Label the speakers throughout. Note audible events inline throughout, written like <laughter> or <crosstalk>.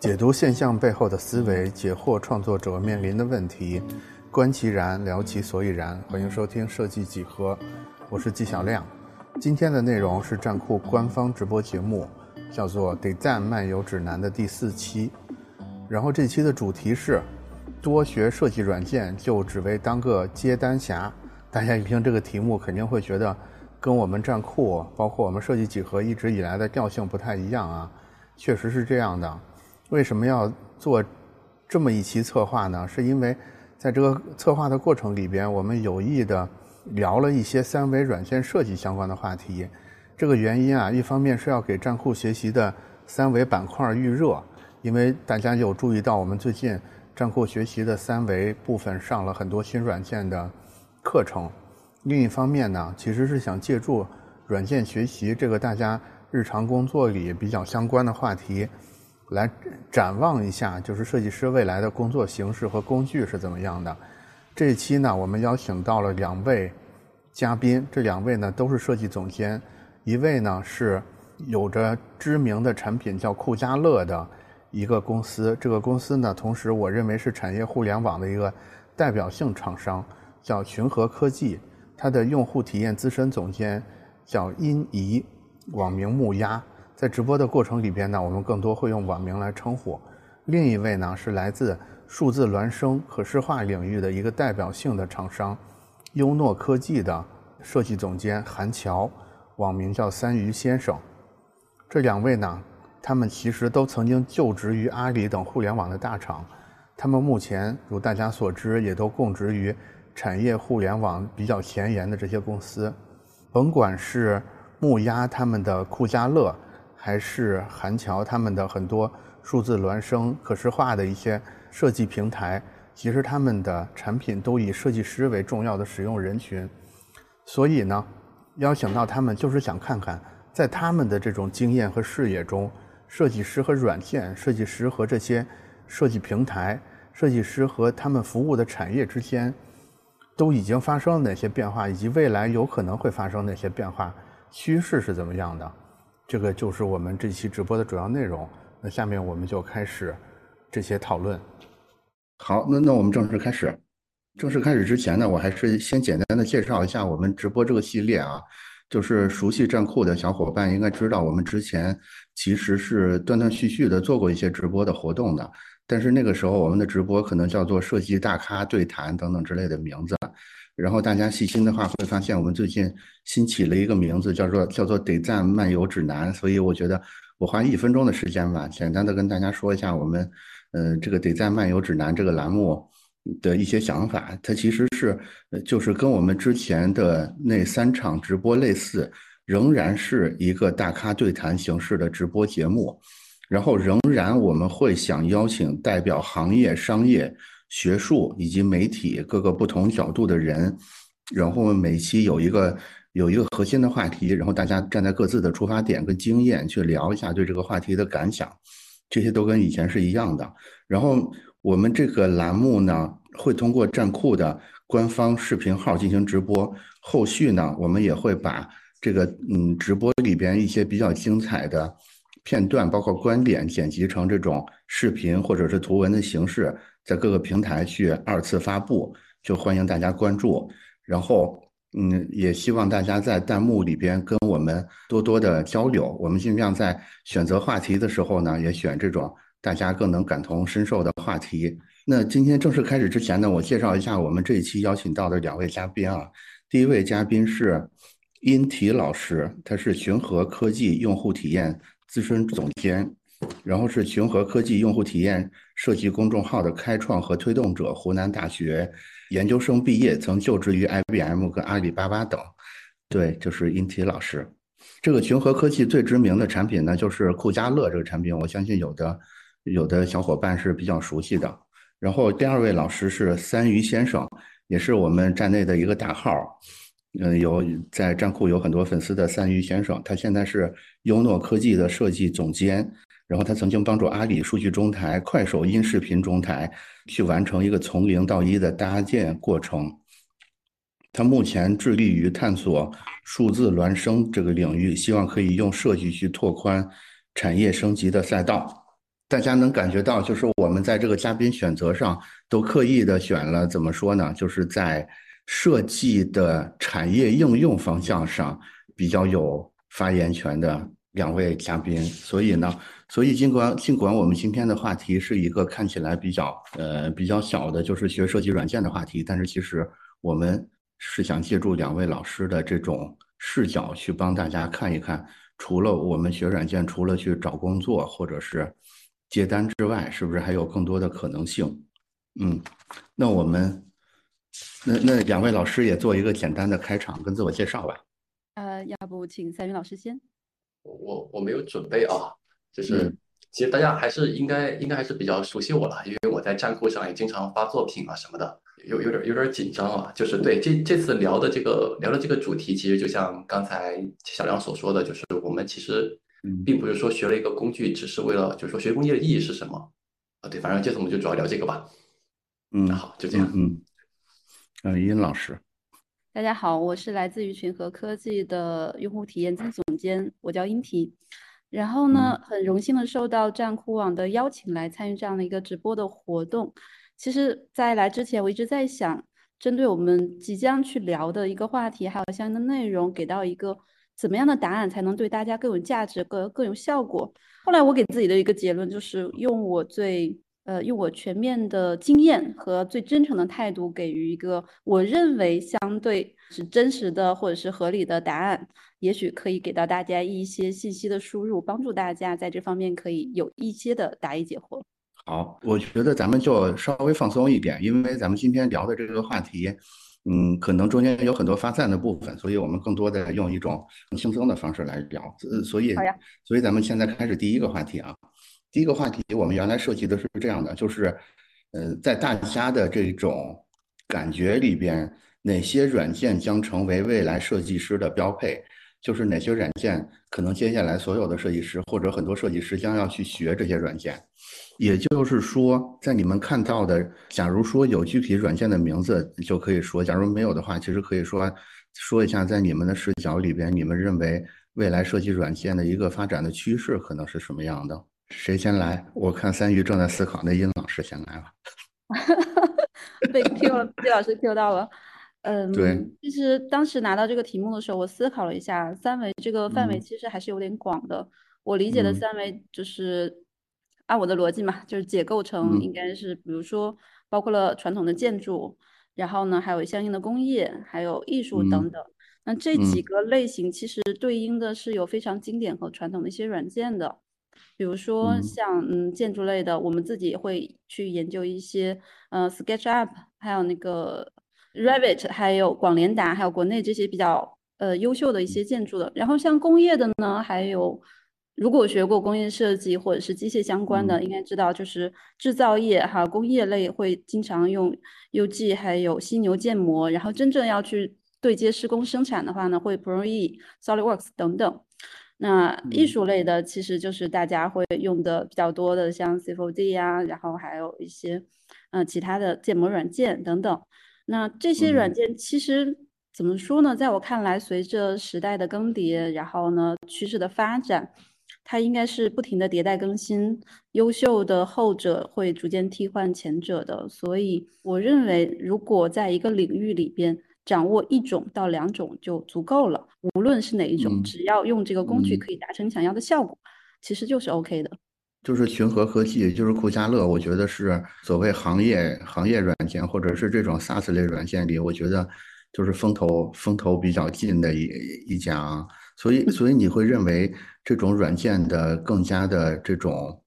Speaker 1: 解读现象背后的思维，解惑创作者面临的问题，观其然，聊其所以然。欢迎收听设计几何，我是纪晓亮。今天的内容是站酷官方直播节目，叫做《得赞漫游指南》的第四期。然后这期的主题是：多学设计软件就只为当个接单侠。大家一听这个题目，肯定会觉得跟我们站酷，包括我们设计几何一直以来的调性不太一样啊。确实是这样的。为什么要做这么一期策划呢？是因为在这个策划的过程里边，我们有意的聊了一些三维软件设计相关的话题。这个原因啊，一方面是要给站酷学习的三维板块预热，因为大家有注意到我们最近站酷学习的三维部分上了很多新软件的课程。另一方面呢，其实是想借助软件学习这个大家日常工作里比较相关的话题。来展望一下，就是设计师未来的工作形式和工具是怎么样的。这一期呢，我们邀请到了两位嘉宾，这两位呢都是设计总监，一位呢是有着知名的产品叫酷家乐的一个公司，这个公司呢，同时我认为是产业互联网的一个代表性厂商，叫群和科技，它的用户体验资深总监叫殷怡，网名木鸭。在直播的过程里边呢，我们更多会用网名来称呼。另一位呢是来自数字孪生可视化领域的一个代表性的厂商，优诺科技的设计总监韩乔，网名叫三鱼先生。这两位呢，他们其实都曾经就职于阿里等互联网的大厂，他们目前如大家所知，也都供职于产业互联网比较前沿的这些公司。甭管是木鸭他们的酷家乐。还是韩乔他们的很多数字孪生可视化的一些设计平台，其实他们的产品都以设计师为重要的使用人群，所以呢，邀请到他们就是想看看，在他们的这种经验和视野中，设计师和软件设计师和这些设计平台设计师和他们服务的产业之间，都已经发生了哪些变化，以及未来有可能会发生哪些变化，趋势是怎么样的。这个就是我们这期直播的主要内容。那下面我们就开始这些讨论。
Speaker 2: 好，那那我们正式开始。正式开始之前呢，我还是先简单的介绍一下我们直播这个系列啊。就是熟悉站酷的小伙伴应该知道，我们之前其实是断断续续的做过一些直播的活动的。但是那个时候我们的直播可能叫做设计大咖对谈等等之类的名字。然后大家细心的话会发现，我们最近新起了一个名字，叫做叫做“得赞漫游指南”。所以我觉得我花一分钟的时间吧，简单的跟大家说一下我们，呃，这个“得赞漫游指南”这个栏目的一些想法。它其实是，就是跟我们之前的那三场直播类似，仍然是一个大咖对谈形式的直播节目。然后仍然我们会想邀请代表行业、商业。学术以及媒体各个不同角度的人，然后每期有一个有一个核心的话题，然后大家站在各自的出发点跟经验去聊一下对这个话题的感想，这些都跟以前是一样的。然后我们这个栏目呢，会通过站酷的官方视频号进行直播，后续呢，我们也会把这个嗯直播里边一些比较精彩的片段，包括观点剪辑成这种视频或者是图文的形式。在各个平台去二次发布，就欢迎大家关注。然后，嗯，也希望大家在弹幕里边跟我们多多的交流。我们尽量在选择话题的时候呢，也选这种大家更能感同身受的话题。那今天正式开始之前呢，我介绍一下我们这一期邀请到的两位嘉宾啊。第一位嘉宾是殷提老师，他是群和科技用户体验资深总监。然后是群和科技用户体验设计公众号的开创和推动者，湖南大学研究生毕业，曾就职于 IBM 跟阿里巴巴等。对，就是殷提老师。这个群和科技最知名的产品呢，就是酷家乐这个产品，我相信有的有的小伙伴是比较熟悉的。然后第二位老师是三鱼先生，也是我们站内的一个大号，嗯，有在站库有很多粉丝的三鱼先生，他现在是优诺科技的设计总监。然后他曾经帮助阿里数据中台、快手音视频中台去完成一个从零到一的搭建过程。他目前致力于探索数字孪生这个领域，希望可以用设计去拓宽产业升级的赛道。大家能感觉到，就是我们在这个嘉宾选择上都刻意的选了，怎么说呢？就是在设计的产业应用方向上比较有发言权的两位嘉宾。所以呢，所以尽管尽管我们今天的话题是一个看起来比较呃比较小的，就是学设计软件的话题，但是其实我们是想借助两位老师的这种视角去帮大家看一看，除了我们学软件，除了去找工作或者是。接单之外，是不是还有更多的可能性？嗯，那我们那那两位老师也做一个简单的开场跟自我介绍吧。
Speaker 3: 呃，要不请三云老师先。
Speaker 4: 我我没有准备啊，就是其实大家还是应该应该还是比较熟悉我了，因为我在站库上也经常发作品啊什么的，有有点有点紧张啊。就是对这这次聊的这个聊的这个主题，其实就像刚才小梁所说的，就是我们其实。并不是说学了一个工具，只是为了就是说学工具的意义是什么啊？对，反正这次我们就主要聊这个吧。
Speaker 2: 嗯，
Speaker 4: 好，就这样。
Speaker 2: 嗯，嗯，殷老师，
Speaker 3: 大家好，我是来自于群和科技的用户体验总监，我叫殷提。然后呢，很荣幸的受到站酷网的邀请来参与这样的一个直播的活动。其实，在来之前，我一直在想，针对我们即将去聊的一个话题，还有相应的内容，给到一个。怎么样的答案才能对大家更有价值、更更有效果？后来我给自己的一个结论就是，用我最呃用我全面的经验和最真诚的态度，给予一个我认为相对是真实的或者是合理的答案，也许可以给到大家一些信息的输入，帮助大家在这方面可以有一些的答疑解惑。
Speaker 2: 好，我觉得咱们就稍微放松一点，因为咱们今天聊的这个话题。嗯，可能中间有很多发散的部分，所以我们更多的用一种轻松的方式来聊。呃，所以，所以咱们现在开始第一个话题啊。第一个话题，我们原来设计的是这样的，就是，呃，在大家的这种感觉里边，哪些软件将成为未来设计师的标配？就是哪些软件可能接下来所有的设计师或者很多设计师将要去学这些软件。也就是说，在你们看到的，假如说有具体软件的名字，就可以说；假如没有的话，其实可以说说一下，在你们的视角里边，你们认为未来设计软件的一个发展的趋势可能是什么样的？谁先来？我看三鱼正在思考，那殷老师先来吧。<laughs>
Speaker 3: 被 Q 了，毕老师 Q 到了。嗯，
Speaker 2: 对。
Speaker 3: 其实当时拿到这个题目的时候，我思考了一下，三维这个范围其实还是有点广的。我理解的三维就是。按我的逻辑嘛，就是解构成应该是，比如说包括了传统的建筑，然后呢还有相应的工业，还有艺术等等。那这几个类型其实对应的是有非常经典和传统的一些软件的，比如说像嗯建筑类的，我们自己会去研究一些呃 SketchUp，还有那个 Revit，还有广联达，还有国内这些比较呃优秀的一些建筑的。然后像工业的呢，还有。如果学过工业设计或者是机械相关的，应该知道就是制造业哈，工业类会经常用 UG 还有犀牛建模，然后真正要去对接施工生产的话呢，会 Pro E、SolidWorks 等等。那艺术类的其实就是大家会用的比较多的，像 C4D 呀，然后还有一些嗯其他的建模软件等等。那这些软件其实怎么说呢？在我看来，随着时代的更迭，然后呢趋势的发展。它应该是不停的迭代更新，优秀的后者会逐渐替换前者的，所以我认为，如果在一个领域里边掌握一种到两种就足够了，无论是哪一种，只要用这个工具可以达成想要的效果，其实就是 OK 的。
Speaker 2: 就是群和科技，就是酷家乐，我觉得是所谓行业行业软件或者是这种 SaaS 类软件里，我觉得就是风头风头比较近的一一家。所以，所以你会认为这种软件的更加的这种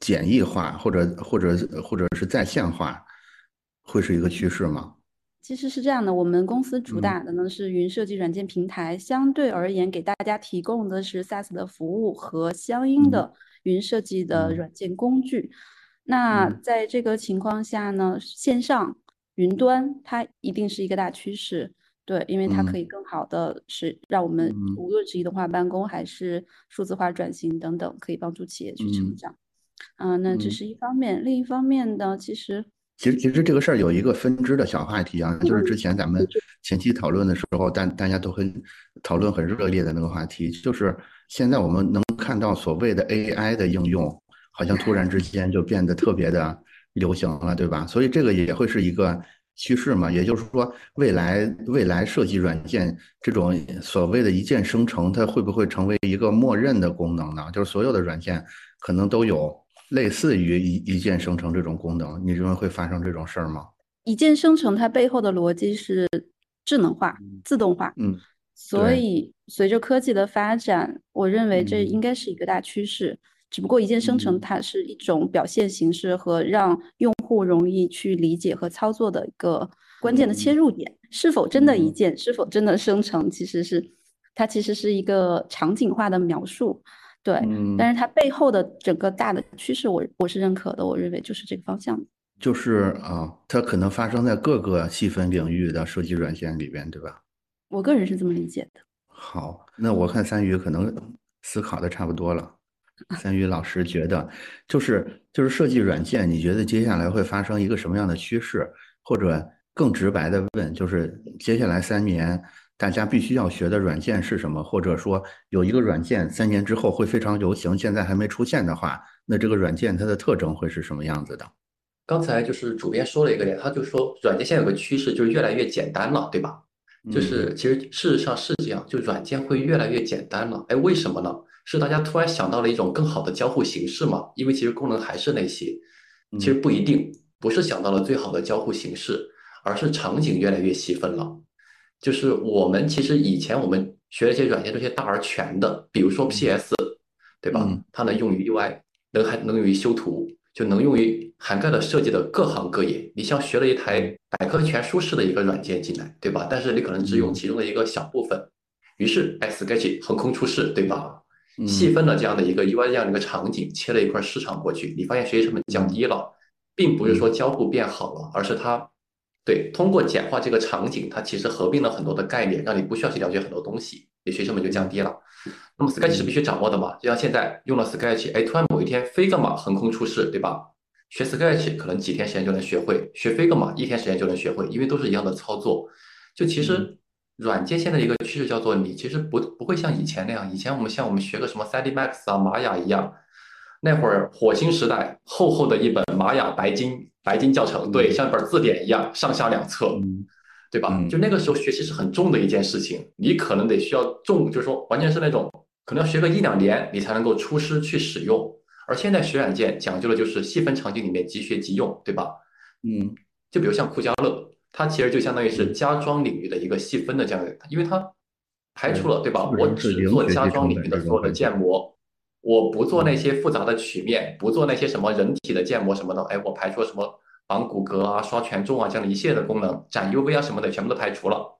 Speaker 2: 简易化，或者或者或者是在线化，会是一个趋势吗？
Speaker 3: 其实是这样的，我们公司主打的呢是云设计软件平台，相对而言给大家提供的是 SaaS 的服务和相应的云设计的软件工具。那在这个情况下呢，线上云端它一定是一个大趋势。对，因为它可以更好的是让我们无论是移动化办公还是数字化转型等等，可以帮助企业去成长。嗯，那这是一方面，另一方面呢，其实
Speaker 2: 其实其实这个事儿有一个分支的小话题啊，就是之前咱们前期讨论的时候，大大家都很讨论很热烈的那个话题，就是现在我们能看到所谓的 AI 的应用好像突然之间就变得特别的流行了，对吧？所以这个也会是一个趋势嘛。也就是说，未来未来设计软件这种所谓的一键生成，它会不会成为一个默认的功能呢？就是所有的软件可能都有类似于一一键生成这种功能，你认为会发生这种事儿吗？
Speaker 3: 一键生成它背后的逻辑是智能化、自动化，
Speaker 2: 嗯，
Speaker 3: 所以随着科技的发展，我认为这应该是一个大趋势。只不过一键生成它是一种表现形式和让用户容易去理解和操作的一个关键的切入点。是否真的一键？是否真的生成？其实是它其实是一个场景化的描述，对。但是它背后的整个大的趋势，我我是认可的。我认为就是这个方向。
Speaker 2: 就是啊，它可能发生在各个细分领域的设计软件里边，对吧？
Speaker 3: 我个人是这么理解的。
Speaker 2: 好，那我看三宇可能思考的差不多了。<laughs> 三宇老师觉得，就是就是设计软件，你觉得接下来会发生一个什么样的趋势？或者更直白的问，就是接下来三年大家必须要学的软件是什么？或者说有一个软件三年之后会非常流行，现在还没出现的话，那这个软件它的特征会是什么样子的？
Speaker 4: 刚才就是主编说了一个点，他就说软件现在有个趋势就是越来越简单了，对吧？就是其实事实上是这样，就软件会越来越简单了。哎，为什么呢？是大家突然想到了一种更好的交互形式嘛？因为其实功能还是那些，其实不一定，不是想到了最好的交互形式，而是场景越来越细分了。就是我们其实以前我们学了一些软件，这些大而全的，比如说 PS，对吧？它能用于 UI，能还能用于修图。就能用于涵盖了设计的各行各业。你像学了一台百科全书式的一个软件进来，对吧？但是你可能只用其中的一个小部分，于是哎，Sketch 横空出世，对吧？细分了这样的一个 UI 这样的一个场景，切了一块市场过去，你发现学习成本降低了，并不是说交互变好了，而是它对通过简化这个场景，它其实合并了很多的概念，让你不需要去了解很多东西，你学习成本就降低了。那么 Sketch 是必须掌握的嘛？就像现在用了 Sketch，哎，突然某一天 Figma 横空出世，对吧？学 Sketch 可能几天时间就能学会，学 Figma 一天时间就能学会，因为都是一样的操作。就其实软件现在一个趋势叫做，你其实不不会像以前那样，以前我们像我们学个什么 3D Max 啊、玛雅一样，那会儿火星时代厚厚的一本玛雅白金白金教程，对，像一本字典一样，上下两册。对吧？就那个时候学习是很重的一件事情，你可能得需要重，就是说完全是那种可能要学个一两年，你才能够出师去使用。而现在学软件讲究的就是细分场景里面即学即用，对吧？
Speaker 2: 嗯，
Speaker 4: 就比如像酷家乐，它其实就相当于是家装领域的一个细分的这样的，因为它排除了对吧？我只做家装领域的所有的建模，我不做那些复杂的曲面，不做那些什么人体的建模什么的，哎，我排除了什么？绑骨骼啊、刷权重啊，这样的一系列的功能，展 UV 啊什么的，全部都排除了。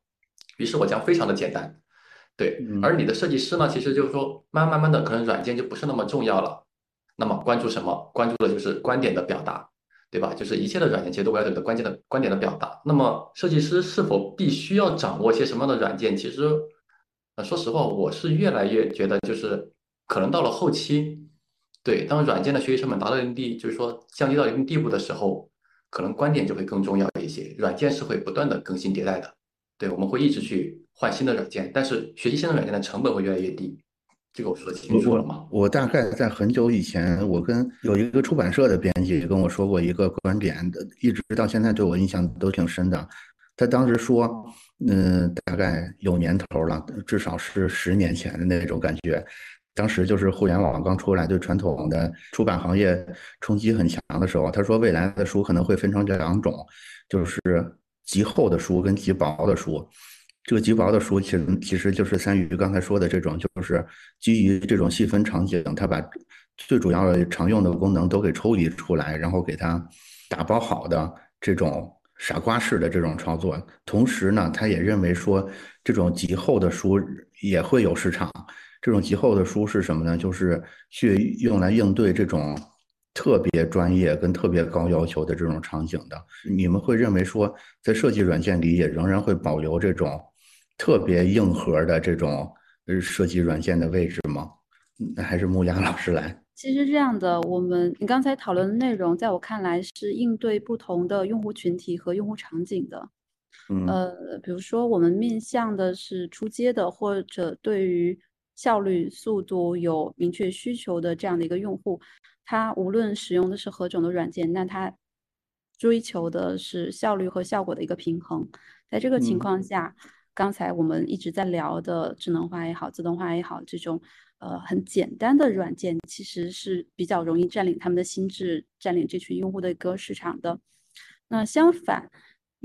Speaker 4: 于是我将非常的简单，对。而你的设计师呢，其实就是说，慢慢慢的，可能软件就不是那么重要了。那么关注什么？关注的就是观点的表达，对吧？就是一切的软件其实都围绕着关键的观点的表达。那么设计师是否必须要掌握一些什么样的软件？其实，呃，说实话，我是越来越觉得，就是可能到了后期，对，当软件的学习成本达到一定，就是说降低到一定地步的时候。可能观点就会更重要一些，软件是会不断的更新迭代的，对，我们会一直去换新的软件，但是学习新的软件的成本会越来越低，这个我说的清楚了吗？
Speaker 2: 我大概在很久以前，我跟有一个出版社的编辑跟我说过一个观点，一直到现在对我印象都挺深的。他当时说，嗯，大概有年头了，至少是十年前的那种感觉。当时就是互联网刚出来，对传统的出版行业冲击很强的时候。他说，未来的书可能会分成这两种，就是极厚的书跟极薄的书。这个极薄的书，其实其实就是三鱼刚才说的这种，就是基于这种细分场景，他把最主要的常用的功能都给抽离出来，然后给它打包好的这种傻瓜式的这种操作。同时呢，他也认为说，这种极厚的书也会有市场。这种极厚的书是什么呢？就是去用来应对这种特别专业跟特别高要求的这种场景的。你们会认为说，在设计软件里也仍然会保留这种特别硬核的这种设计软件的位置吗？那还是木雅老师来。
Speaker 3: 其实这样的，我们你刚才讨论的内容，在我看来是应对不同的用户群体和用户场景的。呃，比如说我们面向的是出街的，或者对于效率、速度有明确需求的这样的一个用户，他无论使用的是何种的软件，那他追求的是效率和效果的一个平衡。在这个情况下，刚才我们一直在聊的智能化也好、自动化也好，这种呃很简单的软件，其实是比较容易占领他们的心智、占领这群用户的一个市场的。那相反，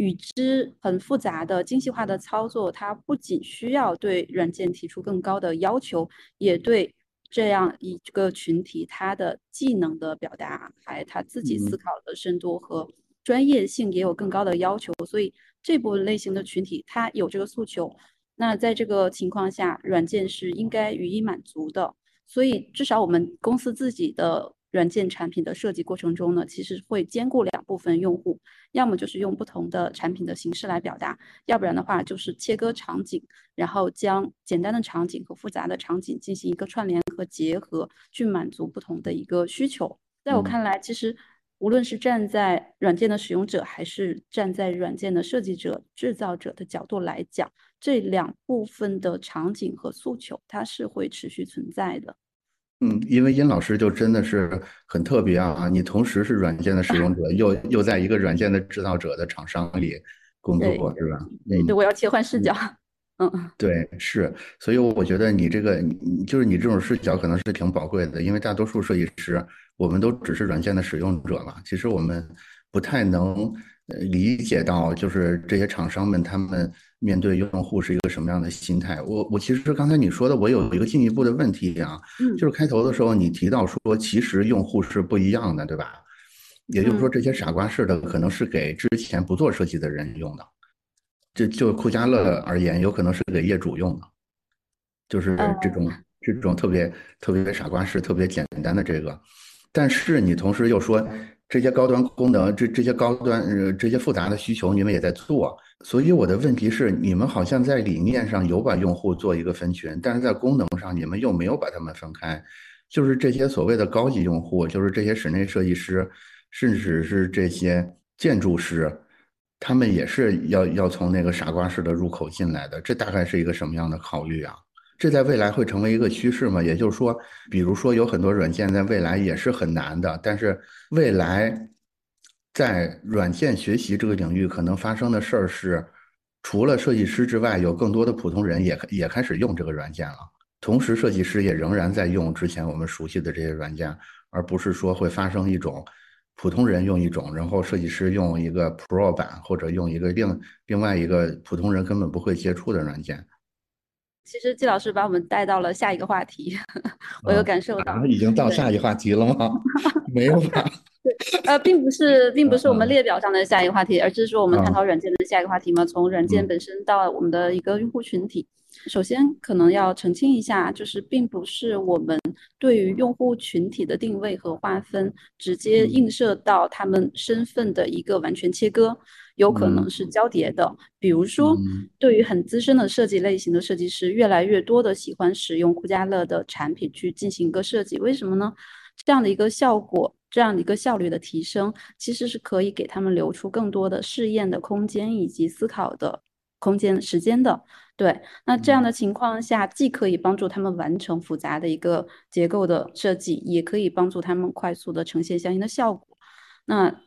Speaker 3: 与之很复杂的精细化的操作，它不仅需要对软件提出更高的要求，也对这样一个群体它的技能的表达，还他自己思考的深度和专业性也有更高的要求。所以这部类型的群体，它有这个诉求。那在这个情况下，软件是应该予以满足的。所以至少我们公司自己的。软件产品的设计过程中呢，其实会兼顾两部分用户，要么就是用不同的产品的形式来表达，要不然的话就是切割场景，然后将简单的场景和复杂的场景进行一个串联和结合，去满足不同的一个需求。在我看来，其实无论是站在软件的使用者，还是站在软件的设计者、制造者的角度来讲，这两部分的场景和诉求，它是会持续存在的。
Speaker 2: 嗯，因为殷老师就真的是很特别啊！你同时是软件的使用者，<laughs> 又又在一个软件的制造者的厂商里工作，是吧？
Speaker 3: 对，对，我要切换视角。嗯，
Speaker 2: 对，是，所以我觉得你这个，就是你这种视角可能是挺宝贵的，因为大多数设计师，我们都只是软件的使用者嘛，其实我们不太能理解到，就是这些厂商们他们。面对用户是一个什么样的心态？我我其实刚才你说的，我有一个进一步的问题啊，就是开头的时候你提到说，其实用户是不一样的，对吧？也就是说，这些傻瓜式的可能是给之前不做设计的人用的，就就酷家乐而言，有可能是给业主用的，就是这种这种特别特别傻瓜式、特别简单的这个。但是你同时又说，这些高端功能、这这些高端呃这些复杂的需求，你们也在做。所以我的问题是，你们好像在理念上有把用户做一个分群，但是在功能上你们又没有把他们分开。就是这些所谓的高级用户，就是这些室内设计师，甚至是这些建筑师，他们也是要要从那个傻瓜式的入口进来的。这大概是一个什么样的考虑啊？这在未来会成为一个趋势吗？也就是说，比如说有很多软件在未来也是很难的，但是未来。在软件学习这个领域，可能发生的事儿是，除了设计师之外，有更多的普通人也也开始用这个软件了。同时，设计师也仍然在用之前我们熟悉的这些软件，而不是说会发生一种普通人用一种，然后设计师用一个 Pro 版，或者用一个另另外一个普通人根本不会接触的软件。
Speaker 3: 其实季老师把我们带到了下一个话题，我有感受到。
Speaker 2: 已经到下一话题了吗？<laughs> 没有吧？<laughs>
Speaker 3: 对，呃，并不是，并不是我们列表上的下一个话题，而是说我们探讨软件的下一个话题嘛。从软件本身到我们的一个用户群体，首先可能要澄清一下，就是并不是我们对于用户群体的定位和划分直接映射到他们身份的一个完全切割，有可能是交叠的。比如说，对于很资深的设计类型的设计师，越来越多的喜欢使用酷家乐的产品去进行一个设计，为什么呢？这样的一个效果。这样的一个效率的提升，其实是可以给他们留出更多的试验的空间以及思考的空间时间的。对，那这样的情况下，既可以帮助他们完成复杂的一个结构的设计，也可以帮助他们快速的呈现相应的效果。那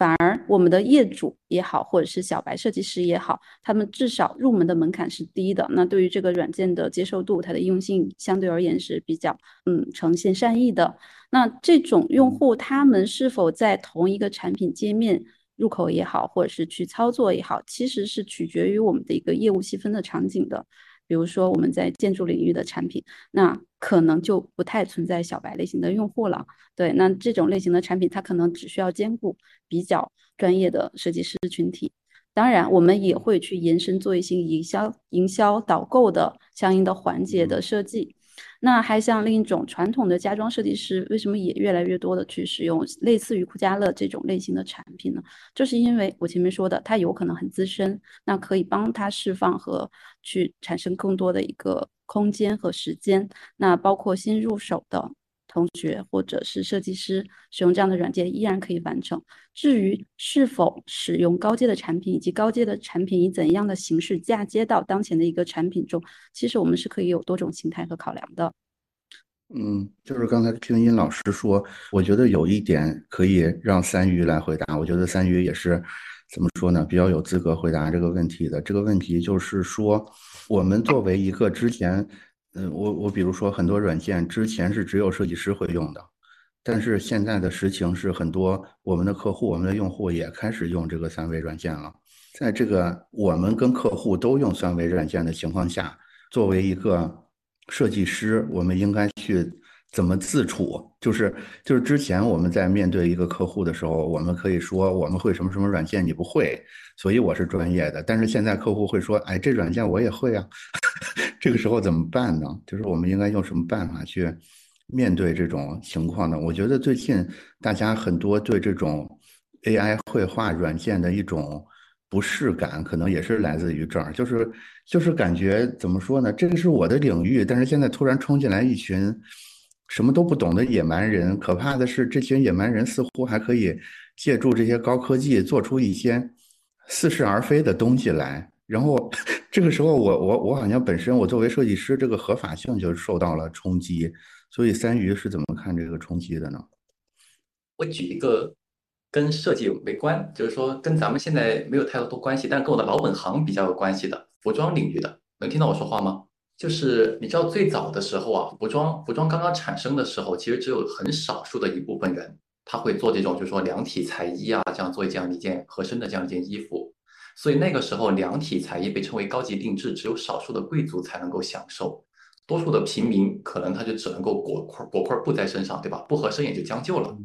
Speaker 3: 反而我们的业主也好，或者是小白设计师也好，他们至少入门的门槛是低的。那对于这个软件的接受度，它的应用性相对而言是比较嗯呈现善意的。那这种用户他们是否在同一个产品界面入口也好，或者是去操作也好，其实是取决于我们的一个业务细分的场景的。比如说我们在建筑领域的产品，那可能就不太存在小白类型的用户了。对，那这种类型的产品，它可能只需要兼顾比较专业的设计师群体。当然，我们也会去延伸做一些营销、营销导购的相应的环节的设计。那还像另一种传统的家装设计师，为什么也越来越多的去使用类似于酷家乐这种类型的产品呢？就是因为我前面说的，它有可能很资深，那可以帮他释放和去产生更多的一个空间和时间。那包括新入手的同学或者是设计师使用这样的软件依然可以完成。至于是否使用高阶的产品，以及高阶的产品以怎样的形式嫁接到当前的一个产品中，其实我们是可以有多种形态和考量的。
Speaker 2: 嗯，就是刚才听殷老师说，我觉得有一点可以让三鱼来回答。我觉得三鱼也是怎么说呢，比较有资格回答这个问题的。这个问题就是说，我们作为一个之前，嗯，我我比如说很多软件之前是只有设计师会用的，但是现在的实情是很多我们的客户、我们的用户也开始用这个三维软件了。在这个我们跟客户都用三维软件的情况下，作为一个设计师，我们应该去怎么自处？就是就是之前我们在面对一个客户的时候，我们可以说我们会什么什么软件，你不会，所以我是专业的。但是现在客户会说，哎，这软件我也会啊，这个时候怎么办呢？就是我们应该用什么办法去面对这种情况呢？我觉得最近大家很多对这种 AI 绘画软件的一种。不适感可能也是来自于这儿，就是就是感觉怎么说呢？这个是我的领域，但是现在突然冲进来一群什么都不懂的野蛮人。可怕的是，这群野蛮人似乎还可以借助这些高科技做出一些似是而非的东西来。然后 <laughs> 这个时候，我我我好像本身我作为设计师，这个合法性就受到了冲击。所以三鱼是怎么看这个冲击的呢？
Speaker 4: 我举一个。跟设计没关，就是说跟咱们现在没有太多关系，但跟我的老本行比较有关系的服装领域的，能听到我说话吗？就是你知道最早的时候啊，服装服装刚刚产生的时候，其实只有很少数的一部分人他会做这种，就是说量体裁衣啊，这样做这样一件合身的这样一件衣服。所以那个时候量体裁衣被称为高级定制，只有少数的贵族才能够享受，多数的平民可能他就只能够裹块裹块布在身上，对吧？不合身也就将就了。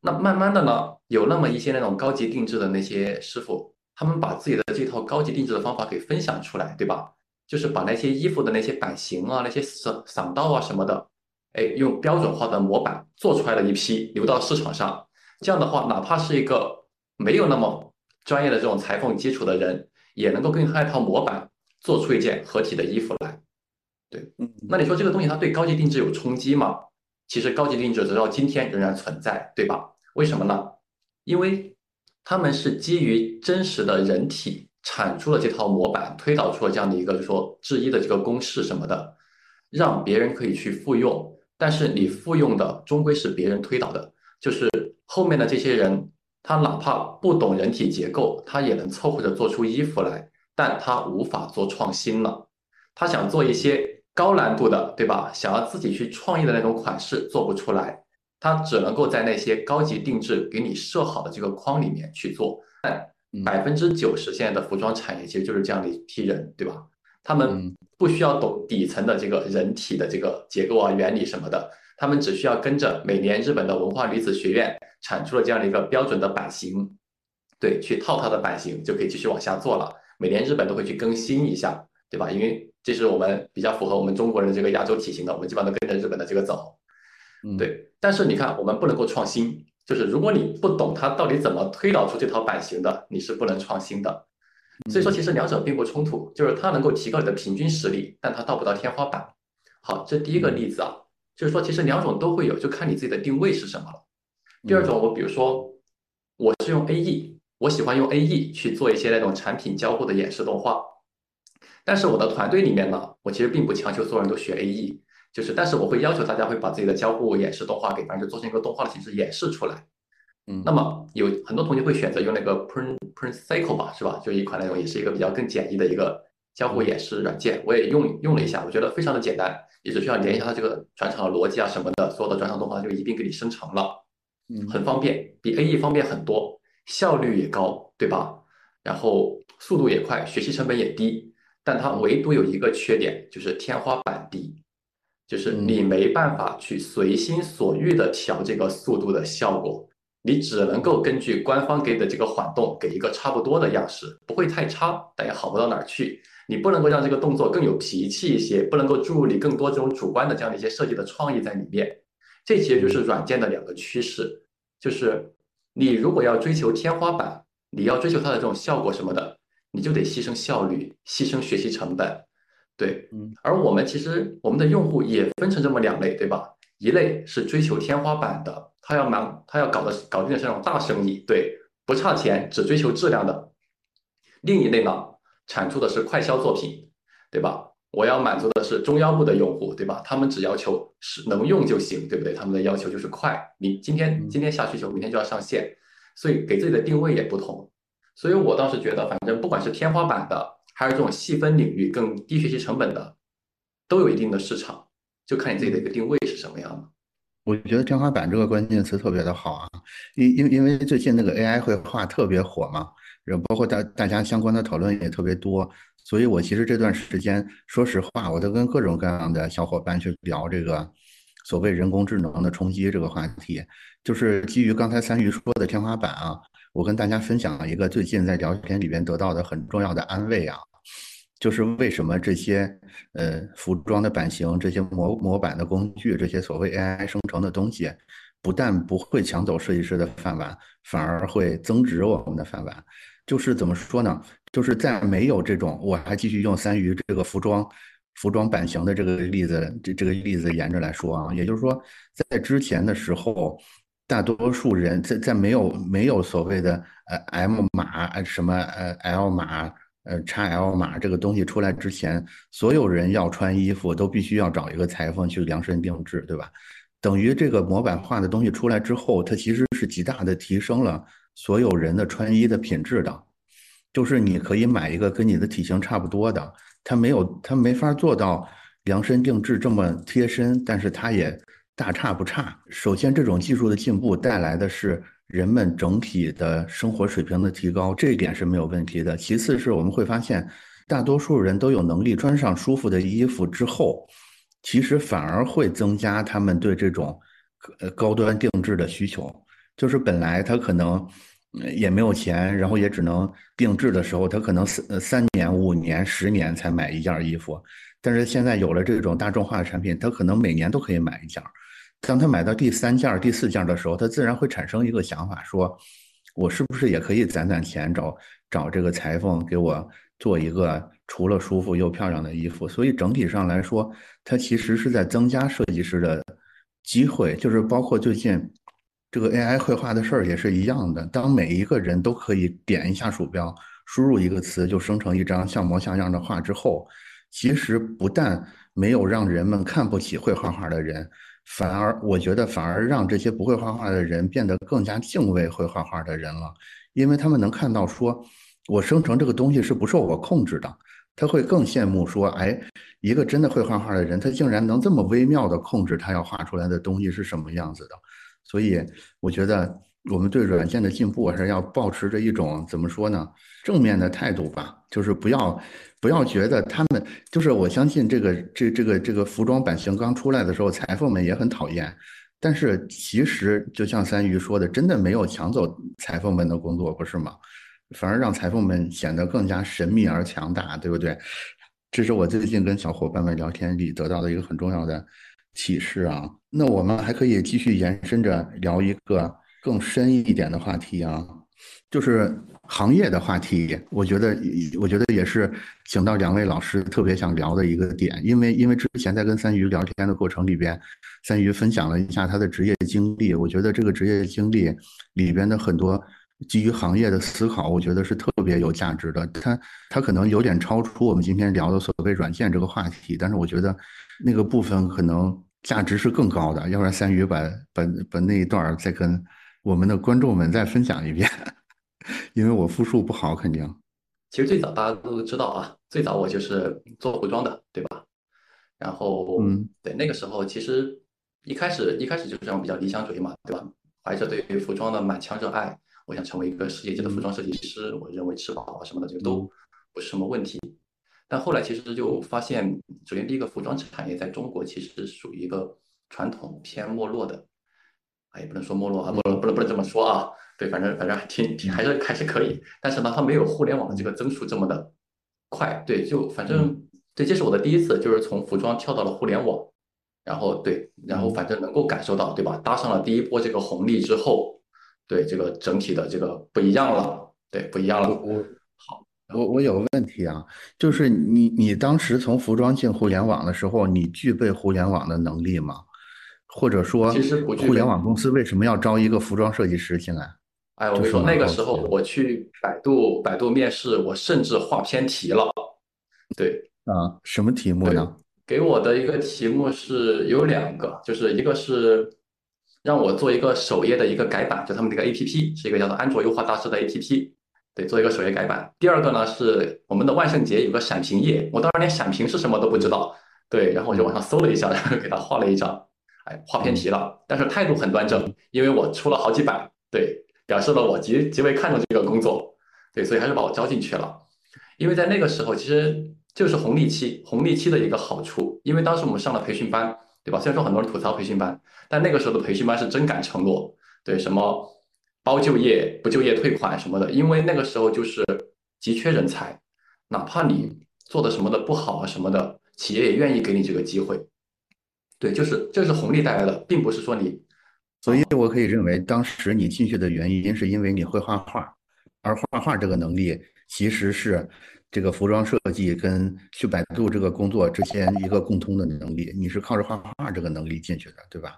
Speaker 4: 那慢慢的呢，有那么一些那种高级定制的那些师傅，他们把自己的这套高级定制的方法给分享出来，对吧？就是把那些衣服的那些版型啊、那些赏赏道啊什么的，哎，用标准化的模板做出来了一批，流到市场上。这样的话，哪怕是一个没有那么专业的这种裁缝基础的人，也能够根据那套模板做出一件合体的衣服来。对，嗯，那你说这个东西它对高级定制有冲击吗？其实高级定制直到今天仍然存在，对吧？为什么呢？因为他们是基于真实的人体产出了这套模板，推导出了这样的一个，就说制衣的这个公式什么的，让别人可以去复用。但是你复用的终归是别人推导的，就是后面的这些人，他哪怕不懂人体结构，他也能凑合着做出衣服来，但他无法做创新了。他想做一些高难度的，对吧？想要自己去创意的那种款式，做不出来。他只能够在那些高级定制给你设好的这个框里面去做，但百分之九十现在的服装产业其实就是这样的一批人，对吧？他们不需要懂底层的这个人体的这个结构啊、原理什么的，他们只需要跟着每年日本的文化女子学院产出了这样的一个标准的版型，对，去套它的版型就可以继续往下做了。每年日本都会去更新一下，对吧？因为这是我们比较符合我们中国人这个亚洲体型的，我们基本上都跟着日本的这个走。对，但是你看，我们不能够创新，就是如果你不懂它到底怎么推导出这套版型的，你是不能创新的。所以说，其实两者并不冲突，就是它能够提高你的平均实力，但它到不到天花板。好，这第一个例子啊，就是说其实两种都会有，就看你自己的定位是什么了。第二种，我比如说我是用 AE，我喜欢用 AE 去做一些那种产品交互的演示动画，但是我的团队里面呢，我其实并不强求所有人都学 AE。就是，但是我会要求大家会把自己的交互演示动画给，反正就做成一个动画的形式演示出来。
Speaker 2: 嗯，
Speaker 4: 那么有很多同学会选择用那个 Print Print Cycle 吧，是吧？就一款那种也是一个比较更简易的一个交互演示软件。我也用用了一下，我觉得非常的简单，你只需要连一下它这个转场的逻辑啊什么的，所有的转场动画就一并给你生成了，
Speaker 2: 嗯，
Speaker 4: 很方便，比 AE 方便很多，效率也高，对吧？然后速度也快，学习成本也低，但它唯独有一个缺点，就是天花板低。就是你没办法去随心所欲的调这个速度的效果，你只能够根据官方给的这个缓动给一个差不多的样式，不会太差，但也好不到哪儿去。你不能够让这个动作更有脾气一些，不能够注入你更多这种主观的这样的一些设计的创意在里面。这其实就是软件的两个趋势，就是你如果要追求天花板，你要追求它的这种效果什么的，你就得牺牲效率，牺牲学习成本。对，
Speaker 2: 嗯，
Speaker 4: 而我们其实我们的用户也分成这么两类，对吧？一类是追求天花板的，他要忙，他要搞的搞定的是那种大生意，对，不差钱，只追求质量的。另一类呢，产出的是快销作品，对吧？我要满足的是中腰部的用户，对吧？他们只要求是能用就行，对不对？他们的要求就是快，你今天今天下需求，明天就要上线，所以给自己的定位也不同。所以我倒是觉得，反正不管是天花板的，还是这种细分领域更低学习成本的，都有一定的市场。就看你自己的一个定位是什么样的。
Speaker 2: 我觉得天花板这个关键词特别的好啊，因因因为最近那个 AI 绘画特别火嘛，然后包括大大家相关的讨论也特别多，所以我其实这段时间说实话，我都跟各种各样的小伙伴去聊这个所谓人工智能的冲击这个话题，就是基于刚才三鱼说的天花板啊，我跟大家分享了一个最近在聊天里边得到的很重要的安慰啊。就是为什么这些呃服装的版型、这些模模板的工具、这些所谓 AI 生成的东西，不但不会抢走设计师的饭碗，反而会增值我们的饭碗。就是怎么说呢？就是在没有这种，我还继续用三鱼这个服装服装版型的这个例子，这这个例子沿着来说啊，也就是说，在之前的时候，大多数人在在没有没有所谓的呃 M 码什么呃 L 码。呃，XL 码这个东西出来之前，所有人要穿衣服都必须要找一个裁缝去量身定制，对吧？等于这个模板化的东西出来之后，它其实是极大的提升了所有人的穿衣的品质的。就是你可以买一个跟你的体型差不多的，它没有，它没法做到量身定制这么贴身，但是它也大差不差。首先，这种技术的进步带来的是。人们整体的生活水平的提高，这一点是没有问题的。其次是我们会发现，大多数人都有能力穿上舒服的衣服之后，其实反而会增加他们对这种呃高端定制的需求。就是本来他可能也没有钱，然后也只能定制的时候，他可能三三年、五年、十年才买一件衣服，但是现在有了这种大众化的产品，他可能每年都可以买一件。当他买到第三件、第四件的时候，他自然会产生一个想法，说：“我是不是也可以攒攒钱，找找这个裁缝给我做一个除了舒服又漂亮的衣服？”所以整体上来说，它其实是在增加设计师的机会。就是包括最近这个 AI 绘画的事儿也是一样的。当每一个人都可以点一下鼠标，输入一个词就生成一张像模像样的画之后，其实不但没有让人们看不起会画画的人。反而，我觉得反而让这些不会画画的人变得更加敬畏会画画的人了，因为他们能看到说，我生成这个东西是不受我控制的，他会更羡慕说，哎，一个真的会画画的人，他竟然能这么微妙的控制他要画出来的东西是什么样子的。所以，我觉得我们对软件的进步还是要保持着一种怎么说呢，正面的态度吧，就是不要。不要觉得他们就是我相信这个这这个这个服装版型刚出来的时候，裁缝们也很讨厌。但是其实就像三鱼说的，真的没有抢走裁缝们的工作，不是吗？反而让裁缝们显得更加神秘而强大，对不对？这是我最近跟小伙伴们聊天里得到的一个很重要的启示啊。那我们还可以继续延伸着聊一个更深一点的话题啊，就是。行业的话题，我觉得，我觉得也是请到两位老师特别想聊的一个点，因为因为之前在跟三鱼聊天的过程里边，三鱼分享了一下他的职业经历，我觉得这个职业经历里边的很多基于行业的思考，我觉得是特别有价值的。它它可能有点超出我们今天聊的所谓软件这个话题，但是我觉得那个部分可能价值是更高的。要不然三鱼把把把那一段再跟我们的观众们再分享一遍。<laughs> 因为我复述不好，肯定。
Speaker 4: 其实最早大家都知道啊，最早我就是做服装的，对吧？然后，嗯，对，那个时候其实一开始一开始就是这种比较理想主义嘛，对吧？怀着对于服装的满腔热爱，我想成为一个世界级的服装设计师。我认为吃饱啊什么的这个都不是什么问题。但后来其实就发现，首先第一个服装产业在中国其实属于一个传统偏没落的，啊，也不能说没落啊，不能不能不能这么说啊。对，反正反正还挺挺还是还是可以，但是呢，它没有互联网的这个增速这么的快。对，就反正对，这是我的第一次，就是从服装跳到了互联网，然后对，然后反正能够感受到，对吧？搭上了第一波这个红利之后，对这个整体的这个不一样了，对，不一样了。
Speaker 2: 我好，我我有个问题啊，就是你你当时从服装进互联网的时候，你具备互联网的能力吗？或者说，
Speaker 4: 其实
Speaker 2: 互联网公司为什么要招一个服装设计师进来？
Speaker 4: 哎，我跟你说，那个时候我去百度百度面试，我甚至画偏题了。对
Speaker 2: 啊，什么题目呢？
Speaker 4: 给我的一个题目是有两个，就是一个是让我做一个首页的一个改版，就他们那个 APP 是一个叫做安卓优化大师的 APP，对，做一个首页改版。第二个呢是我们的万圣节有个闪屏页，我当时连闪屏是什么都不知道，对，然后我就网上搜了一下，然 <laughs> 后给他画了一张，哎，画偏题了，但是态度很端正，因为我出了好几版，对，表示了我极极为看重这个工作，对，所以还是把我招进去了，因为在那个时候其实。就是红利期，红利期的一个好处，因为当时我们上了培训班，对吧？虽然说很多人吐槽培训班，但那个时候的培训班是真敢承诺，对什么包就业、不就业退款什么的，因为那个时候就是急缺人才，哪怕你做的什么的不好啊什么的，企业也愿意给你这个机会。对，就是这是红利带来的，并不是说你。
Speaker 2: 所以我可以认为，当时你进去的原因是因为你会画画，而画画这个能力其实是。这个服装设计跟去百度这个工作之间一个共通的能力，你是靠着画画这个能力进去的，对吧？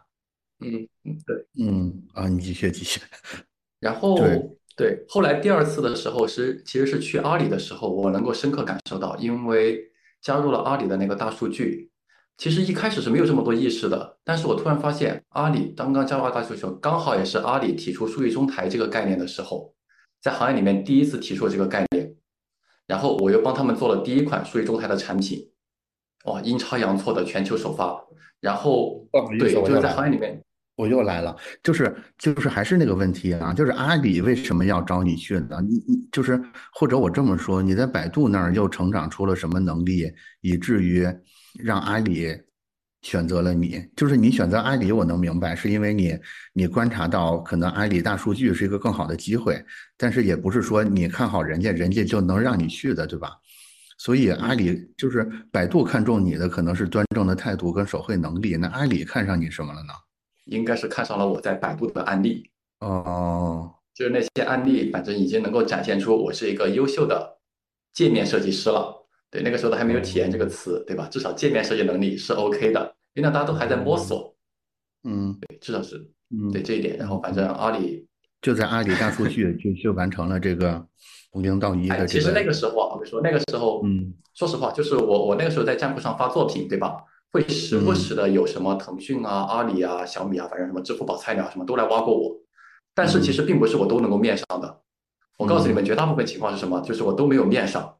Speaker 4: 嗯嗯，对，
Speaker 2: 嗯啊，你继续继续。<laughs>
Speaker 4: 然后对，后来第二次的时候是其实是去阿里的时候，我能够深刻感受到，因为加入了阿里的那个大数据，其实一开始是没有这么多意识的，但是我突然发现，阿里刚刚加入大数据时候，刚好也是阿里提出数据中台这个概念的时候，在行业里面第一次提出这个概念。然后我又帮他们做了第一款数据中台的产品，哇，阴差阳错的全球首发。然后，对，就是在行业里面，
Speaker 2: 我又来了，就是就是还是那个问题啊，就是阿里为什么要招你去呢？你你就是或者我这么说，你在百度那儿又成长出了什么能力，以至于让阿里？选择了你，就是你选择阿里，我能明白，是因为你你观察到可能阿里大数据是一个更好的机会，但是也不是说你看好人家，人家就能让你去的，对吧？所以阿里就是百度看中你的可能是端正的态度跟手绘能力，那阿里看上你什么了呢？
Speaker 4: 应该是看上了我在百度的案例
Speaker 2: 哦，
Speaker 4: 就是那些案例，反正已经能够展现出我是一个优秀的界面设计师了。对，那个时候都还没有体验这个词，对吧？至少界面设计能力是 OK 的，因为那大家都还在摸索。
Speaker 2: 嗯，
Speaker 4: 对，至少是，嗯，对这一点。然后反正阿里
Speaker 2: 就在阿里大数据 <laughs> 就就完成了这个从零到一的。
Speaker 4: 其实那个时候啊，我跟你说，那个时候，嗯，说实话，就是我我那个时候在站库上发作品，对吧？会时不时的有什么腾讯啊、阿里啊、小米啊，反正什么支付宝菜鸟什么都来挖过我。但是其实并不是我都能够面上的。我告诉你们，绝大部分情况是什么？就是我都没有面上。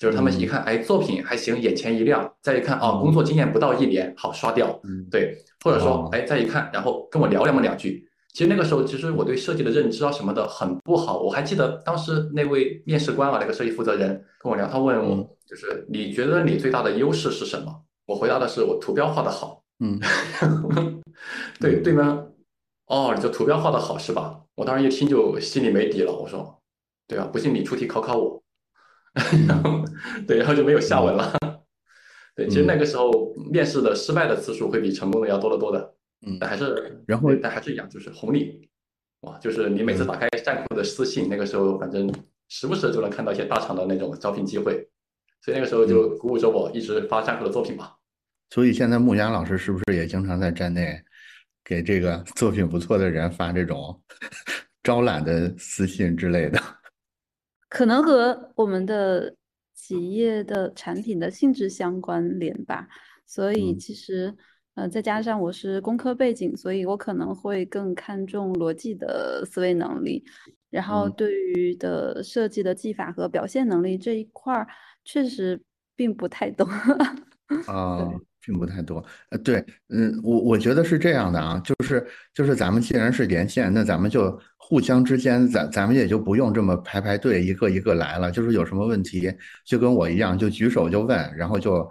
Speaker 4: 就是他们一看，哎，作品还行，眼前一亮，再一看，哦，工作经验不到一年，好刷掉。嗯，对，或者说，哎，再一看，然后跟我聊那么两句。其实那个时候，其实我对设计的认知啊什么的很不好。我还记得当时那位面试官啊，那个设计负责人跟我聊，他问我，就是你觉得你最大的优势是什么？我回答的是我图标画的好。<laughs>
Speaker 2: 嗯，
Speaker 4: 对对吗？哦，你就图标画的好是吧？我当时一听就心里没底了。我说，对啊，不信你出题考考我。然后，<laughs> 对，然后就没有下文了。<laughs> 对，其实那个时候面试的失败的次数会比成功的要多得多的。嗯，但还是，
Speaker 2: 然后
Speaker 4: 但还是一样，就是红利，哇，就是你每次打开站库的私信，那个时候反正时不时就能看到一些大厂的那种招聘机会，所以那个时候就鼓舞着我一直发站库的作品吧。
Speaker 2: 所以现在木牙老师是不是也经常在站内给这个作品不错的人发这种 <laughs> 招揽的私信之类的？
Speaker 3: 可能和我们的企业的产品的性质相关联吧，所以其实，呃，再加上我是工科背景，所以我可能会更看重逻辑的思维能力，然后对于的设计的技法和表现能力这一块儿，确实并不太懂。<laughs>
Speaker 2: 啊。并不太多，呃，对，嗯，我我觉得是这样的啊，就是就是咱们既然是连线，那咱们就互相之间，咱咱们也就不用这么排排队，一个一个来了，就是有什么问题就跟我一样，就举手就问，然后就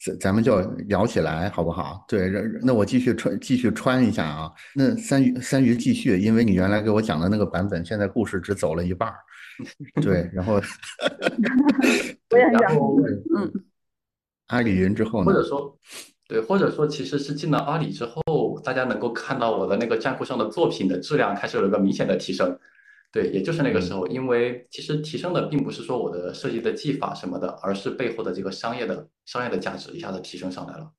Speaker 2: 咱咱们就聊起来，好不好？对，那我继续穿继续穿一下啊，那三鱼三鱼继续，因为你原来给我讲的那个版本，现在故事只走了一半儿，对，然后，<laughs>
Speaker 3: 我也想，嗯。
Speaker 2: 阿里云之后
Speaker 4: 呢？或者说，对，或者说，其实是进了阿里之后，大家能够看到我的那个站库上的作品的质量开始有了个明显的提升。对，也就是那个时候，因为其实提升的并不是说我的设计的技法什么的，而是背后的这个商业的商业的价值一下子提升上来了。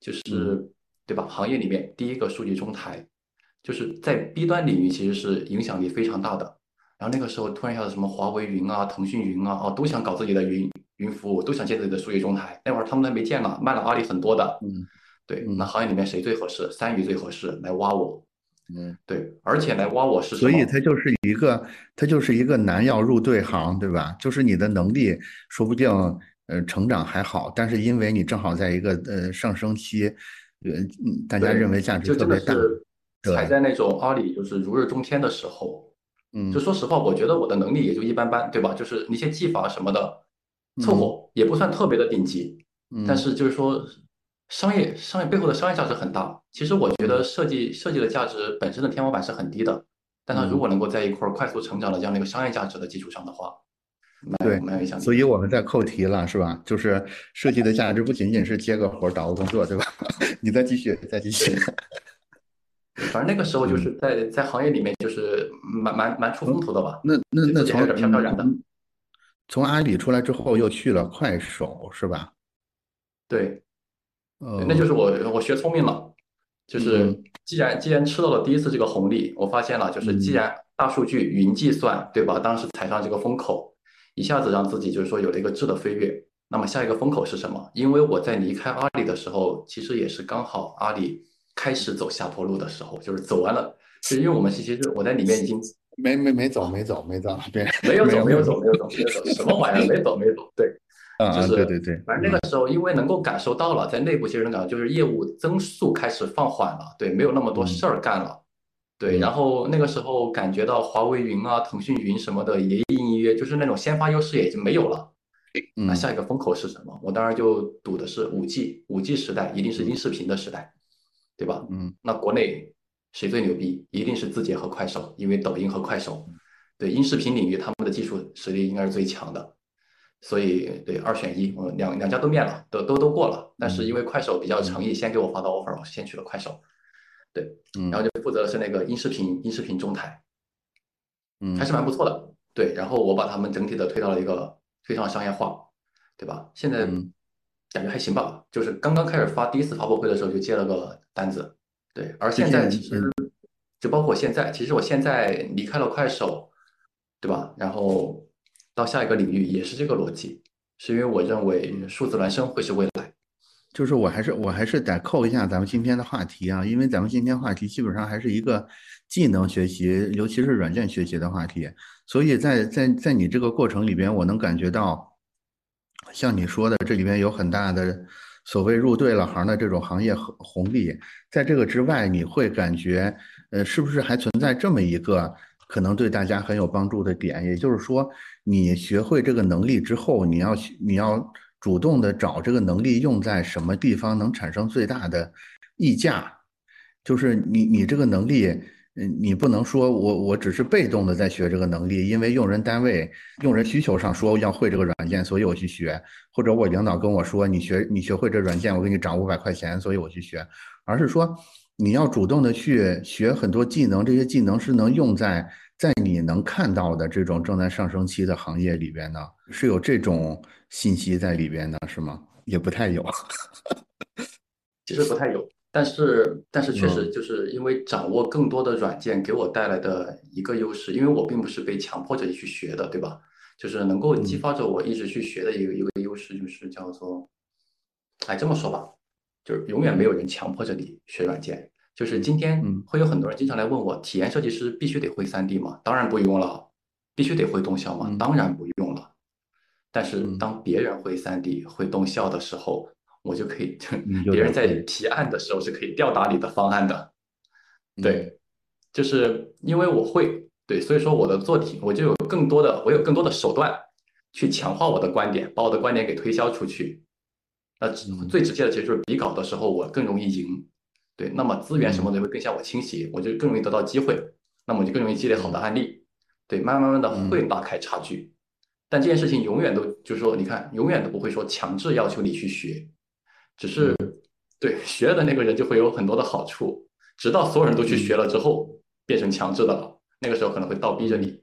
Speaker 4: 就是对吧？行业里面第一个数据中台，就是在 B 端领域其实是影响力非常大的。然后那个时候突然一下子什么华为云啊、腾讯云啊，哦，都想搞自己的云云服务，都想建自己的数据中台。那会儿他们还没建呢，卖了阿里很多的。
Speaker 2: 嗯，
Speaker 4: 对，那行业里面谁最合适？三鱼最合适，来挖我。
Speaker 2: 嗯，
Speaker 4: 对，而且来挖我是
Speaker 2: 所以它就是一个，它就是一个难要入对行，对吧？就是你的能力说不定呃成长还好，但是因为你正好在一个呃上升期，呃，大家认为价值特别大，
Speaker 4: 踩在那种阿里就是如日中天的时候，
Speaker 2: 嗯，
Speaker 4: 就说实话，我觉得我的能力也就一般般，对吧？就是那些技法什么的凑合，也不算特别的顶级，但是就是说。商业商业背后的商业价值很大，其实我觉得设计设计的价值本身的天花板是很低的，但它如果能够在一块快速成长的这样的一个商业价值的基础上的话，
Speaker 2: 对，
Speaker 4: 蛮有影响力。
Speaker 2: 所以我们在扣题了，是吧？就是设计的价值不仅仅是接个活找个工作，对吧？<laughs> 你再继续，再继续。<laughs>
Speaker 4: 反正那个时候就是在在行业里面就是蛮蛮蛮出风头的吧。
Speaker 2: 那那那从
Speaker 4: 飘飘然的，
Speaker 2: 从阿里出来之后又去了快手，是吧？
Speaker 4: 对。那就是我我学聪明了，就是既然既然吃到了第一次这个红利，我发现了就是既然大数据云计算对吧？当时踩上这个风口，一下子让自己就是说有了一个质的飞跃。那么下一个风口是什么？因为我在离开阿里的时候，其实也是刚好阿里开始走下坡路的时候，就是走完了。就因为我们其实我在里面已经
Speaker 2: 没没没走没走没走，
Speaker 4: 没有走没有走没有走没有走，什么玩意儿没走没走对。
Speaker 2: 啊，对对对，
Speaker 4: 反正那个时候，因为能够感受到了，在内部其实能感到，就是业务增速开始放缓了，对，没有那么多事儿干了，对，然后那个时候感觉到华为云啊、腾讯云什么的也隐隐约，就是那种先发优势也已经没有了。那下一个风口是什么？我当然就赌的是五 G，五 G 时代一定是音视频的时代，对吧？
Speaker 2: 嗯，
Speaker 4: 那国内谁最牛逼？一定是字节和快手，因为抖音和快手，对音视频领域他们的技术实力应该是最强的。所以对二选一，我两两家都面了，都都都过了。但是因为快手比较诚意，先给我发到 offer，我先去了快手。对，然后就负责的是那个音视频音视频中台，
Speaker 2: 嗯，
Speaker 4: 还是蛮不错的。对，然后我把他们整体的推到了一个非常商业化，对吧？现在感觉还行吧。就是刚刚开始发第一次发布会的时候就接了个单子，对。而现在其实就包括现在，其实我现在离开了快手，对吧？然后。到下一个领域也是这个逻辑，是因为我认为数字孪生会是未来。
Speaker 2: 就是我还是我还是得扣一下咱们今天的话题啊，因为咱们今天话题基本上还是一个技能学习，尤其是软件学习的话题。所以在在在你这个过程里边，我能感觉到，像你说的，这里边有很大的所谓入对了行的这种行业红利。在这个之外，你会感觉，呃，是不是还存在这么一个？可能对大家很有帮助的点，也就是说，你学会这个能力之后，你要你要主动的找这个能力用在什么地方能产生最大的溢价，就是你你这个能力，嗯，你不能说我我只是被动的在学这个能力，因为用人单位用人需求上说要会这个软件，所以我去学，或者我领导跟我说你学你学会这软件，我给你涨五百块钱，所以我去学，而是说。你要主动的去学很多技能，这些技能是能用在在你能看到的这种正在上升期的行业里边的，是有这种信息在里边的，是吗？也不太有，<laughs>
Speaker 4: 其实不太有，但是但是确实就是因为掌握更多的软件给我带来的一个优势，因为我并不是被强迫着去学的，对吧？就是能够激发着我一直去学的一个一个优势，就是叫做，哎，这么说吧。就是永远没有人强迫着你学软件。就是今天会有很多人经常来问我，体验设计师必须得会 3D 吗？当然不用了。必须得会动效吗？当然不用了。但是当别人会 3D 会动效的时候，我就可以，<laughs> 别人在提案的时候是可以吊打你的方案的。对，就是因为我会，对，所以说我的做题我就有更多的，我有更多的手段去强化我的观点，把我的观点给推销出去。那最直接的其实就是比稿的时候，我更容易赢，对。那么资源什么的会更向我倾斜，我就更容易得到机会，那么我就更容易积累好的案例，对。慢慢慢的会拉开差距，但这件事情永远都就是说，你看，永远都不会说强制要求你去学，只是对学的那个人就会有很多的好处，直到所有人都去学了之后，变成强制的了，那个时候可能会倒逼着你，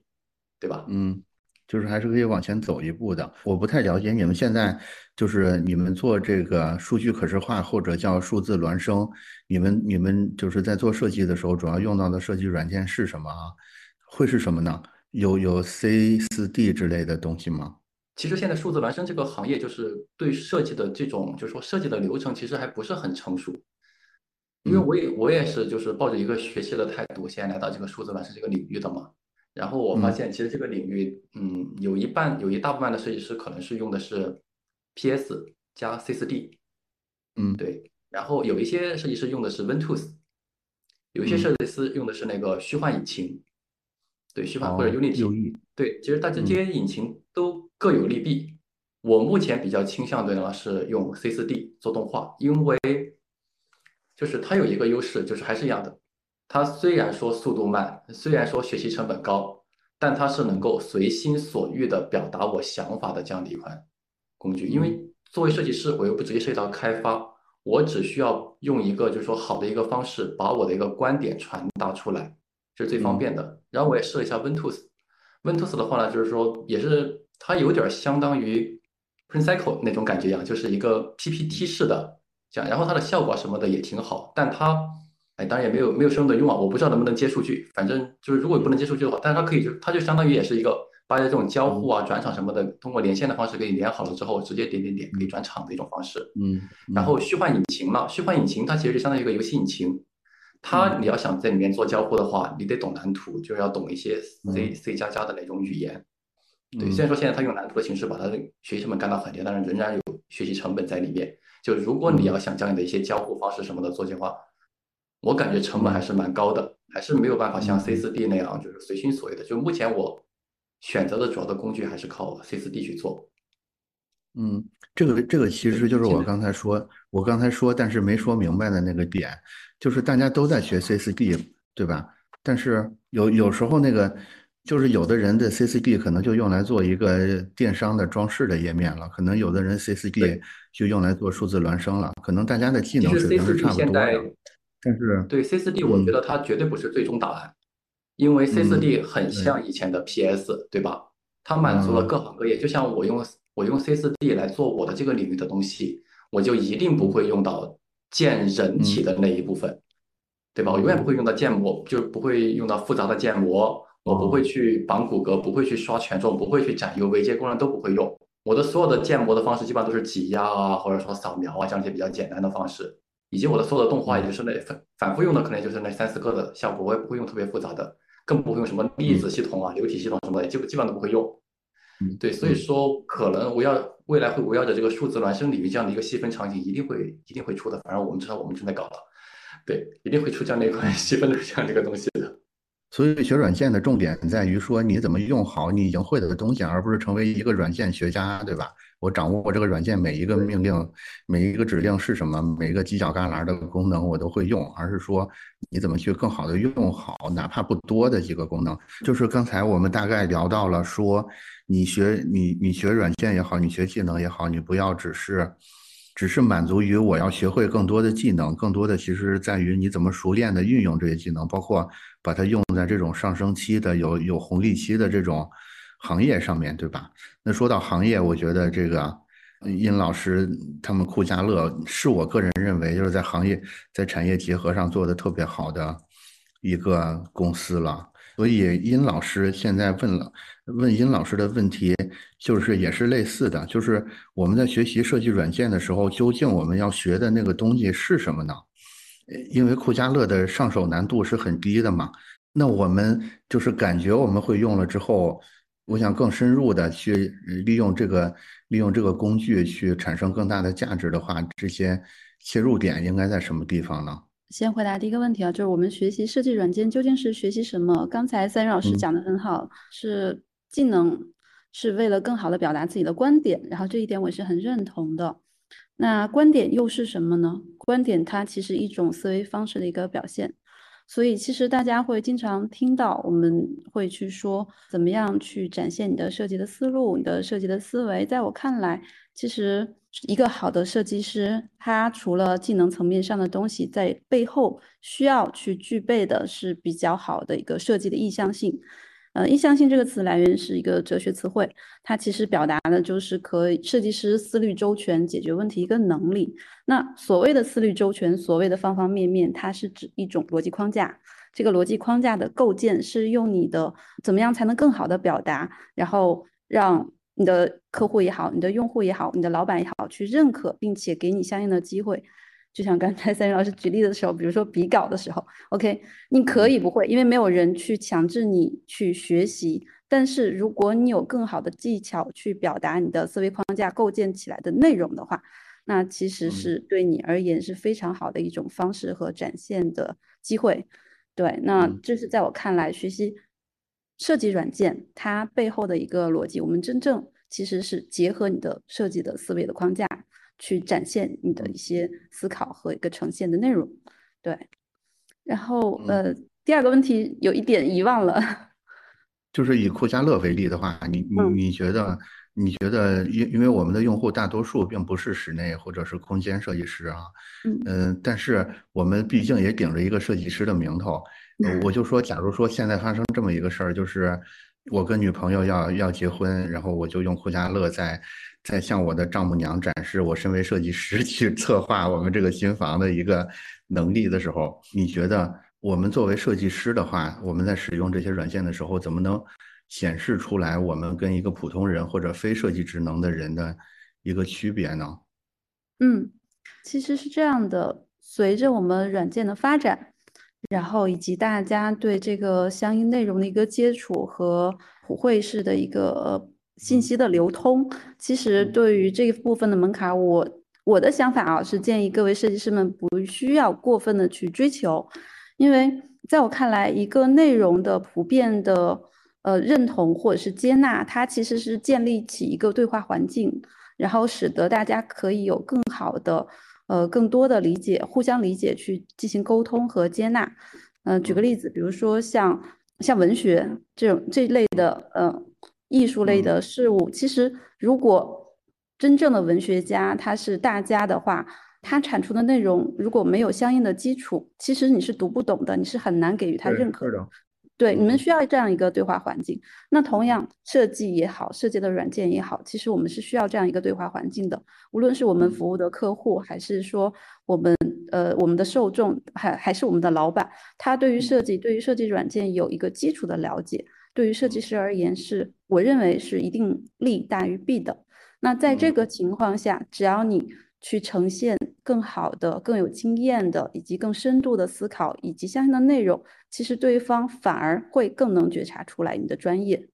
Speaker 4: 对吧？
Speaker 2: 嗯，就是还是可以往前走一步的。我不太了解你们现在就是你们做这个数据可视化或者叫数字孪生，你们你们就是在做设计的时候主要用到的设计软件是什么啊？会是什么呢？有有 C 四 D 之类的东西吗？
Speaker 4: 其实现在数字孪生这个行业就是对设计的这种就是说设计的流程其实还不是很成熟。因为我也我也是就是抱着一个学习的态度，先来到这个数字孪生这个领域的嘛。然后我发现，其实这个领域，嗯，有一半有一大部分的设计师可能是用的是 PS 加 C4D，
Speaker 2: 嗯，
Speaker 4: 对。然后有一些设计师用的是 Ventus，有一些设计师用的是那个虚幻引擎，对，虚幻或者 Unity。对，其实大家这些引擎都各有利弊。我目前比较倾向的呢是用 C 四 D 做动画，因为。就是它有一个优势，就是还是一样的。它虽然说速度慢，虽然说学习成本高，但它是能够随心所欲的表达我想法的这样的一款工具。因为作为设计师，我又不直接涉及到开发，我只需要用一个就是说好的一个方式，把我的一个观点传达出来，这是最方便的。然后我也试了一下 Ventus，Ventus 的话呢，就是说也是它有点相当于 Printcycle 那种感觉一样，就是一个 PPT 式的。然后它的效果什么的也挺好，但它，哎，当然也没有没有深入的用啊，我不知道能不能接数据。反正就是如果不能接数据的话，但是它可以就它就相当于也是一个把这种交互啊、转场什么的，通过连线的方式给你连好了之后，直接点点点可以转场的一种方式。
Speaker 2: 嗯。
Speaker 4: 然后虚幻引擎嘛，虚幻引擎它其实就相当于一个游戏引擎，它你要想在里面做交互的话，你得懂蓝图，就是要懂一些 C C 加加的那种语言。对，虽然说现在他用蓝图的形式把他的学习成本干到很低，但是仍然有学习成本在里面。就如果你要想将你的一些交互方式什么的做进化，我感觉成本还是蛮高的，还是没有办法像 C4D 那样就是随心所欲的。就目前我选择的主要的工具还是靠 C4D 去做。
Speaker 2: 嗯，这个这个其实就是我刚才说，我刚才说但是没说明白的那个点，就是大家都在学 C4D，对吧？但是有有时候那个。就是有的人的 C C D 可能就用来做一个电商的装饰的页面了，可能有的人 C C D 就用来做数字孪生了，可能大家的技能水平是差不多的。但是
Speaker 4: 对 CCD，我觉得它绝对不是最终答案，因为 CCD 很像以前的 P S，对吧？它满足了各行各业。就像我用我用 CCD 来做我的这个领域的东西，我就一定不会用到建人体的那一部分，对吧？我永远不会用到建模，就不会用到复杂的建模。我不会去绑骨骼，不会去刷权重，不会去展 UV，这些功能都不会用。我的所有的建模的方式基本上都是挤压啊，或者说扫描啊，这样一些比较简单的方式。以及我的所有的动画，也就是那反反复用的，可能就是那三四个的效果，我也不会用特别复杂的，更不会用什么粒子系统啊、流体系统什么的，基本基本上都不会用。
Speaker 2: 嗯，
Speaker 4: 对，所以说可能围绕未来会围绕着这个数字孪生领域这样的一个细分场景，一定会一定会出的。反正我们知道，我们正在搞了，对，一定会出这样的一款 <laughs> 细分的这样的一个东西的。
Speaker 2: 所以学软件的重点在于说你怎么用好你已经会的东西，而不是成为一个软件学家，对吧？我掌握这个软件每一个命令、每一个指令是什么，每一个犄角旮旯的功能我都会用，而是说你怎么去更好的用好，哪怕不多的几个功能。就是刚才我们大概聊到了说，你学你你学软件也好，你学技能也好，你不要只是。只是满足于我要学会更多的技能，更多的其实在于你怎么熟练的运用这些技能，包括把它用在这种上升期的有有红利期的这种行业上面对吧？那说到行业，我觉得这个殷老师他们酷家乐是我个人认为就是在行业在产业结合上做的特别好的一个公司了。所以殷老师现在问了问殷老师的问题，就是也是类似的，就是我们在学习设计软件的时候，究竟我们要学的那个东西是什么呢？因为酷家乐的上手难度是很低的嘛，那我们就是感觉我们会用了之后，我想更深入的去利用这个利用这个工具去产生更大的价值的话，这些切入点应该在什么地方呢？
Speaker 3: 先回答第一个问题啊，就是我们学习设计软件究竟是学习什么？刚才三云老师讲的很好，是技能，是为了更好的表达自己的观点，然后这一点我是很认同的。那观点又是什么呢？观点它其实一种思维方式的一个表现，所以其实大家会经常听到我们会去说怎么样去展现你的设计的思路，你的设计的思维。在我看来，其实。一个好的设计师，他除了技能层面上的东西，在背后需要去具备的是比较好的一个设计的意向性。呃，意向性这个词来源是一个哲学词汇，它其实表达的就是可以设计师思虑周全解决问题一个能力。那所谓的思虑周全，所谓的方方面面，它是指一种逻辑框架。这个逻辑框架的构建是用你的怎么样才能更好的表达，然后让你的客户也好，你的用户也好，你的老板也好去认可，并且给你相应的机会。就像刚才三云老师举例的时候，比如说比稿的时候，OK，你可以不会，因为没有人去强制你去学习。但是如果你有更好的技巧去表达你的思维框架构建起来的内容的话，那其实是对你而言是非常好的一种方式和展现的机会。对，那这是在我看来，学习设计软件它背后的一个逻辑，我们真正其实是结合你的设计的思维的框架。去展现你的一些思考和一个呈现的内容，对。然后呃，第二个问题有一点遗忘了，<laughs>
Speaker 2: 就是以酷家乐为例的话，你你你觉得你觉得，因因为我们的用户大多数并不是室内或者是空间设计师啊，嗯但是我们毕竟也顶着一个设计师的名头，我就说，假如说现在发生这么一个事儿，就是我跟女朋友要要结婚，然后我就用酷家乐在。在向我的丈母娘展示我身为设计师 <laughs> 去策划我们这个新房的一个能力的时候，你觉得我们作为设计师的话，我们在使用这些软件的时候，怎么能显示出来我们跟一个普通人或者非设计职能的人的一个区别呢？
Speaker 3: 嗯，其实是这样的，随着我们软件的发展，然后以及大家对这个相应内容的一个接触和普惠式的一个。信息的流通，其实对于这一部分的门槛，我我的想法啊是建议各位设计师们不需要过分的去追求，因为在我看来，一个内容的普遍的呃认同或者是接纳，它其实是建立起一个对话环境，然后使得大家可以有更好的呃更多的理解，互相理解去进行沟通和接纳。嗯，举个例子，比如说像像文学这种这一类的，呃。艺术类的事物，其实如果真正的文学家他是大家的话，他产出的内容如果没有相应的基础，其实你是读不懂的，你是很难给予他认可
Speaker 2: 的。
Speaker 3: 对，你们需要这样一个对话环境。那同样，设计也好，设计的软件也好，其实我们是需要这样一个对话环境的。无论是我们服务的客户，还是说我们呃我们的受众，还还是我们的老板，他对于设计，对于设计软件有一个基础的了解。对于设计师而言，是我认为是一定利大于弊的。那在这个情况下，只要你去呈现更好的、更有经验的，以及更深度的思考，以及相应的内容，其实对方反而会更能觉察出来你的专业。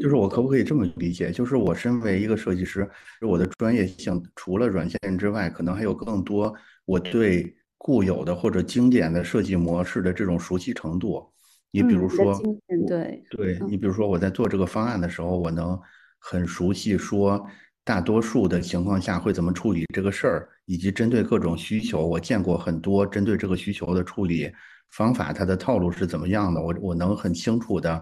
Speaker 2: 就是我可不可以这么理解？就是我身为一个设计师，我的专业性除了软件之外，可能还有更多我对固有的或者经典的设计模式的这种熟悉程度。你比如说，
Speaker 3: 对
Speaker 2: 对，你比如说我在做这个方案的时候，我能很熟悉说大多数的情况下会怎么处理这个事儿，以及针对各种需求，我见过很多针对这个需求的处理方法，它的套路是怎么样的，我我能很清楚的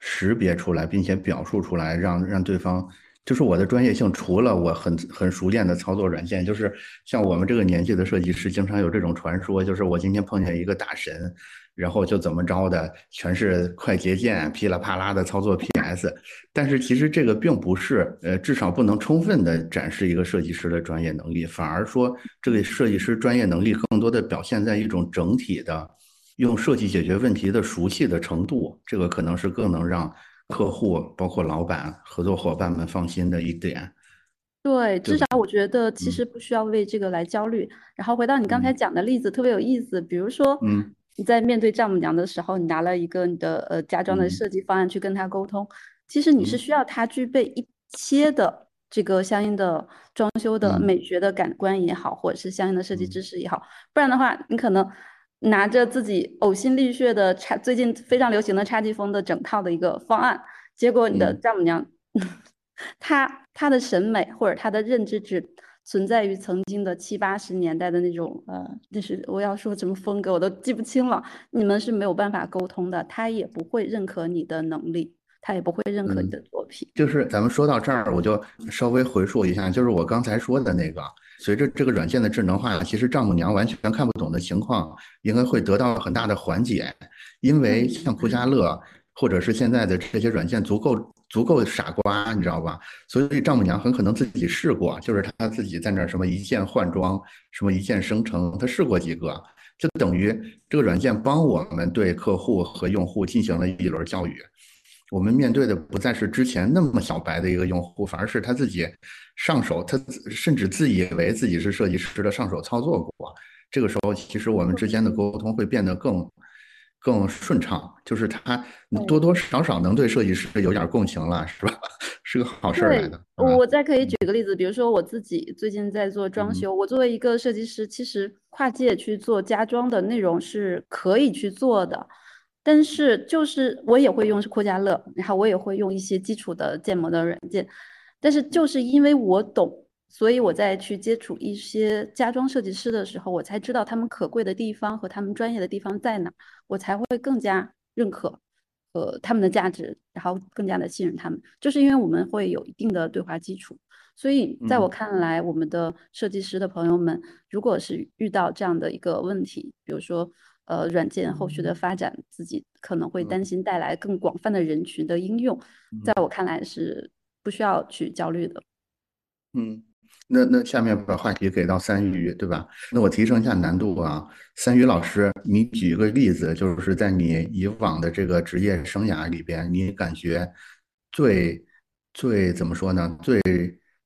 Speaker 2: 识别出来，并且表述出来，让让对方。就是我的专业性，除了我很很熟练的操作软件，就是像我们这个年纪的设计师，经常有这种传说，就是我今天碰见一个大神。然后就怎么着的，全是快捷键，噼里啪啦的操作 PS。但是其实这个并不是，呃，至少不能充分的展示一个设计师的专业能力，反而说这个设计师专业能力更多的表现在一种整体的用设计解决问题的熟悉的程度。这个可能是更能让客户、包括老板、合作伙伴们放心的一点。
Speaker 3: 对，至少我觉得其实不需要为这个来焦虑。然后回到你刚才讲的例子，特别有意思，比如说，
Speaker 2: 嗯。
Speaker 3: 你在面对丈母娘的时候，你拿了一个你的呃家装的设计方案去跟她沟通，其实你是需要她具备一些的这个相应的装修的美学的感官也好，或者是相应的设计知识也好，不然的话，你可能拿着自己呕心沥血的差最近非常流行的差劲风的整套的一个方案，结果你的丈母娘，<laughs> 她她的审美或者她的认知只。存在于曾经的七八十年代的那种，呃，那是我要说什么风格我都记不清了。你们是没有办法沟通的，他也不会认可你的能力，他也不会认可你的作品。
Speaker 2: 就是咱们说到这儿，我就稍微回溯一下，就是我刚才说的那个，随着这个软件的智能化，其实丈母娘完全看不懂的情况，应该会得到很大的缓解，因为像酷家乐。或者是现在的这些软件足够足够傻瓜，你知道吧？所以丈母娘很可能自己试过，就是她自己在那什么一键换装，什么一键生成，她试过几个，就等于这个软件帮我们对客户和用户进行了一轮教育。我们面对的不再是之前那么小白的一个用户，反而是他自己上手，他甚至自以为自己是设计师的上手操作过。这个时候，其实我们之间的沟通会变得更更顺畅，就是他多多少少能对设计师有点共情了，是吧？<laughs> 是个好事来的。
Speaker 3: 我再可以举个例子，比如说我自己最近在做装修，我作为一个设计师，其实跨界去做家装的内容是可以去做的。但是就是我也会用是酷家乐，然后我也会用一些基础的建模的软件，但是就是因为我懂，所以我在去接触一些家装设计师的时候，我才知道他们可贵的地方和他们专业的地方在哪，我才会更加认可呃他们的价值，然后更加的信任他们，就是因为我们会有一定的对话基础，所以在我看来，我们的设计师的朋友们，如果是遇到这样的一个问题，比如说。呃，软件后续的发展，自己可能会担心带来更广泛的人群的应用，在我看来是不需要去焦虑的。
Speaker 2: 嗯，那那下面把话题给到三鱼，对吧？那我提升一下难度啊，三鱼老师，你举一个例子，就是在你以往的这个职业生涯里边，你感觉最最怎么说呢？最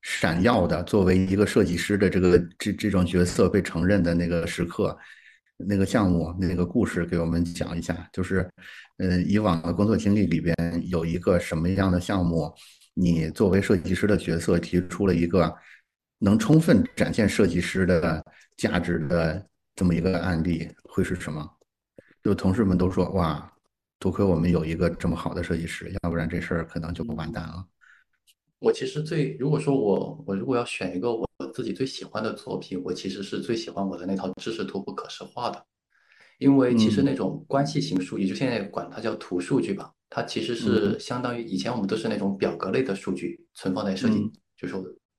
Speaker 2: 闪耀的，作为一个设计师的这个这这种角色被承认的那个时刻。那个项目那个故事给我们讲一下，就是，呃，以往的工作经历里边有一个什么样的项目，你作为设计师的角色提出了一个能充分展现设计师的价值的这么一个案例，会是什么？就同事们都说哇，多亏我们有一个这么好的设计师，要不然这事儿可能就不完蛋了。
Speaker 4: 我其实最，如果说我我如果要选一个我自己最喜欢的作品，我其实是最喜欢我的那套知识图谱可视化的，因为其实那种关系型数据，就现在管它叫图数据吧，它其实是相当于以前我们都是那种表格类的数据存放在设计，就是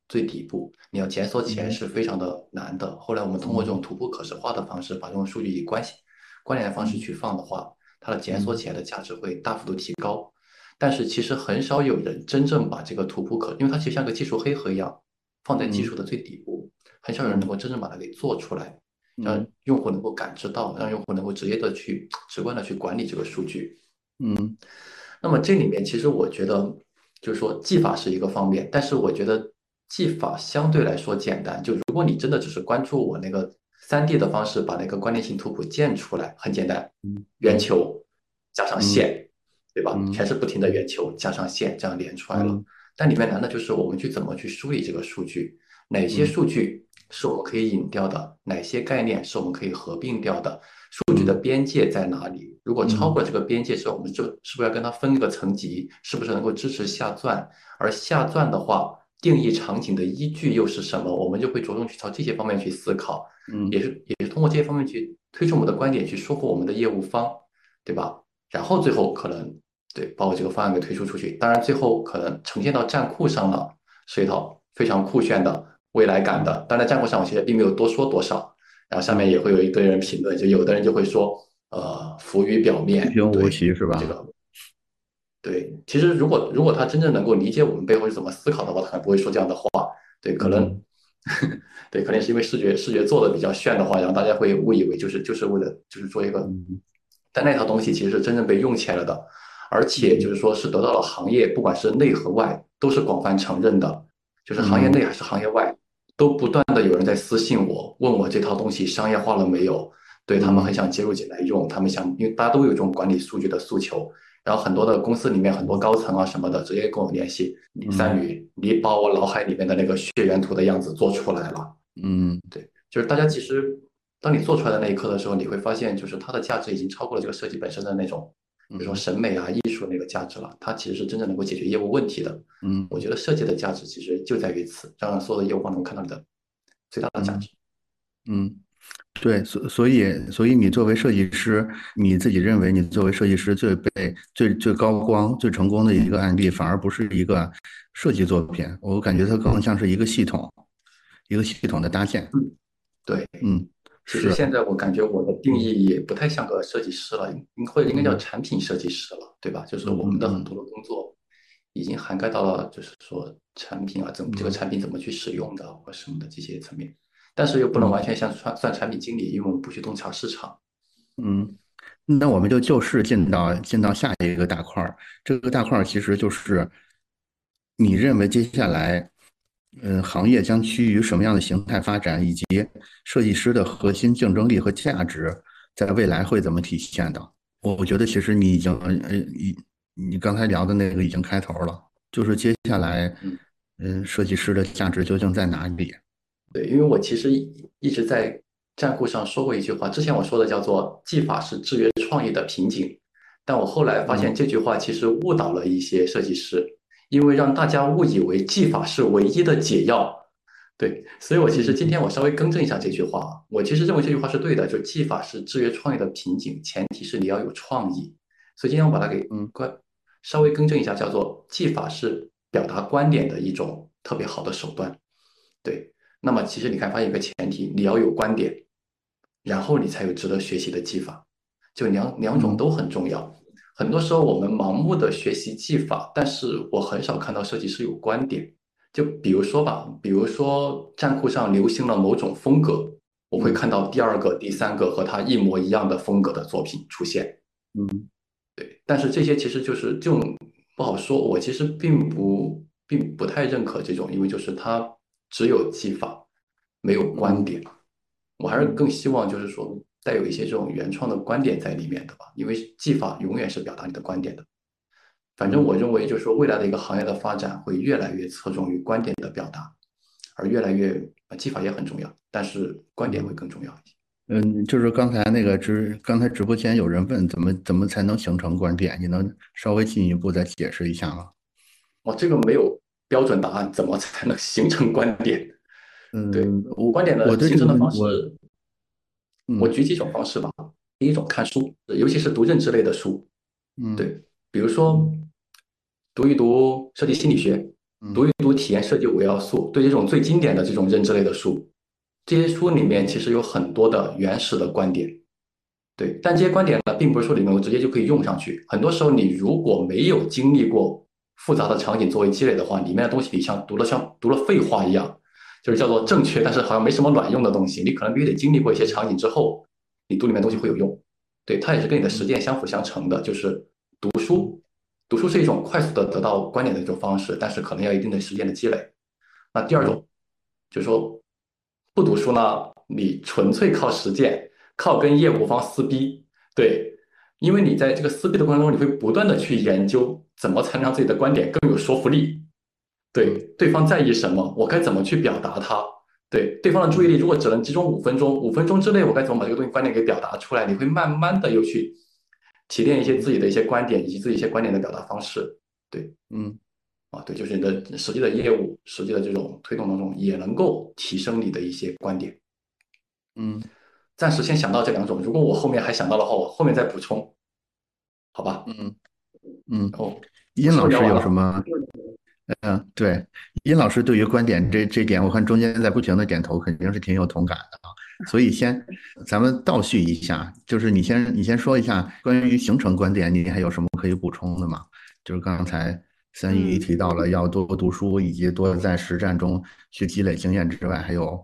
Speaker 4: 最底部，你要检索起来是非常的难的。后来我们通过这种图谱可视化的方式，把这种数据以关系关联的方式去放的话，它的检索起来的价值会大幅度提高。但是其实很少有人真正把这个图谱可，因为它其实像个技术黑盒一样，放在技术的最底部，很少有人能够真正把它给做出来，让用户能够感知到，让用户能够直接的去直观的去管理这个数据。
Speaker 2: 嗯，
Speaker 4: 那么这里面其实我觉得，就是说技法是一个方面，但是我觉得技法相对来说简单。就如果你真的只是关注我那个三 D 的方式把那个关联性图谱建出来，很简单，圆球加上线。对吧？全是不停的圆球加上线，这样连出来了。但里面难的就是我们去怎么去梳理这个数据，哪些数据是我们可以引掉的，哪些概念是我们可以合并掉的，数据的边界在哪里？如果超过这个边界之后，我们就是不是要跟它分一个层级？是不是能够支持下钻？而下钻的话，定义场景的依据又是什么？我们就会着重去朝这些方面去思考。
Speaker 2: 嗯，
Speaker 4: 也是也是通过这些方面去推出我们的观点，去说服我们的业务方，对吧？然后最后可能。对，把我这个方案给推出出去，当然最后可能呈现到站库上了，是一套非常酷炫的未来感的。当然站库上，我其实并没有多说多少。然后下面也会有一堆人评论，就有的人就会说，呃，浮于表面，
Speaker 2: 平无奇是吧？
Speaker 4: 这个，对，其实如果如果他真正能够理解我们背后是怎么思考的话，他还不会说这样的话。对，可能，<laughs> 对，可能是因为视觉视觉做的比较炫的话，然后大家会误以为就是就是为了就是做一个，但那套东西其实是真正被用起来了的。而且就是说，是得到了行业，不管是内和外，都是广泛承认的。就是行业内还是行业外，都不断的有人在私信我，问我这套东西商业化了没有？对他们很想接入进来用，他们想，因为大家都有这种管理数据的诉求。然后很多的公司里面，很多高层啊什么的，直接跟我联系。三宇，你把我脑海里面的那个血缘图的样子做出来了。
Speaker 2: 嗯，
Speaker 4: 对，就是大家其实，当你做出来的那一刻的时候，你会发现，就是它的价值已经超过了这个设计本身的那种。比如说审美啊、艺术那个价值了，它其实是真正能够解决业务问题的。
Speaker 2: 嗯，
Speaker 4: 我觉得设计的价值其实就在于此，让所有的业务方能看到你的最大的价值。
Speaker 2: 嗯，对，所所以所以你作为设计师，你自己认为你作为设计师最被最最高光、最成功的一个案例，反而不是一个设计作品，我感觉它更像是一个系统，一个系统的搭建。
Speaker 4: 嗯，对，
Speaker 2: 嗯。
Speaker 4: 其实现在我感觉我的定义也不太像个设计师了，或者应该叫产品设计师了。对吧？就是我们的很多的工作已经涵盖到了，就是说产品啊，怎么这个产品怎么去使用的或什么的这些层面，但是又不能完全像算算产品经理，因为我们不去洞察市场。
Speaker 2: 嗯，那我们就就事进到进到下一个大块儿，这个大块儿其实就是你认为接下来，嗯，行业将趋于什么样的形态发展，以及设计师的核心竞争力和价值在未来会怎么体现的？我我觉得其实你已经呃呃你你刚才聊的那个已经开头了，就是接下来嗯设计师的价值究竟在哪里？
Speaker 4: 对，因为我其实一直在站库上说过一句话，之前我说的叫做技法是制约创意的瓶颈，但我后来发现这句话其实误导了一些设计师，因为让大家误以为技法是唯一的解药。对，所以我其实今天我稍微更正一下这句话。我其实认为这句话是对的，就技法是制约创意的瓶颈，前提是你要有创意。所以今天我把它给嗯关稍微更正一下，叫做技法是表达观点的一种特别好的手段。对，那么其实你看，发现一个前提，你要有观点，然后你才有值得学习的技法，就两两种都很重要。很多时候我们盲目的学习技法，但是我很少看到设计师有观点。就比如说吧，比如说站酷上流行了某种风格，我会看到第二个、第三个和它一模一样的风格的作品出现。
Speaker 2: 嗯，
Speaker 4: 对。但是这些其实就是这种不好说。我其实并不并不太认可这种，因为就是它只有技法，没有观点。我还是更希望就是说带有一些这种原创的观点在里面的吧，因为技法永远是表达你的观点的。反正我认为，就是说，未来的一个行业的发展会越来越侧重于观点的表达，而越来越技法也很重要，但是观点会更重要一些。
Speaker 2: 嗯，就是刚才那个直，刚才直播间有人问怎么怎么才能形成观点，你能稍微进一步再解释一下吗？
Speaker 4: 哦，这个没有标准答案，怎么才能形成观点？
Speaker 2: 嗯，
Speaker 4: 对，我观点的形成的方式，我举几种方式吧。第一种看书，尤其是读认知类的书，
Speaker 2: 嗯，
Speaker 4: 对。比如说，读一读设计心理学，读一读体验设计五要素，对这种最经典的这种认知类的书，这些书里面其实有很多的原始的观点，对，但这些观点呢，并不是说里面我直接就可以用上去。很多时候，你如果没有经历过复杂的场景作为积累的话，里面的东西你像读了像读了废话一样，就是叫做正确，但是好像没什么卵用的东西。你可能必须得经历过一些场景之后，你读里面东西会有用。对，它也是跟你的实践相辅相成的，就是。读书，读书是一种快速的得到观点的一种方式，但是可能要一定的时间的积累。那第二种，就是说不读书呢，你纯粹靠实践，靠跟业务方撕逼，对，因为你在这个撕逼的过程中，你会不断的去研究怎么才能让自己的观点更有说服力，对，对方在意什么，我该怎么去表达他，对，对方的注意力如果只能集中五分钟，五分钟之内我该怎么把这个东西观点给表达出来，你会慢慢的又去。提炼一些自己的一些观点，以及自己一些观点的表达方式，对，
Speaker 2: 嗯，
Speaker 4: 啊，对，就是你的实际的业务、实际的这种推动当中，也能够提升你的一些观点，
Speaker 2: 嗯，
Speaker 4: 暂时先想到这两种，如果我后面还想到的话，我后面再补充，好吧？
Speaker 2: 嗯嗯，
Speaker 4: 哦，
Speaker 2: 殷老师有什么？嗯，对，殷老师对于观点这这点，我看中间在不停的点头，肯定是挺有同感的啊。所以先，咱们倒叙一下，就是你先你先说一下关于形成观点，你还有什么可以补充的吗？就是刚才三姨提到了要多读书，以及多在实战中去积累经验之外，还有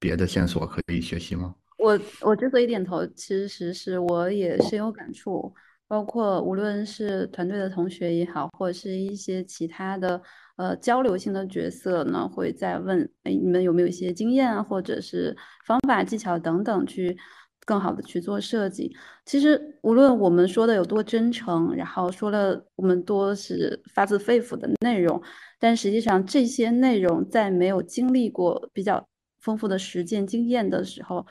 Speaker 2: 别的线索可以学习吗？
Speaker 3: 我我之所以点头，其实是我也深有感触。包括无论是团队的同学也好，或者是一些其他的呃交流性的角色呢，会在问，哎，你们有没有一些经验啊，或者是方法技巧等等，去更好的去做设计。其实无论我们说的有多真诚，然后说了我们多是发自肺腑的内容，但实际上这些内容在没有经历过比较丰富的实践经验的时候，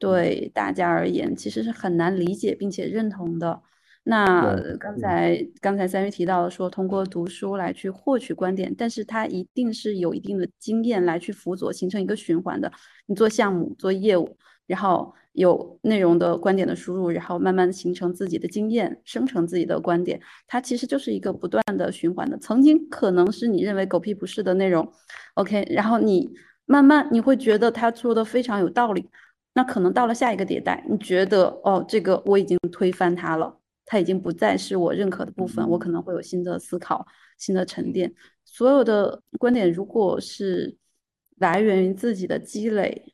Speaker 3: 对大家而言其实是很难理解并且认同的。那刚才刚才三月提到说，通过读书来去获取观点，但是它一定是有一定的经验来去辅佐，形成一个循环的。你做项目、做业务，然后有内容的观点的输入，然后慢慢形成自己的经验，生成自己的观点，它其实就是一个不断的循环的。曾经可能是你认为狗屁不是的内容，OK，然后你慢慢你会觉得他说的非常有道理，那可能到了下一个迭代，你觉得哦，这个我已经推翻它了。它已经不再是我认可的部分，我可能会有新的思考、新的沉淀。所有的观点如果是来源于自己的积累、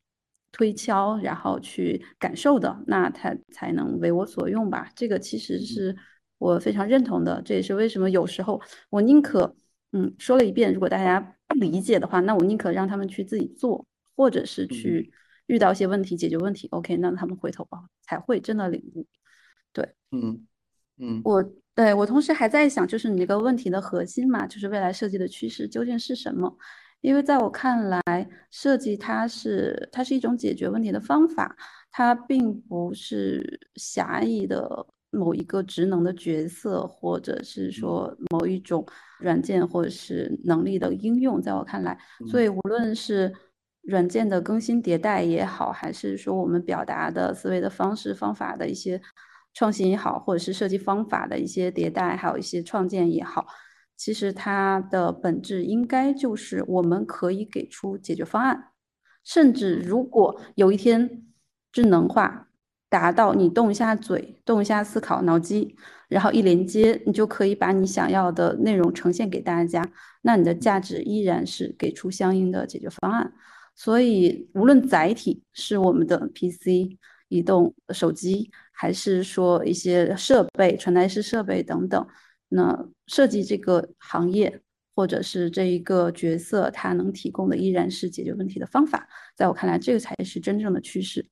Speaker 3: 推敲，然后去感受的，那它才能为我所用吧。这个其实是我非常认同的，这也是为什么有时候我宁可。嗯，说了一遍，如果大家不理解的话，那我宁可让他们去自己做，或者是去遇到一些问题解决问题。OK，那他们回头啊，才会真的领悟。对，
Speaker 2: 嗯嗯，
Speaker 3: 我对我同时还在想，就是你这个问题的核心嘛，就是未来设计的趋势究竟是什么？因为在我看来，设计它是它是一种解决问题的方法，它并不是狭义的。某一个职能的角色，或者是说某一种软件或者是能力的应用，在我看来，所以无论是软件的更新迭代也好，还是说我们表达的思维的方式方法的一些创新也好，或者是设计方法的一些迭代，还有一些创建也好，其实它的本质应该就是我们可以给出解决方案，甚至如果有一天智能化。达到你动一下嘴，动一下思考脑机，然后一连接，你就可以把你想要的内容呈现给大家。那你的价值依然是给出相应的解决方案。所以，无论载体是我们的 PC、移动手机，还是说一些设备、传达式设备等等，那设计这个行业或者是这一个角色，它能提供的依然是解决问题的方法。在我看来，这个才是真正的趋势。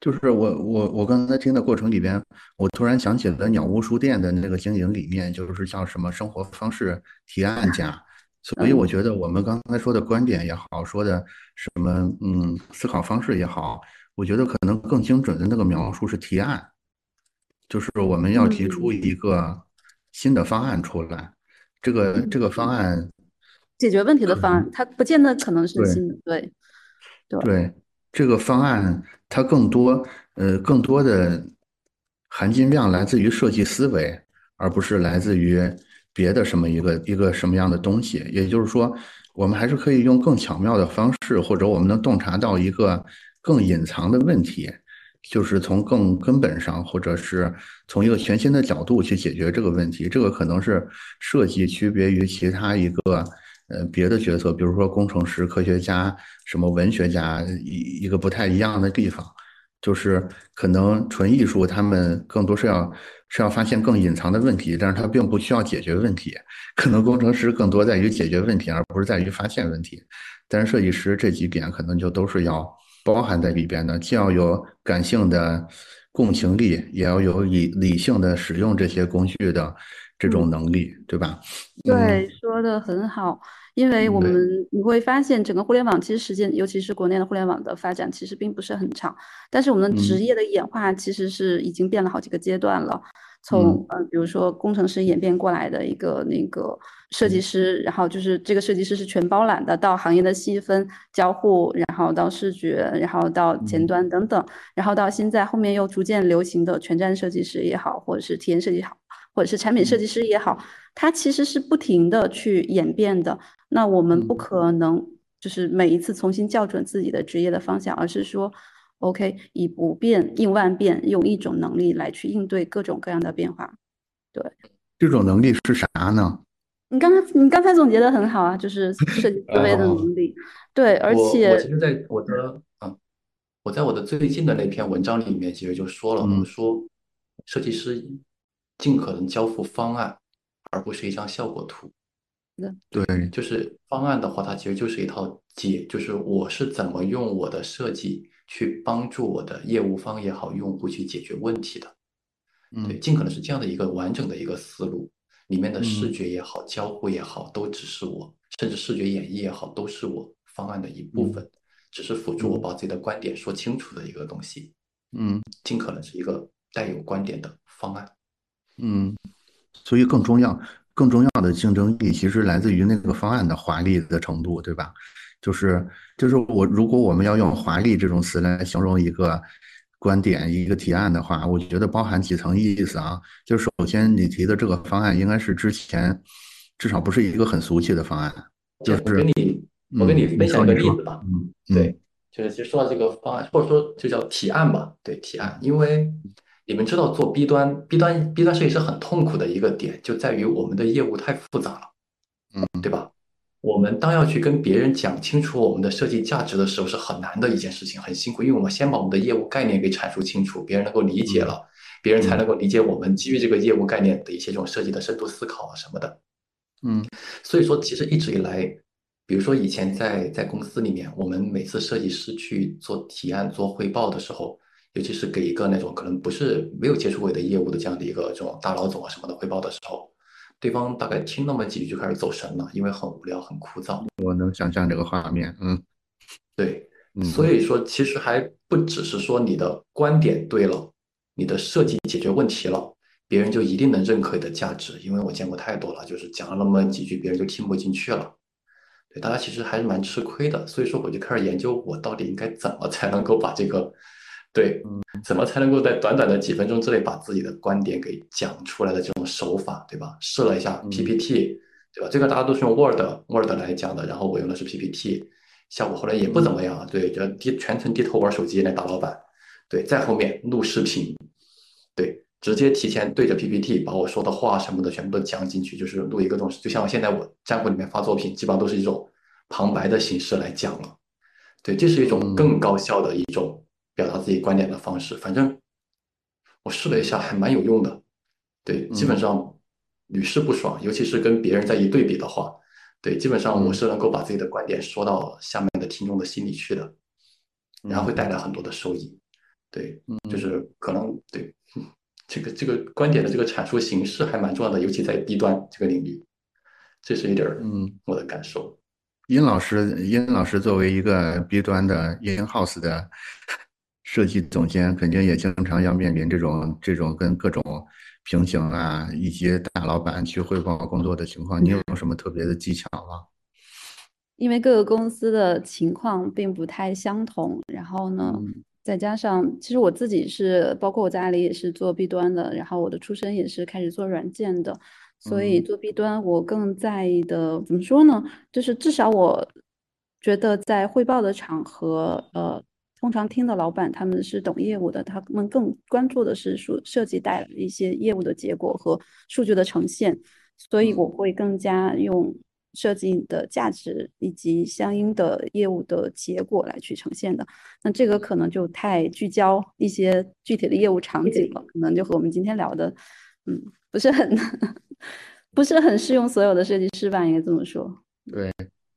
Speaker 2: 就是我我我刚才听的过程里边，我突然想起了鸟屋书店的那个经营理念，就是叫什么生活方式提案家。所以我觉得我们刚才说的观点也好，说的什么嗯思考方式也好，我觉得可能更精准的那个描述是提案，就是我们要提出一个新的方案出来。这个这个方案
Speaker 3: 解决问题的方案，它不见得可能是新的，
Speaker 2: 对
Speaker 3: 对
Speaker 2: 对。这个方案它更多，呃，更多的含金量来自于设计思维，而不是来自于别的什么一个一个什么样的东西。也就是说，我们还是可以用更巧妙的方式，或者我们能洞察到一个更隐藏的问题，就是从更根本上，或者是从一个全新的角度去解决这个问题。这个可能是设计区别于其他一个。呃，别的角色，比如说工程师、科学家、什么文学家，一一个不太一样的地方，就是可能纯艺术，他们更多是要是要发现更隐藏的问题，但是他并不需要解决问题。可能工程师更多在于解决问题，而不是在于发现问题。但是设计师这几点可能就都是要包含在里边的，既要有感性的共情力，也要有理理性的使用这些工具的这种能力，对吧？
Speaker 3: 对，说的很好。因为我们你会发现，整个互联网其实时间，尤其是国内的互联网的发展，其实并不是很长。但是我们的职业的演化其实是已经变了好几个阶段了。从呃，比如说工程师演变过来的一个那个设计师，然后就是这个设计师是全包揽的，到行业的细分交互，然后到视觉，然后到前端等等，然后到现在后面又逐渐流行的全站设计师也好，或者是体验设计好。或者是产品设计师也好，它其实是不停的去演变的。那我们不可能就是每一次重新校准自己的职业的方向，而是说，OK，以不变应万变，用一种能力来去应对各种各样的变化。对，
Speaker 2: 这种能力是啥呢？
Speaker 3: 你刚才你刚才总结的很好啊，就是 <laughs> 设计思维的能力。对，而且
Speaker 4: 我其实在我的啊，我在我的最近的那篇文章里面，其实就说了，我说设计师。尽可能交付方案，而不是一张效果图。
Speaker 2: 对，
Speaker 4: 就是方案的话，它其实就是一套解，就是我是怎么用我的设计去帮助我的业务方也好，用户去解决问题的。对，尽可能是这样的一个完整的一个思路，里面的视觉也好，交互也好，都只是我，甚至视觉演绎也好，都是我方案的一部分，只是辅助我把自己的观点说清楚的一个东西。
Speaker 2: 嗯，
Speaker 4: 尽可能是一个带有观点的方案。
Speaker 2: 嗯，所以更重要、更重要的竞争力其实来自于那个方案的华丽的程度，对吧？就是，就是我如果我们要用华丽这种词来形容一个观点、一个提案的话，我觉得包含几层意思啊。就首先，你提的这个方案应该是之前至少不是一个很俗气的方案。就是
Speaker 4: 跟你，我跟你分享一个例子吧。嗯，对，就是其实说到这个方案，或者说就叫提案吧。对，提案，因为。你们知道做 B 端，B 端 B 端设计师很痛苦的一个点，就在于我们的业务太复杂了，
Speaker 2: 嗯，
Speaker 4: 对吧？我们当要去跟别人讲清楚我们的设计价值的时候，是很难的一件事情，很辛苦，因为我们先把我们的业务概念给阐述清楚，别人能够理解了，别人才能够理解我们基于这个业务概念的一些这种设计的深度思考啊什么的。
Speaker 2: 嗯，
Speaker 4: 所以说，其实一直以来，比如说以前在在公司里面，我们每次设计师去做提案、做汇报的时候，尤其是给一个那种可能不是没有接触过的业务的这样的一个这种大老总啊什么的汇报的时候，对方大概听那么几句就开始走神了，因为很无聊、很枯燥。
Speaker 2: 我能想象这个画面，嗯，
Speaker 4: 对，
Speaker 2: 嗯
Speaker 4: 所以说其实还不只是说你的观点对了，你的设计解决问题了。别人就一定能认可你的价值，因为我见过太多了，就是讲了那么几句，别人就听不进去了。对，大家其实还是蛮吃亏的，所以说我就开始研究，我到底应该怎么才能够把这个，对，怎么才能够在短短的几分钟之内把自己的观点给讲出来的这种手法，对吧？试了一下 PPT，对吧？这个大家都是用 Word Word 来讲的，然后我用的是 PPT，效果后来也不怎么样，对，就低全程低头玩手机来打老板，对，在后面录视频，对。直接提前对着 PPT 把我说的话什么的全部都讲进去，就是录一个东西，就像我现在我站会里面发作品，基本上都是一种旁白的形式来讲了。对，这是一种更高效的一种表达自己观点的方式。反正我试了一下，还蛮有用的。对，基本上屡试不爽，尤其是跟别人在一对比的话，对，基本上我是能够把自己的观点说到下面的听众的心里去的，然后会带来很多的收益。对，就是可能对。这个这个观点的这个阐述形式还蛮重要的，尤其在 B 端这个领域，这是一点儿
Speaker 2: 嗯
Speaker 4: 我的感受。
Speaker 2: 殷老师，殷老师作为一个 B 端的 in house 的设计总监，肯定也经常要面临这种这种跟各种平行啊，以及大老板去汇报工作的情况。你有什么特别的技巧吗？
Speaker 3: 因为各个公司的情况并不太相同，然后呢？
Speaker 2: 嗯
Speaker 3: 再加上，其实我自己是，包括我在阿里也是做 B 端的，然后我的出身也是开始做软件的，所以做 B 端我更在意的怎么说呢？就是至少我觉得在汇报的场合，呃，通常听的老板他们是懂业务的，他们更关注的是数设计带来的一些业务的结果和数据的呈现，所以我会更加用。设计的价值以及相应的业务的结果来去呈现的，那这个可能就太聚焦一些具体的业务场景了，可能就和我们今天聊的，嗯，不是很 <laughs> 不是很适用所有的设计师吧，应该这么说。
Speaker 2: 对，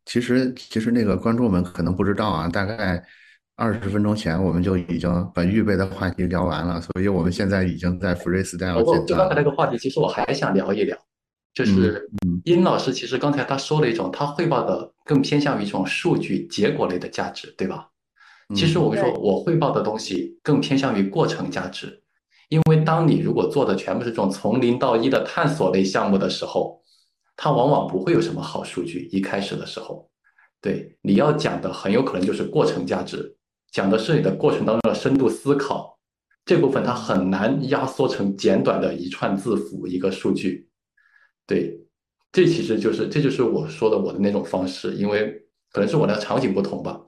Speaker 2: 其实其实那个观众们可能不知道啊，大概二十分钟前我们就已经把预备的话题聊完了，所以我们现在已经在 freestyle 阶段。
Speaker 4: 就刚才那个话题，其实我还想聊一聊。就是殷老师，其实刚才他说了一种，他汇报的更偏向于一种数据结果类的价值，对吧？其实我们说，我汇报的东西更偏向于过程价值，因为当你如果做的全部是这种从零到一的探索类项目的时候，它往往不会有什么好数据。一开始的时候，对你要讲的很有可能就是过程价值，讲的是你的过程当中的深度思考，这部分它很难压缩成简短的一串字符一个数据。对，这其实就是这就是我说的我的那种方式，因为可能是我的场景不同吧。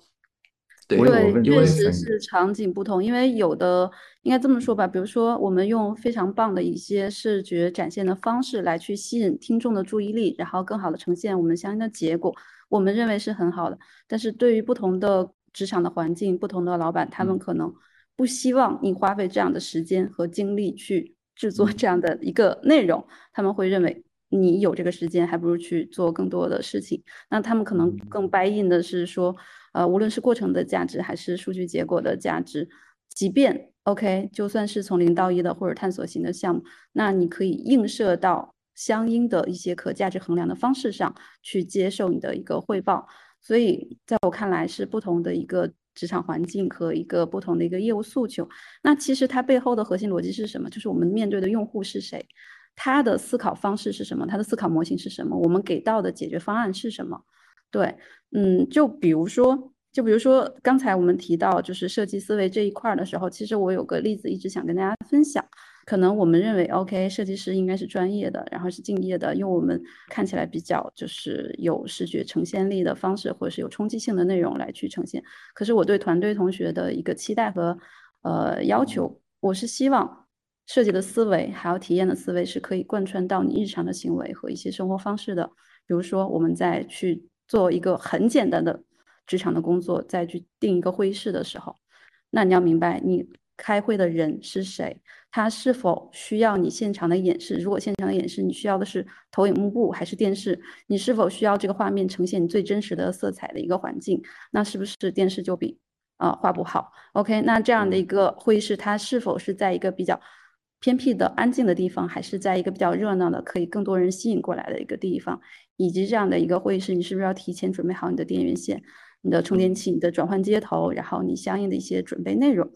Speaker 4: 对，
Speaker 3: 对，确实是场景不同，因为有的应该这么说吧，比如说我们用非常棒的一些视觉展现的方式来去吸引听众的注意力，然后更好的呈现我们相应的结果，我们认为是很好的。但是对于不同的职场的环境、不同的老板，他们可能不希望你花费这样的时间和精力去制作这样的一个内容，他们会认为。你有这个时间，还不如去做更多的事情。那他们可能更 buy in 的是说，呃，无论是过程的价值，还是数据结果的价值，即便 OK，就算是从零到一的或者探索型的项目，那你可以映射到相应的一些可价值衡量的方式上去接受你的一个汇报。所以，在我看来，是不同的一个职场环境和一个不同的一个业务诉求。那其实它背后的核心逻辑是什么？就是我们面对的用户是谁。他的思考方式是什么？他的思考模型是什么？我们给到的解决方案是什么？对，嗯，就比如说，就比如说刚才我们提到就是设计思维这一块的时候，其实我有个例子一直想跟大家分享。可能我们认为，OK，设计师应该是专业的，然后是敬业的，用我们看起来比较就是有视觉呈现力的方式，或者是有冲击性的内容来去呈现。可是我对团队同学的一个期待和呃要求，我是希望。设计的思维还有体验的思维是可以贯穿到你日常的行为和一些生活方式的。比如说，我们在去做一个很简单的职场的工作，再去定一个会议室的时候，那你要明白，你开会的人是谁，他是否需要你现场的演示？如果现场的演示你需要的是投影幕布还是电视？你是否需要这个画面呈现你最真实的色彩的一个环境？那是不是电视就比啊画布好？OK，那这样的一个会议室，它是否是在一个比较？偏僻的安静的地方，还是在一个比较热闹的、可以更多人吸引过来的一个地方，以及这样的一个会议室，你是不是要提前准备好你的电源线、你的充电器、你的转换接头，然后你相应的一些准备内容？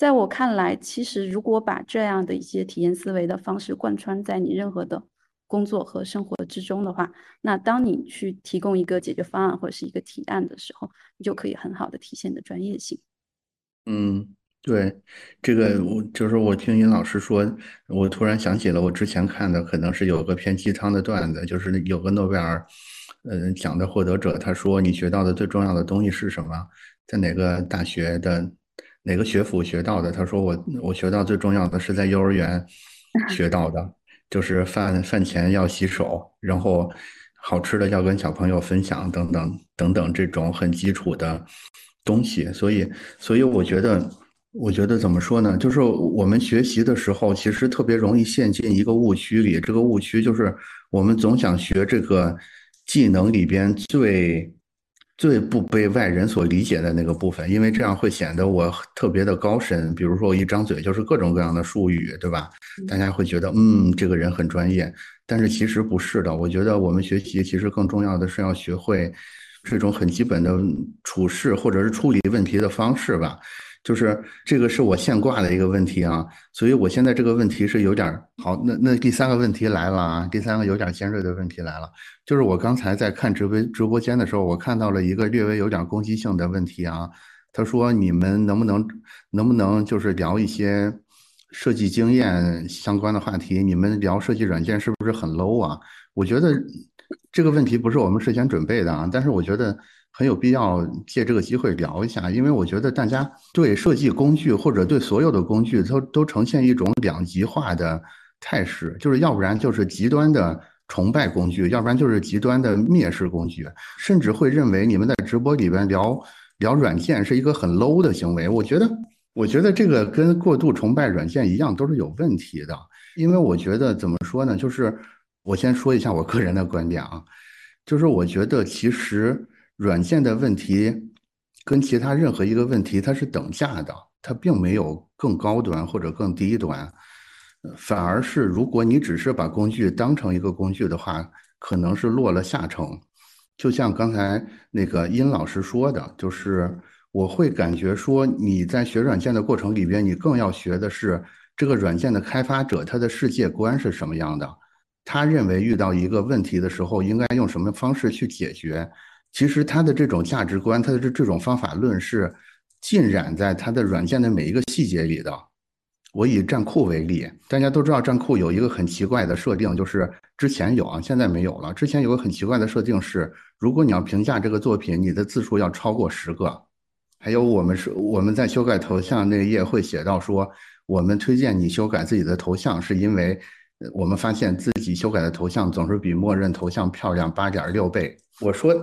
Speaker 3: 在我看来，其实如果把这样的一些体验思维的方式贯穿在你任何的工作和生活之中的话，那当你去提供一个解决方案或者是一个提案的时候，你就可以很好的体现的专业性。
Speaker 2: 嗯。对，这个我就是我听尹老师说，我突然想起了我之前看的，可能是有个偏鸡汤的段子，就是有个诺贝尔，嗯，奖的获得者，他说你学到的最重要的东西是什么？在哪个大学的哪个学府学到的？他说我我学到最重要的是在幼儿园学到的，<laughs> 就是饭饭前要洗手，然后好吃的要跟小朋友分享，等等等等这种很基础的东西。所以，所以我觉得。我觉得怎么说呢？就是我们学习的时候，其实特别容易陷进一个误区里。这个误区就是我们总想学这个技能里边最最不被外人所理解的那个部分，因为这样会显得我特别的高深。比如说，我一张嘴就是各种各样的术语，对吧？大家会觉得，嗯，这个人很专业。但是其实不是的。我觉得我们学习其实更重要的是要学会这种很基本的处事或者是处理问题的方式吧。就是这个是我现挂的一个问题啊，所以我现在这个问题是有点好。那那第三个问题来了啊，第三个有点尖锐的问题来了，就是我刚才在看直播直播间的时候，我看到了一个略微有点攻击性的问题啊。他说你们能不能能不能就是聊一些设计经验相关的话题？你们聊设计软件是不是很 low 啊？我觉得这个问题不是我们事先准备的啊，但是我觉得。很有必要借这个机会聊一下，因为我觉得大家对设计工具或者对所有的工具都都呈现一种两极化的态势，就是要不然就是极端的崇拜工具，要不然就是极端的蔑视工具，甚至会认为你们在直播里边聊聊软件是一个很 low 的行为。我觉得，我觉得这个跟过度崇拜软件一样，都是有问题的。因为我觉得怎么说呢？就是我先说一下我个人的观点啊，就是我觉得其实。软件的问题跟其他任何一个问题它是等价的，它并没有更高端或者更低端，反而是如果你只是把工具当成一个工具的话，可能是落了下乘。就像刚才那个殷老师说的，就是我会感觉说你在学软件的过程里边，你更要学的是这个软件的开发者他的世界观是什么样的，他认为遇到一个问题的时候应该用什么方式去解决。其实他的这种价值观，他的这这种方法论是浸染在他的软件的每一个细节里的。我以站酷为例，大家都知道站酷有一个很奇怪的设定，就是之前有啊，现在没有了。之前有个很奇怪的设定是，如果你要评价这个作品，你的字数要超过十个。还有我们是我们在修改头像那页会写到说，我们推荐你修改自己的头像，是因为我们发现自己修改的头像总是比默认头像漂亮八点六倍。我说，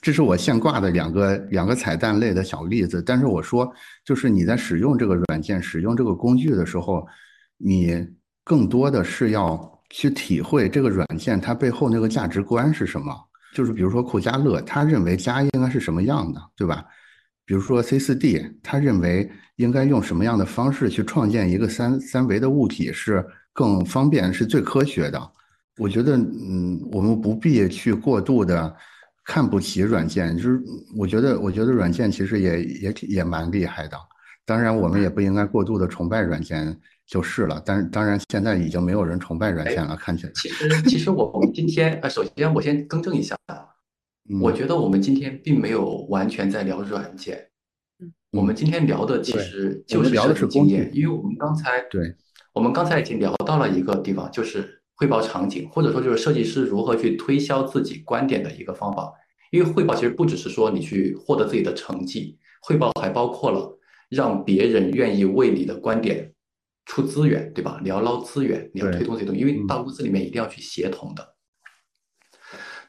Speaker 2: 这是我现挂的两个两个彩蛋类的小例子。但是我说，就是你在使用这个软件、使用这个工具的时候，你更多的是要去体会这个软件它背后那个价值观是什么。就是比如说库家乐，他认为家应该是什么样的，对吧？比如说 C 四 D，他认为应该用什么样的方式去创建一个三三维的物体是更方便、是最科学的。我觉得，嗯，我们不必去过度的。看不起软件，就是我觉得，我觉得软件其实也也也蛮厉害的。当然，我们也不应该过度的崇拜软件就是了。但当然，现在已经没有人崇拜软件了。看起来，
Speaker 4: 其实其实我们今天呃，首先我先更正一下，<laughs> 我觉得我们今天并没有完全在聊软件。我们今天聊的其实就是
Speaker 2: 聊的是
Speaker 4: 经验，因为我们刚才
Speaker 2: 对，
Speaker 4: 我们刚才已经聊到了一个地方，就是。汇报场景，或者说就是设计师如何去推销自己观点的一个方法。因为汇报其实不只是说你去获得自己的成绩，汇报还包括了让别人愿意为你的观点出资源，对吧？你要捞资源，你要推动这些东西，因为大公司里面一定要去协同的。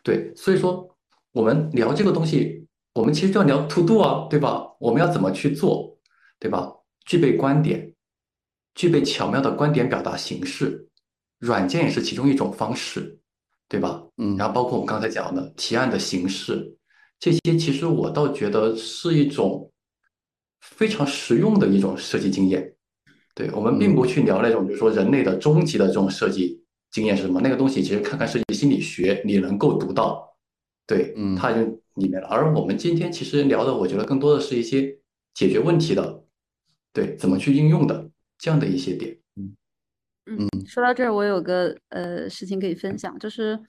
Speaker 4: 对，所以说我们聊这个东西，我们其实就要聊 to do 啊，对吧？我们要怎么去做，对吧？具备观点，具备巧妙的观点表达形式，软件也是其中一种方式，对吧？
Speaker 2: 嗯，
Speaker 4: 然后包括我们刚才讲的提案的形式，这些其实我倒觉得是一种非常实用的一种设计经验。对我们并不去聊那种，比如说人类的终极的这种设计。经验是什么？那个东西其实看看设计心理学，你能够读到，对，
Speaker 2: 嗯，
Speaker 4: 它就里面了。而我们今天其实聊的，我觉得更多的是一些解决问题的，对，怎么去应用的这样的一些点。
Speaker 3: 嗯嗯，说到这儿，我有个呃事情可以分享，就是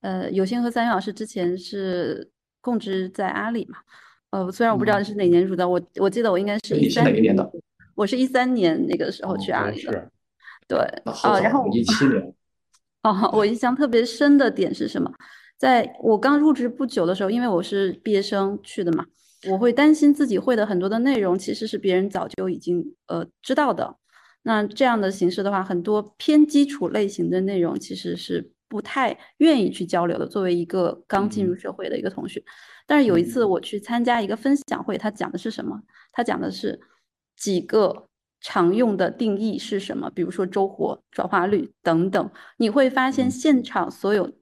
Speaker 3: 呃，有幸和三元老师之前是共职在阿里嘛，呃，虽然我不知道是哪年入的，我我记得我应该是一三
Speaker 4: 年的，
Speaker 3: 我是一三年那个时候去阿里的，对，
Speaker 4: 啊，
Speaker 3: 然后
Speaker 4: 一七年。<laughs>
Speaker 3: 哦，我印象特别深的点是什么？在我刚入职不久的时候，因为我是毕业生去的嘛，我会担心自己会的很多的内容其实是别人早就已经呃知道的。那这样的形式的话，很多偏基础类型的内容其实是不太愿意去交流的。作为一个刚进入社会的一个同学，但是有一次我去参加一个分享会，他讲的是什么？他讲的是几个。常用的定义是什么？比如说周活、转化率等等，你会发现现场所有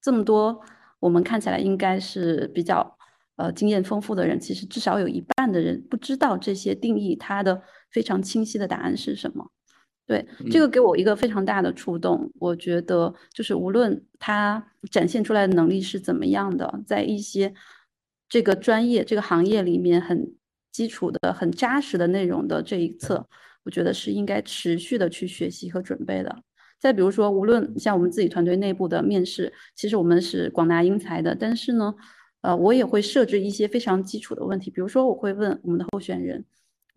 Speaker 3: 这么多我们看起来应该是比较呃经验丰富的人，其实至少有一半的人不知道这些定义，它的非常清晰的答案是什么。对这个给我一个非常大的触动，我觉得就是无论他展现出来的能力是怎么样的，在一些这个专业、这个行业里面很。基础的很扎实的内容的这一侧，我觉得是应该持续的去学习和准备的。再比如说，无论像我们自己团队内部的面试，其实我们是广纳英才的，但是呢，呃，我也会设置一些非常基础的问题，比如说我会问我们的候选人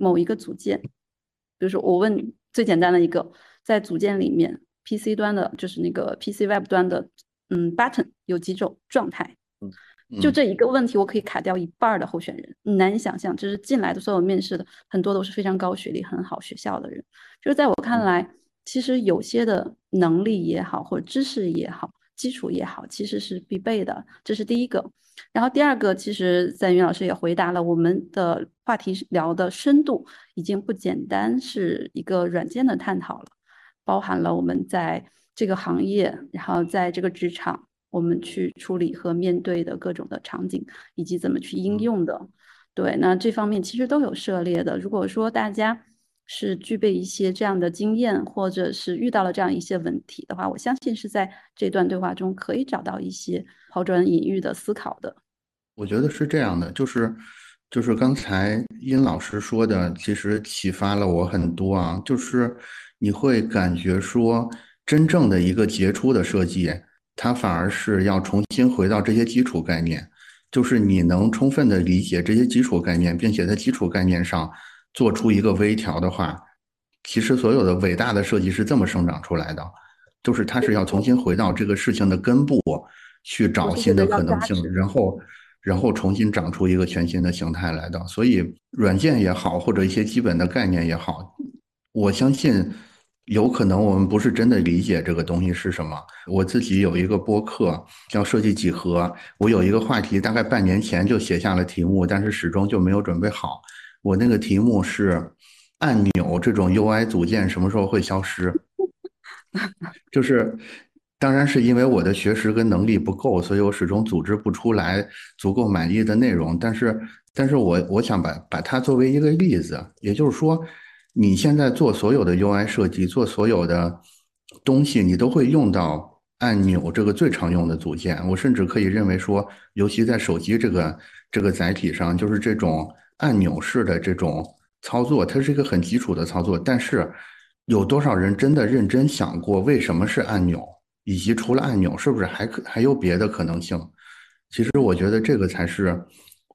Speaker 3: 某一个组件，比如说我问最简单的一个，在组件里面，PC 端的就是那个 PC Web 端的，嗯，button 有几种状态。就这一个问题，我可以卡掉一半的候选人，你难以想象，就是进来的所有面试的很多都是非常高学历、很好学校的人。就是在我看来，其实有些的能力也好，或者知识也好，基础也好，其实是必备的。这是第一个。然后第二个，其实赞云老师也回答了，我们的话题聊的深度已经不简单是一个软件的探讨了，包含了我们在这个行业，然后在这个职场。我们去处理和面对的各种的场景，以及怎么去应用的，对，那这方面其实都有涉猎的。如果说大家是具备一些这样的经验，或者是遇到了这样一些问题的话，我相信是在这段对话中可以找到一些抛砖引玉的思考的。
Speaker 2: 我觉得是这样的，就是就是刚才殷老师说的，其实启发了我很多啊。就是你会感觉说，真正的一个杰出的设计。它反而是要重新回到这些基础概念，就是你能充分的理解这些基础概念，并且在基础概念上做出一个微调的话，其实所有的伟大的设计是这么生长出来的，就是它是要重新回到这个事情的根部去找新的可能性，然后然后重新长出一个全新的形态来的。所以软件也好，或者一些基本的概念也好，我相信。有可能我们不是真的理解这个东西是什么。我自己有一个播客叫设计几何，我有一个话题，大概半年前就写下了题目，但是始终就没有准备好。我那个题目是按钮这种 UI 组件什么时候会消失？<laughs> 就是，当然是因为我的学识跟能力不够，所以我始终组织不出来足够满意的内容。但是，但是我我想把把它作为一个例子，也就是说。你现在做所有的 UI 设计，做所有的东西，你都会用到按钮这个最常用的组件。我甚至可以认为说，尤其在手机这个这个载体上，就是这种按钮式的这种操作，它是一个很基础的操作。但是，有多少人真的认真想过为什么是按钮，以及除了按钮，是不是还可还有别的可能性？其实，我觉得这个才是。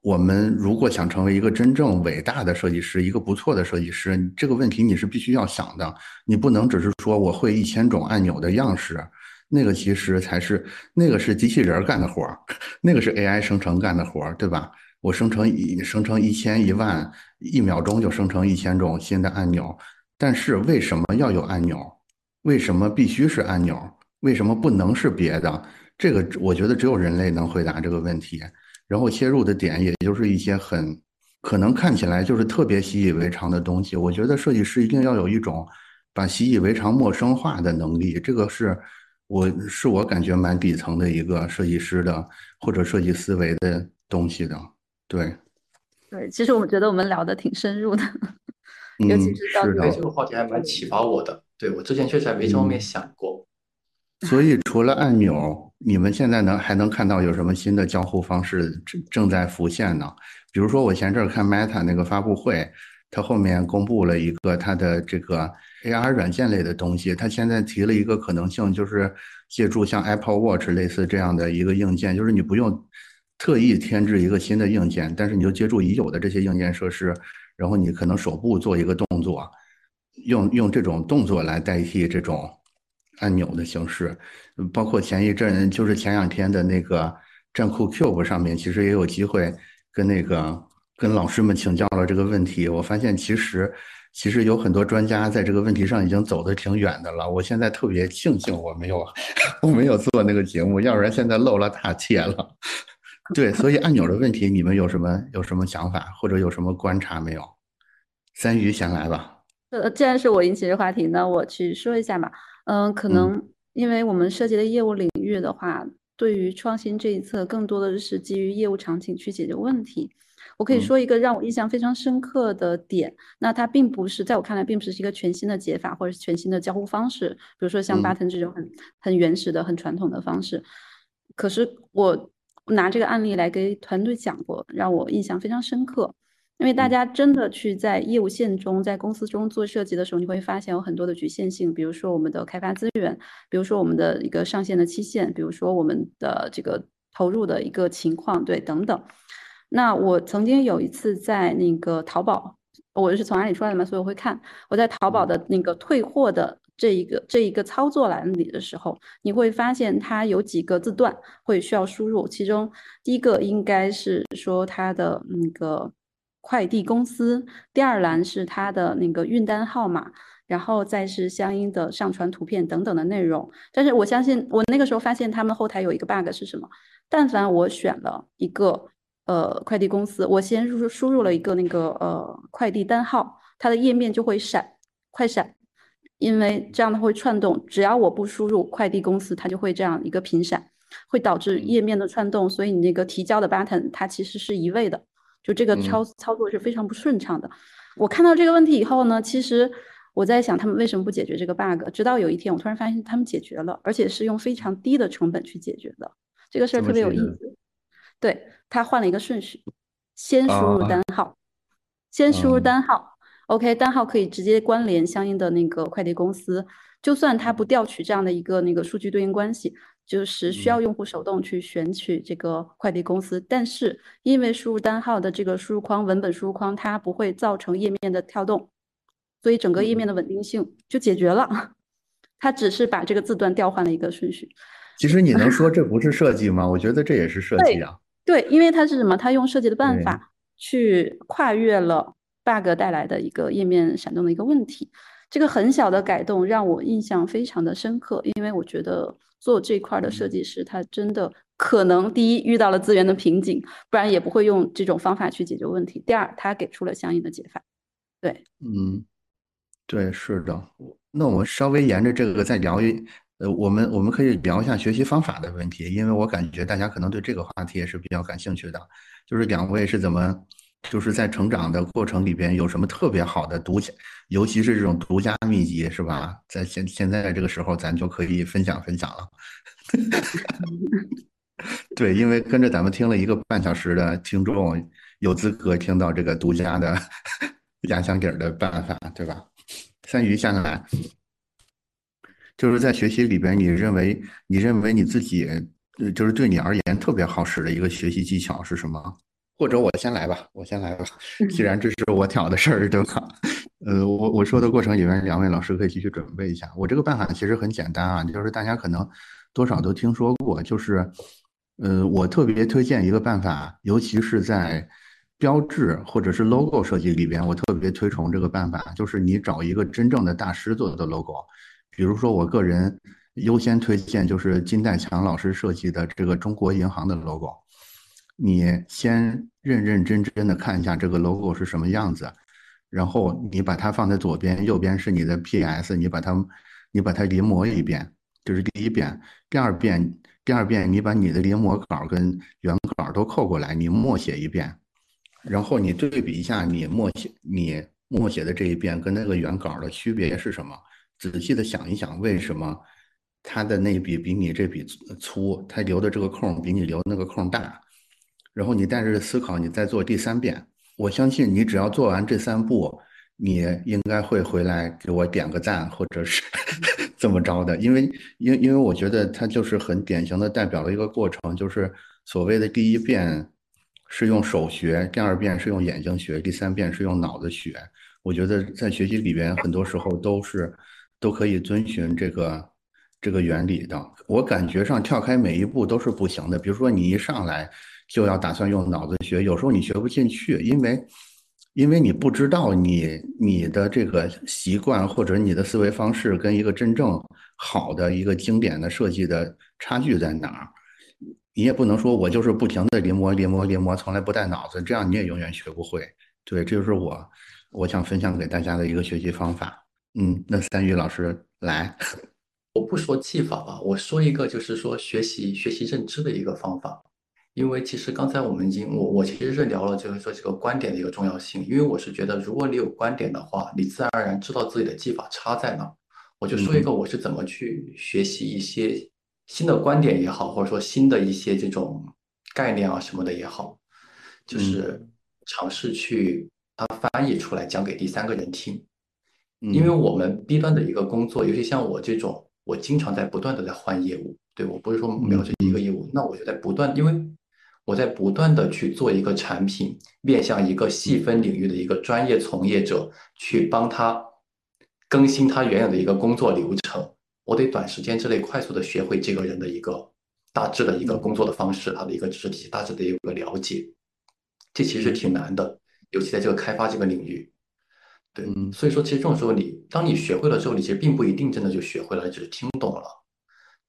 Speaker 2: 我们如果想成为一个真正伟大的设计师，一个不错的设计师，这个问题你是必须要想的。你不能只是说我会一千种按钮的样式，那个其实才是那个是机器人干的活儿，<laughs> 那个是 AI 生成干的活儿，对吧？我生成一生成一千一万，一秒钟就生成一千种新的按钮，但是为什么要有按钮？为什么必须是按钮？为什么不能是别的？这个我觉得只有人类能回答这个问题。然后切入的点也就是一些很可能看起来就是特别习以为常的东西。我觉得设计师一定要有一种把习以为常陌生化的能力。这个是我是我感觉蛮底层的一个设计师的或者设计思维的东西的。对，
Speaker 3: 对，其实我觉得我们聊的挺深入的，<laughs> 尤其是到
Speaker 4: 这个话题还蛮启发我的。对我之前确实还没这方面想过。<laughs>
Speaker 2: 所以除了按钮，你们现在能还能看到有什么新的交互方式正正在浮现呢？比如说我前阵看 Meta 那个发布会，它后面公布了一个它的这个 AR 软件类的东西，它现在提了一个可能性，就是借助像 Apple Watch 类似这样的一个硬件，就是你不用特意添置一个新的硬件，但是你就借助已有的这些硬件设施，然后你可能手部做一个动作，用用这种动作来代替这种。按钮的形式，包括前一阵就是前两天的那个战酷 Cube 上面，其实也有机会跟那个跟老师们请教了这个问题。我发现其实其实有很多专家在这个问题上已经走得挺远的了。我现在特别庆幸我没有 <laughs> 我没有做那个节目，要不然现在漏了大切了。<laughs> 对，所以按钮的问题，你们有什么有什么想法或者有什么观察没有？三鱼先来吧。
Speaker 3: 呃，既然是我引起这话题，那我去说一下吧。嗯，可能因为我们涉及的业务领域的话，对于创新这一侧，更多的是基于业务场景去解决问题。我可以说一个让我印象非常深刻的点，那它并不是在我看来，并不是一个全新的解法或者是全新的交互方式，比如说像 button 这种很很原始的、很传统的方式。可是我拿这个案例来给团队讲过，让我印象非常深刻。因为大家真的去在业务线中，在公司中做设计的时候，你会发现有很多的局限性，比如说我们的开发资源，比如说我们的一个上线的期限，比如说我们的这个投入的一个情况，对，等等。那我曾经有一次在那个淘宝，我是从阿里出来的嘛，所以我会看我在淘宝的那个退货的这一个这一个操作栏里的时候，你会发现它有几个字段会需要输入，其中第一个应该是说它的那个。快递公司第二栏是它的那个运单号码，然后再是相应的上传图片等等的内容。但是我相信，我那个时候发现他们后台有一个 bug 是什么？但凡我选了一个呃快递公司，我先输输入了一个那个呃快递单号，它的页面就会闪快闪，因为这样它会串动。只要我不输入快递公司，它就会这样一个频闪，会导致页面的串动。所以你那个提交的 button 它其实是移位的。就这个操操作是非常不顺畅的。我看到这个问题以后呢，其实我在想他们为什么不解决这个 bug。直到有一天，我突然发现他们解决了，而且是用非常低的成本去解决的。这个事儿特别有意思。对他换了一个顺序，先输入单号，先输入单号，OK，单号可以直接关联相应的那个快递公司，就算它不调取这样的一个那个数据对应关系。就是需要用户手动去选取这个快递公司，但是因为输入单号的这个输入框文本输入框，它不会造成页面的跳动，所以整个页面的稳定性就解决了。它只是把这个字段调换了一个顺序。
Speaker 2: 其实你能说这 <laughs> 不是设计吗？我觉得这也是设计啊。
Speaker 3: 对，因为它是什么？它用设计的办法去跨越了 bug 带来的一个页面闪动的一个问题。这个很小的改动让我印象非常的深刻，因为我觉得。做这块的设计师，他真的可能第一遇到了资源的瓶颈，不然也不会用这种方法去解决问题。第二，他给出了相应的解法。对，
Speaker 2: 嗯，对，是的。那我们稍微沿着这个再聊一，呃，我们我们可以聊一下学习方法的问题，因为我感觉大家可能对这个话题也是比较感兴趣的。就是两位是怎么，就是在成长的过程里边有什么特别好的独家？尤其是这种独家秘籍，是吧？在现现在这个时候，咱就可以分享分享了。<laughs> 对，因为跟着咱们听了一个半小时的听众，有资格听到这个独家的压箱底儿的办法，对吧？三鱼下来，就是在学习里边，你认为你认为你自己，就是对你而言特别好使的一个学习技巧是什么？或者我先来吧，我先来吧，既然这是我挑的事儿，对吧？呃，我我说的过程里面，两位老师可以继续准备一下。我这个办法其实很简单啊，就是大家可能多少都听说过，就是，呃，我特别推荐一个办法，尤其是在标志或者是 logo 设计里边，我特别推崇这个办法，就是你找一个真正的大师做的 logo。比如说，我个人优先推荐就是金代强老师设计的这个中国银行的 logo。你先认认真真的看一下这个 logo 是什么样子，然后你把它放在左边，右边是你的 PS，你把它你把它临摹一遍，这是第一遍。第二遍，第二遍你把你的临摹稿跟原稿都扣过来，你默写一遍，然后你对比一下你默写你默写的这一遍跟那个原稿的区别是什么。仔细的想一想，为什么他的那笔比你这笔粗？他留的这个空比你留那个空大？然后你带着思考，你再做第三遍。我相信你只要做完这三步，你应该会回来给我点个赞，或者是 <laughs> 怎么着的。因为，因因为我觉得它就是很典型的代表了一个过程，就是所谓的第一遍是用手学，第二遍是用眼睛学，第三遍是用脑子学。我觉得在学习里边，很多时候都是。都可以遵循这个这个原理的。我感觉上跳开每一步都是不行的。比如说你一上来就要打算用脑子学，有时候你学不进去，因为因为你不知道你你的这个习惯或者你的思维方式跟一个真正好的一个经典的设计的差距在哪儿。你也不能说我就是不停的临摹临摹临摹，从来不带脑子，这样你也永远学不会。对，这就是我我想分享给大家的一个学习方法。嗯，那三宇老师来，
Speaker 4: 我不说技法吧，我说一个就是说学习学习认知的一个方法。因为其实刚才我们已经我我其实是聊了，就是说这个观点的一个重要性。因为我是觉得，如果你有观点的话，你自然而然知道自己的技法差在哪。我就说一个我是怎么去学习一些新的观点也好，或者说新的一些这种概念啊什么的也好，就是尝试去它翻译出来讲给第三个人听。因为我们 B 端的一个工作，尤其像我这种，我经常在不断的在换业务，对我不是说瞄准一个业务，那我就在不断，因为我在不断的去做一个产品，面向一个细分领域的一个专业从业者，去帮他更新他原有的一个工作流程，我得短时间之内快速的学会这个人的一个大致的一个工作的方式，他的一个知识体系大致的有个了解，这其实挺难的，尤其在这个开发这个领域。对，所以说其实这种时候，你当你学会了之后，你其实并不一定真的就学会了，你只是听懂了。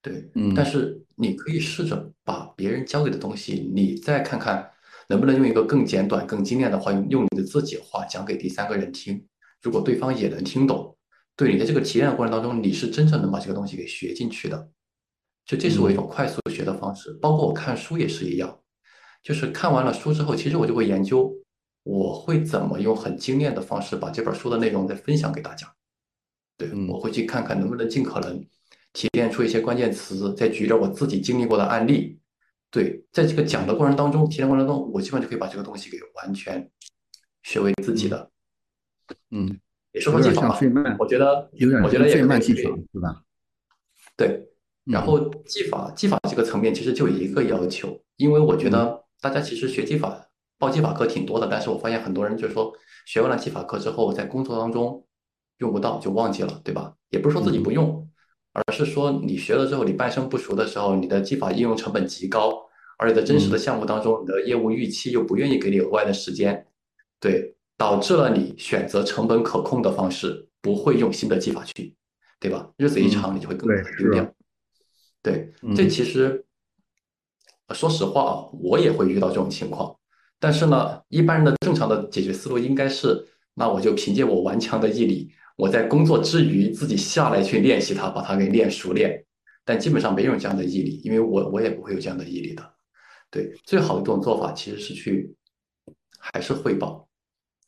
Speaker 4: 对，嗯，但是你可以试着把别人教给的东西，你再看看能不能用一个更简短、更精炼的话，用用你的自己话讲给第三个人听。如果对方也能听懂，对你在这个提炼的过程当中，你是真正能把这个东西给学进去的。就这是我一种快速学的方式，包括我看书也是一样，就是看完了书之后，其实我就会研究。我会怎么用很精炼的方式把这本书的内容再分享给大家？对我会去看看能不能尽可能提炼出一些关键词，再举着我自己经历过的案例。对，在这个讲的过程当中，提炼过程中，我基本就可以把这个东西给完全学为自己的。
Speaker 2: 嗯，
Speaker 4: 也说说技法吧。我觉得
Speaker 2: 有点
Speaker 4: 我觉得也
Speaker 2: 慢技法对吧？
Speaker 4: 对，然后技法技法这个层面其实就一个要求，因为我觉得大家其实学技法。报技法课挺多的，但是我发现很多人就是说学完了技法课之后，在工作当中用不到就忘记了，对吧？也不是说自己不用，而是说你学了之后，你半生不熟的时候，你的技法应用成本极高，而且在真实的项目当中，你的业务预期又不愿意给你额外的时间，对，导致了你选择成本可控的方式，不会用新的技法去，对吧？日子一长，你就会更丢掉。对，这其实说实话啊，我也会遇到这种情况。但是呢，一般人的正常的解决思路应该是，那我就凭借我顽强的毅力，我在工作之余自己下来去练习它，把它给练熟练。但基本上没有这样的毅力，因为我我也不会有这样的毅力的。对，最好的一种做法其实是去，还是汇报，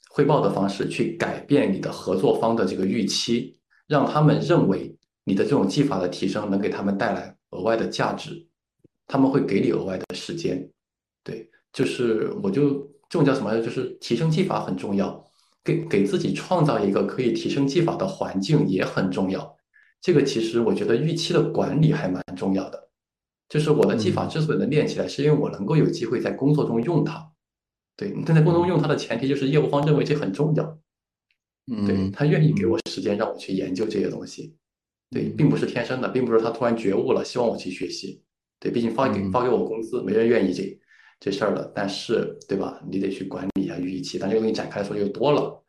Speaker 4: 汇报的方式去改变你的合作方的这个预期，让他们认为你的这种技法的提升能给他们带来额外的价值，他们会给你额外的时间。对。就是我就这种叫什么？就是提升技法很重要，给给自己创造一个可以提升技法的环境也很重要。这个其实我觉得预期的管理还蛮重要的。就是我的技法之所以能练起来，是因为我能够有机会在工作中用它。对，但在工作中用它的前提就是业务方认为这很重要。
Speaker 2: 嗯，
Speaker 4: 对他愿意给我时间让我去研究这些东西。对，并不是天生的，并不是他突然觉悟了希望我去学习。对，毕竟发给发给我工资，没人愿意这。这事儿了，但是对吧？你得去管理一下预期，但这个东西展开的时候就多了。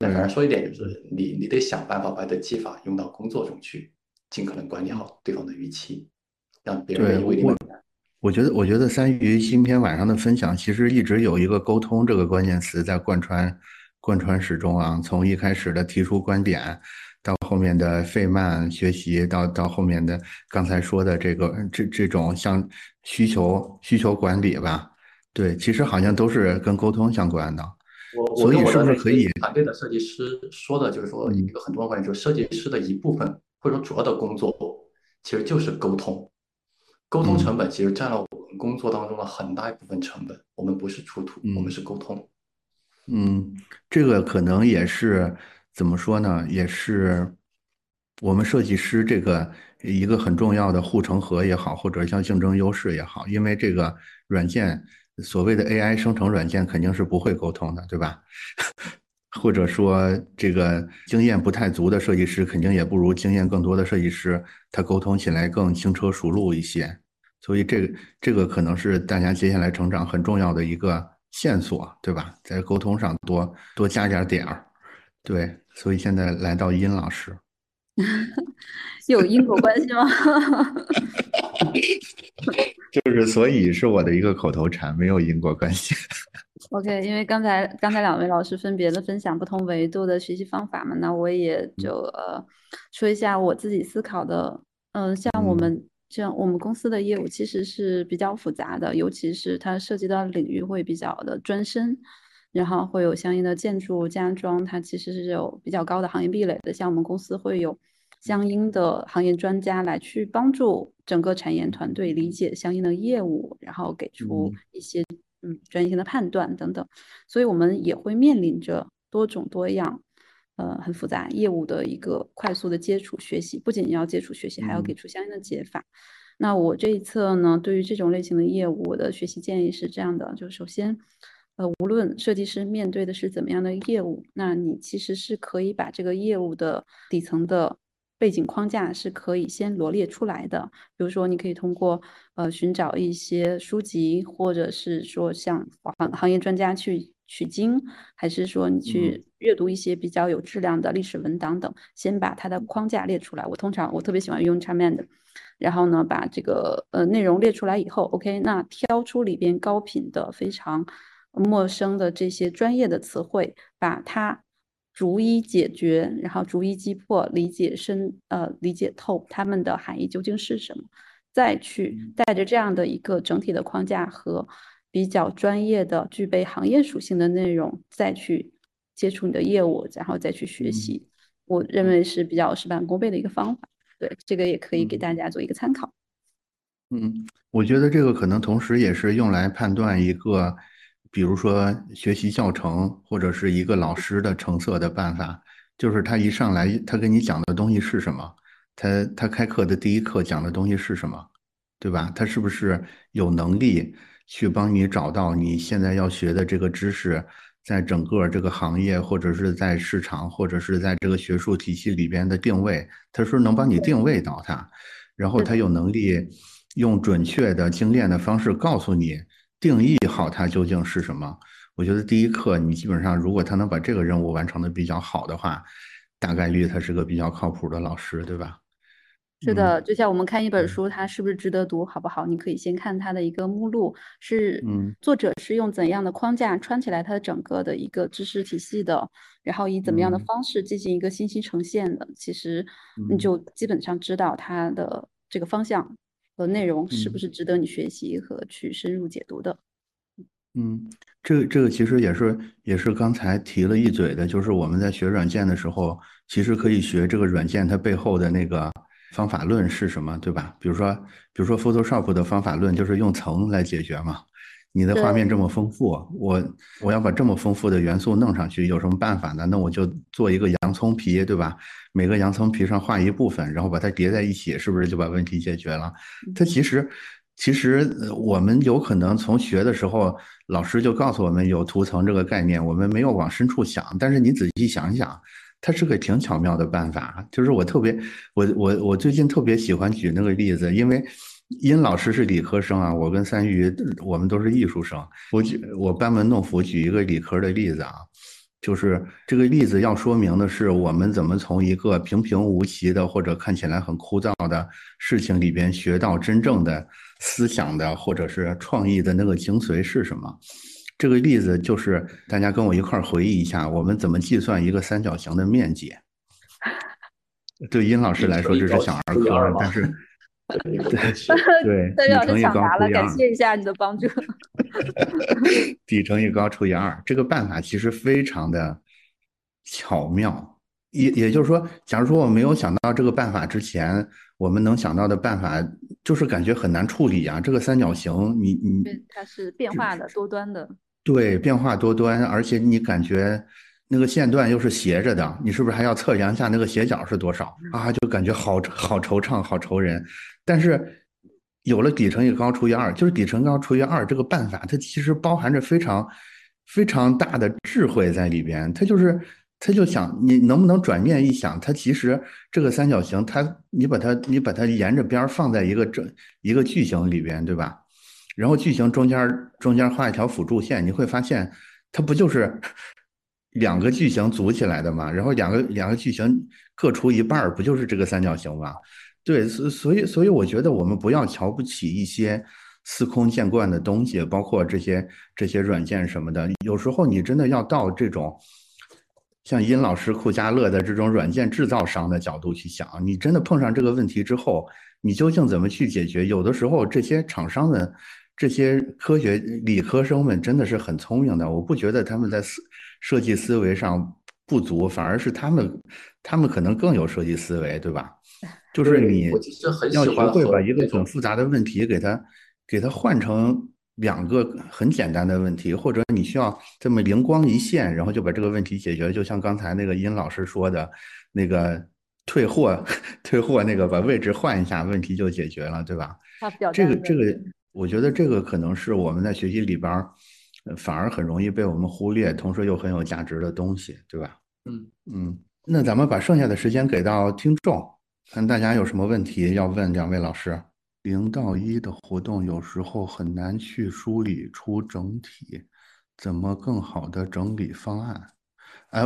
Speaker 4: 但反正说一点就是，你你得想办法把你的技法用到工作中去，尽可能管理好对方的预期，让别人为你买单。
Speaker 2: 我觉得，我觉得三鱼今天晚上的分享其实一直有一个沟通这个关键词在贯穿，贯穿始终啊。从一开始的提出观点，到后面的费曼学习，到到后面的刚才说的这个这这种像需求需求管理吧，对，其实好像都是跟沟通相关的。
Speaker 4: 我
Speaker 2: 所以是不是可以
Speaker 4: 团队的设计师说的就是说一个很重要观点，就是设计师的一部分或者说主要的工作其实就是沟通。沟通成本其实占了我们工作当中的很大一部分成本。我们不是出图，我们是沟通。
Speaker 2: 嗯，这个可能也是怎么说呢？也是我们设计师这个一个很重要的护城河也好，或者像竞争优势也好。因为这个软件，所谓的 AI 生成软件肯定是不会沟通的，对吧？<laughs> 或者说，这个经验不太足的设计师，肯定也不如经验更多的设计师，他沟通起来更轻车熟路一些。所以这个这个可能是大家接下来成长很重要的一个线索，对吧？在沟通上多多加点点儿，对。所以现在来到殷老师，<laughs>
Speaker 3: 有因果关系吗？<laughs>
Speaker 2: 就是所以是我的一个口头禅，没有因果关系。
Speaker 3: OK，因为刚才刚才两位老师分别的分享不同维度的学习方法嘛，那我也就呃说一下我自己思考的，嗯，像我们。这样我们公司的业务其实是比较复杂的，尤其是它涉及到领域会比较的专深，然后会有相应的建筑家装，它其实是有比较高的行业壁垒的。像我们公司会有相应的行业专家来去帮助整个产业团队理解相应的业务，然后给出一些嗯专业性的判断等等。所以我们也会面临着多种多样。呃，很复杂业务的一个快速的接触学习，不仅要接触学习，还要给出相应的解法。那我这一侧呢，对于这种类型的业务，我的学习建议是这样的：就首先，呃，无论设计师面对的是怎么样的业务，那你其实是可以把这个业务的底层的背景框架是可以先罗列出来的。比如说，你可以通过呃寻找一些书籍，或者是说像行行业专家去。取经，还是说你去阅读一些比较有质量的历史文档等，先把它的框架列出来。我通常我特别喜欢用 Charmander，然后呢把这个呃内容列出来以后，OK，那挑出里边高频的、非常陌生的这些专业的词汇，把它逐一解决，然后逐一击破，理解深呃理解透它们的含义究竟是什么，再去带着这样的一个整体的框架和。比较专业的、具备行业属性的内容，再去接触你的业务，然后再去学习，我认为是比较事半功倍的一个方法。对，这个也可以给大家做一个参考。
Speaker 2: 嗯，我觉得这个可能同时也是用来判断一个，比如说学习教程或者是一个老师的成色的办法，就是他一上来他跟你讲的东西是什么，他他开课的第一课讲的东西是什么，对吧？他是不是有能力？去帮你找到你现在要学的这个知识，在整个这个行业或者是在市场或者是在这个学术体系里边的定位，他说能帮你定位到它，然后他有能力用准确的精炼的方式告诉你定义好它究竟是什么。我觉得第一课你基本上如果他能把这个任务完成的比较好的话，大概率他是个比较靠谱的老师，对吧？
Speaker 3: 是的，就像我们看一本书，它是不是值得读，好不好？你可以先看它的一个目录，是作者是用怎样的框架穿起来它的整个的一个知识体系的，然后以怎么样的方式进行一个信息呈现的，其实你就基本上知道它的这个方向和内容是不是值得你学习和去深入解读的。
Speaker 2: 嗯，这个这个其实也是也是刚才提了一嘴的，就是我们在学软件的时候，其实可以学这个软件它背后的那个。方法论是什么，对吧？比如说，比如说 Photoshop 的方法论就是用层来解决嘛。你的画面这么丰富，我我要把这么丰富的元素弄上去，有什么办法呢？那我就做一个洋葱皮，对吧？每个洋葱皮上画一部分，然后把它叠在一起，是不是就把问题解决了？它其实，其实我们有可能从学的时候，老师就告诉我们有图层这个概念，我们没有往深处想。但是你仔细想想。它是个挺巧妙的办法，就是我特别，我我我最近特别喜欢举那个例子，因为殷老师是理科生啊，我跟三鱼我们都是艺术生。我举我班门弄斧举一个理科的例子啊，就是这个例子要说明的是我们怎么从一个平平无奇的或者看起来很枯燥的事情里边学到真正的思想的或者是创意的那个精髓是什么。这个例子就是大家跟我一块儿回忆一下，我们怎么计算一个三角形的面积。对殷老师来说这是小儿科，但是。对 <laughs> 对，
Speaker 3: 对，
Speaker 2: 底乘以高除以
Speaker 3: 感谢一下你的帮助。<laughs>
Speaker 2: 底乘以高除以二，这个办法其实非常的巧妙。也也就是说，假如说我没有想到这个办法之前，我们能想到的办法就是感觉很难处理啊。这个三角形，你你
Speaker 3: 它是变化的多端的，
Speaker 2: 对，变化多端，而且你感觉。那个线段又是斜着的，你是不是还要测量一下那个斜角是多少啊？就感觉好好惆怅，好愁人。但是有了底乘以高除以二，就是底乘高除以二这个办法，它其实包含着非常非常大的智慧在里边。它就是它就想你能不能转念一想，它其实这个三角形，它你把它你把它沿着边放在一个正一个矩形里边，对吧？然后矩形中间中间画一条辅助线，你会发现它不就是。<laughs> 两个矩形组起来的嘛，然后两个两个矩形各除一半，不就是这个三角形吗？对，所所以所以我觉得我们不要瞧不起一些司空见惯的东西，包括这些这些软件什么的。有时候你真的要到这种像殷老师、酷家乐的这种软件制造商的角度去想，你真的碰上这个问题之后，你究竟怎么去解决？有的时候这些厂商的这些科学理科生们真的是很聪明的，我不觉得他们在思。设计思维上不足，反而是他们，他们可能更有设计思维，对吧？就是你要学会把一个很复杂的问题给它，给它换成两个很简单的问题，或者你需要这么灵光一现，然后就把这个问题解决。就像刚才那个殷老师说的，那个退货，退货那个把位置换一下，问题就解决了，对吧？这个这个，我觉得这个可能是我们在学习里边。反而很容易被我们忽略，同时又很有价值的东西，对吧？
Speaker 4: 嗯
Speaker 2: 嗯，那咱们把剩下的时间给到听众，看大家有什么问题要问两位老师。零到一的活动有时候很难去梳理出整体，怎么更好的整理方案？哎，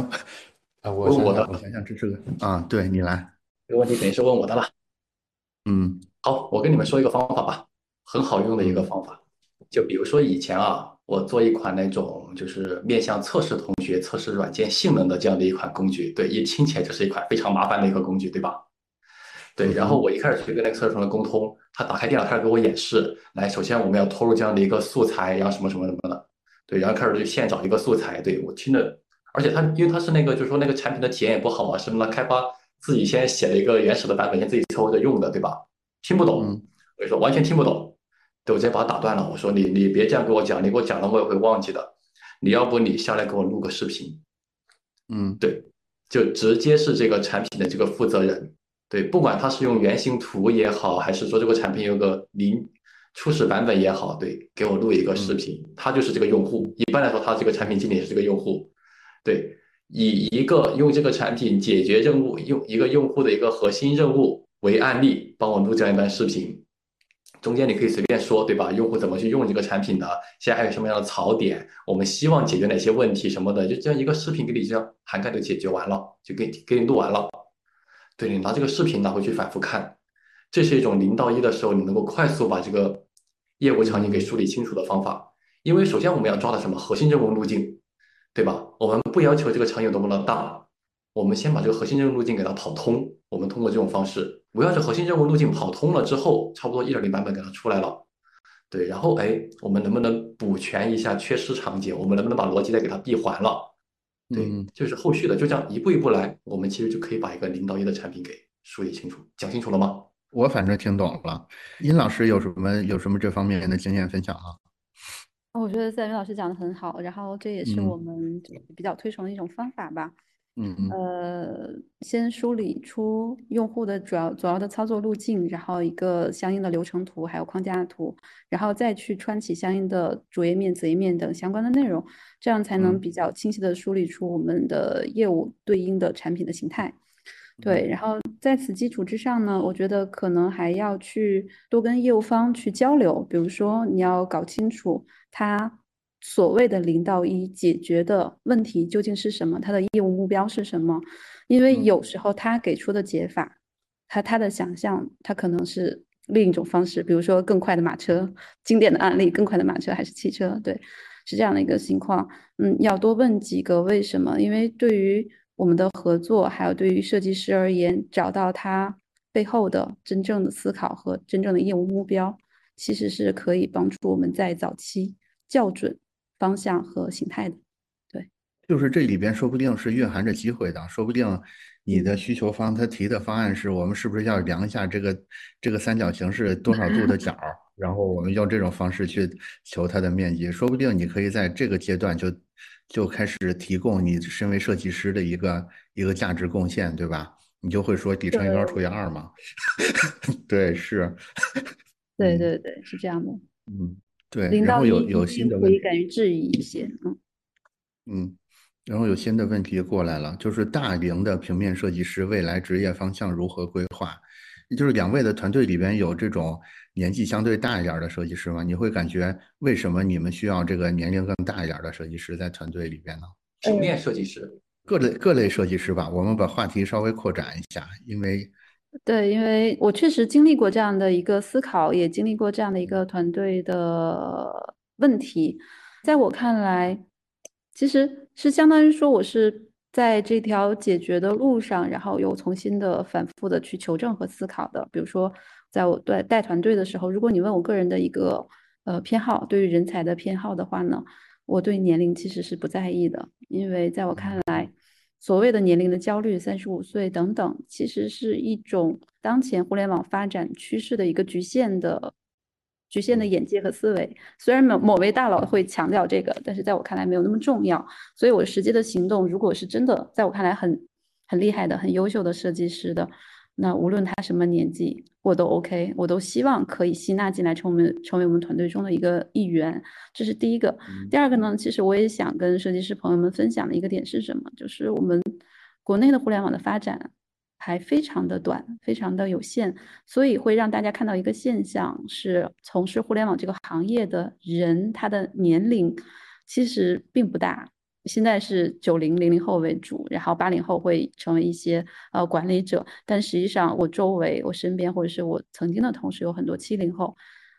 Speaker 2: 啊，我
Speaker 4: 问我的，
Speaker 2: 我想想，这是个啊，对你来，
Speaker 4: 这个问题肯定是问我的了。
Speaker 2: 嗯，
Speaker 4: 好，我跟你们说一个方法吧，很好用的一个方法，就比如说以前啊。我做一款那种就是面向测试同学测试软件性能的这样的一款工具，对，一听起来就是一款非常麻烦的一个工具，对吧？对，然后我一开始去跟那个测试同学沟通，他打开电脑开始给我演示，来，首先我们要拖入这样的一个素材，然后什么什么什么的，对，然后开始就现找一个素材，对我听着，而且他因为他是那个就是说那个产品的体验也不好啊，什么的，开发自己先写了一个原始的版本，先自己凑合着用的，对吧？听不懂，我就说完全听不懂。对我直接把他打断了。我说：“你你别这样给我讲，你给我讲了我也会忘记的。你要不你下来给我录个视频。”
Speaker 2: 嗯，
Speaker 4: 对，就直接是这个产品的这个负责人。对，不管他是用原型图也好，还是说这个产品有个零初始版本也好，对，给我录一个视频。他就是这个用户。一般来说，他这个产品经理是这个用户。对，以一个用这个产品解决任务，用一个用户的一个核心任务为案例，帮我录这样一段视频。中间你可以随便说，对吧？用户怎么去用这个产品的？现在还有什么样的槽点？我们希望解决哪些问题什么的？就这样一个视频给你这样涵盖就解决完了，就给给你录完了。对你拿这个视频拿回去反复看，这是一种零到一的时候你能够快速把这个业务场景给梳理清楚的方法。因为首先我们要抓的什么核心任务路径，对吧？我们不要求这个场景多么的大，我们先把这个核心任务路径给它跑通。我们通过这种方式。围绕着核心任务路径跑通了之后，差不多一点零版本给它出来了，对，然后哎，我们能不能补全一下缺失场景？我们能不能把逻辑再给它闭环了？对，就是后续的，就这样一步一步来，我们其实就可以把一个零到一的产品给梳理清楚，讲清楚了吗？
Speaker 2: 我反正听懂了。殷老师有什么有什么这方面的经验分享啊？
Speaker 3: 我觉得赛明老师讲的很好，然后这也是我们比较推崇的一种方法吧。
Speaker 2: 嗯嗯，
Speaker 3: 呃，先梳理出用户的主要主要的操作路径，然后一个相应的流程图，还有框架图，然后再去穿起相应的主页面、子页面等相关的内容，这样才能比较清晰的梳理出我们的业务对应的产品的形态。对，然后在此基础之上呢，我觉得可能还要去多跟业务方去交流，比如说你要搞清楚他所谓的零到一解决的问题究竟是什么，他的业务目标是什么，因为有时候他给出的解法，他他的想象，他可能是另一种方式，比如说更快的马车，经典的案例，更快的马车还是汽车，对，是这样的一个情况。嗯，要多问几个为什么，因为对于我们的合作，还有对于设计师而言，找到他背后的真正的思考和真正的业务目标，其实是可以帮助我们在早期校准方向和形态的。对，
Speaker 2: 就是这里边说不定是蕴含着机会的，说不定你的需求方他提的方案是我们是不是要量一下这个这个三角形是多少度的角，然后我们用这种方式去求它的面积，说不定你可以在这个阶段就。就开始提供你身为设计师的一个一个价值贡献，对吧？你就会说底乘以高除以二嘛。<laughs> 对，是。<laughs>
Speaker 3: 对对对，是这样的。
Speaker 2: 嗯，对。然后有有新的
Speaker 3: 问题敢于质疑一些，
Speaker 2: 嗯。嗯，然后有新的问题过来了，就是大龄的平面设计师未来职业方向如何规划？就是两位的团队里边有这种。年纪相对大一点的设计师吗？你会感觉为什么你们需要这个年龄更大一点的设计师在团队里边呢？
Speaker 4: 平面设计师，
Speaker 2: 各类各类设计师吧。我们把话题稍微扩展一下，因为
Speaker 3: 对，因为我确实经历过这样的一个思考，也经历过这样的一个团队的问题。在我看来，其实是相当于说，我是在这条解决的路上，然后又重新的、反复的去求证和思考的。比如说。在我带带团队的时候，如果你问我个人的一个呃偏好，对于人才的偏好的话呢，我对年龄其实是不在意的，因为在我看来，所谓的年龄的焦虑，三十五岁等等，其实是一种当前互联网发展趋势的一个局限的局限的眼界和思维。虽然某某位大佬会强调这个，但是在我看来没有那么重要。所以我实际的行动，如果是真的在我看来很很厉害的、很优秀的设计师的。那无论他什么年纪，我都 OK，我都希望可以吸纳进来，成为成为我们团队中的一个一员。这是第一个。第二个呢，其实我也想跟设计师朋友们分享的一个点是什么？就是我们国内的互联网的发展还非常的短，非常的有限，所以会让大家看到一个现象，是从事互联网这个行业的人，他的年龄其实并不大。现在是九零零零后为主，然后八零后会成为一些呃管理者，但实际上我周围、我身边或者是我曾经的同事有很多七零后，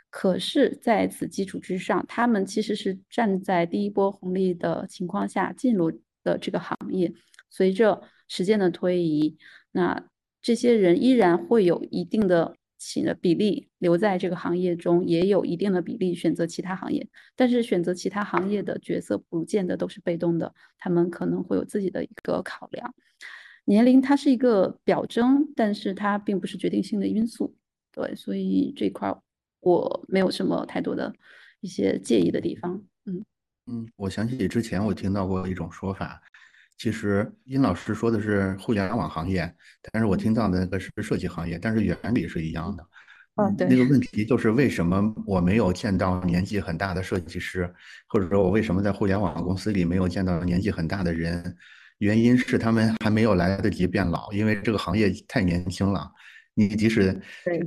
Speaker 3: 可是在此基础之上，他们其实是站在第一波红利的情况下进入的这个行业，随着时间的推移，那这些人依然会有一定的。起的比例留在这个行业中，也有一定的比例选择其他行业，但是选择其他行业的角色不见得都是被动的，他们可能会有自己的一个考量。年龄它是一个表征，但是它并不是决定性的因素。对，所以这块我没有什么太多的一些介意的地方。嗯
Speaker 2: 嗯，我想起之前我听到过一种说法。其实殷老师说的是互联网行业，但是我听到的那个是设计行业，但是原理是一样的。
Speaker 3: 嗯，对。
Speaker 2: 那个问题就是为什么我没有见到年纪很大的设计师，或者说我为什么在互联网公司里没有见到年纪很大的人？原因是他们还没有来得及变老，因为这个行业太年轻了。你即使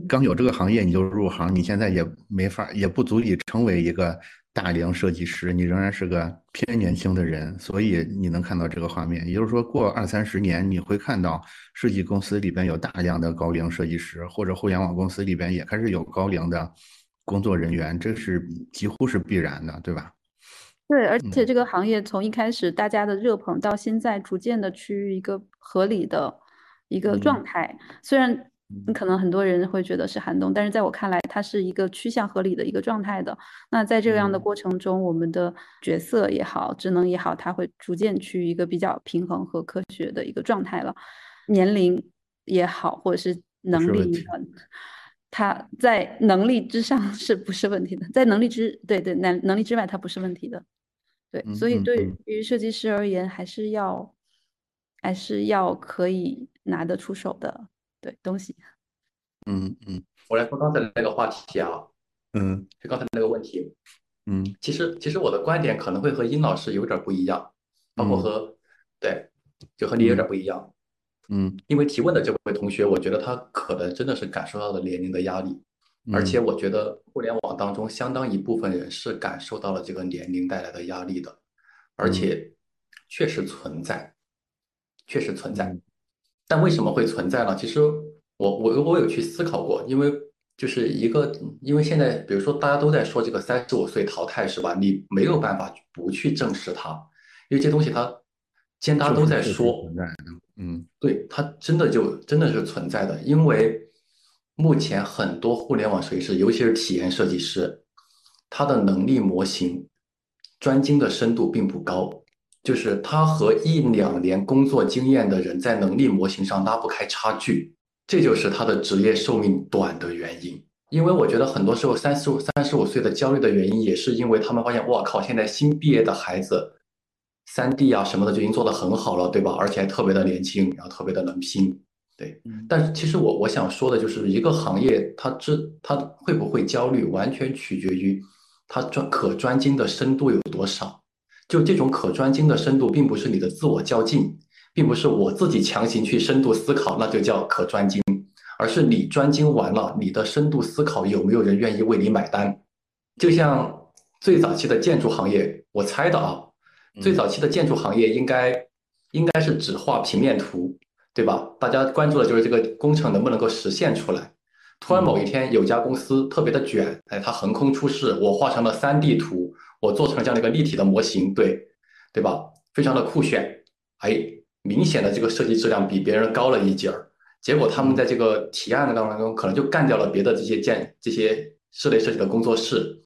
Speaker 2: 刚有这个行业你就入行，你现在也没法，也不足以成为一个。大龄设计师，你仍然是个偏年轻的人，所以你能看到这个画面。也就是说，过二三十年，你会看到设计公司里边有大量的高龄设计师，或者互联网公司里边也开始有高龄的工作人员，这是几乎是必然的，对吧？
Speaker 3: 对，而且这个行业从一开始大家的热捧，到现在逐渐的趋于一个合理的一个状态，虽然。可能很多人会觉得是寒冬，但是在我看来，它是一个趋向合理的一个状态的。那在这样的过程中，我们的角色也好，职能也好，它会逐渐趋于一个比较平衡和科学的一个状态了。年龄也好，或者是能力，它在能力之上是不是问题的？在能力之对对能能力之外，它不是问题的。对，所以对于设计师而言，还是要还是要可以拿得出手的。对东西，
Speaker 2: 嗯嗯，
Speaker 4: 我来说刚才那个话题
Speaker 2: 啊，嗯，
Speaker 4: 就刚才那个问题，
Speaker 2: 嗯，
Speaker 4: 其实其实我的观点可能会和殷老师有点不一样，包括和对，就和你有点不一样。
Speaker 2: 嗯，
Speaker 4: 因为提问的这位同学，我觉得他可能真的是感受到了年龄的压力，而且我觉得互联网当中相当一部分人是感受到了这个年龄带来的压力的，而且确实存在，确实存在。但为什么会存在呢？其实我我我有去思考过，因为就是一个，因为现在比如说大家都在说这个三十五岁淘汰是吧？你没有办法不去正视它，因为这东西它。既然大家都在说，
Speaker 2: 嗯，
Speaker 4: 对，它真的就真的是存在的。因为目前很多互联网设计师，尤其是体验设计师，他的能力模型专精的深度并不高，就是他和一两年工作经验的人在能力模型上拉不开差距，这就是他的职业寿命短的原因。因为我觉得很多时候三十五三十五岁的焦虑的原因，也是因为他们发现，哇靠，现在新毕业的孩子。三 D 啊什么的就已经做得很好了，对吧？而且还特别的年轻，然后特别的能拼，对。但是其实我我想说的就是一个行业，它这它会不会焦虑，完全取决于它专可专精的深度有多少。就这种可专精的深度，并不是你的自我较劲，并不是我自己强行去深度思考，那就叫可专精，而是你专精完了，你的深度思考有没有人愿意为你买单？就像最早期的建筑行业，我猜的啊。最早期的建筑行业应该应该是只画平面图，对吧？大家关注的就是这个工程能不能够实现出来。突然某一天有家公司特别的卷，哎，它横空出世，我画成了三 D 图，我做成了这样的一个立体的模型，对对吧？非常的酷炫，哎，明显的这个设计质量比别人高了一截儿。结果他们在这个提案的当中，可能就干掉了别的这些建这些室内设计的工作室，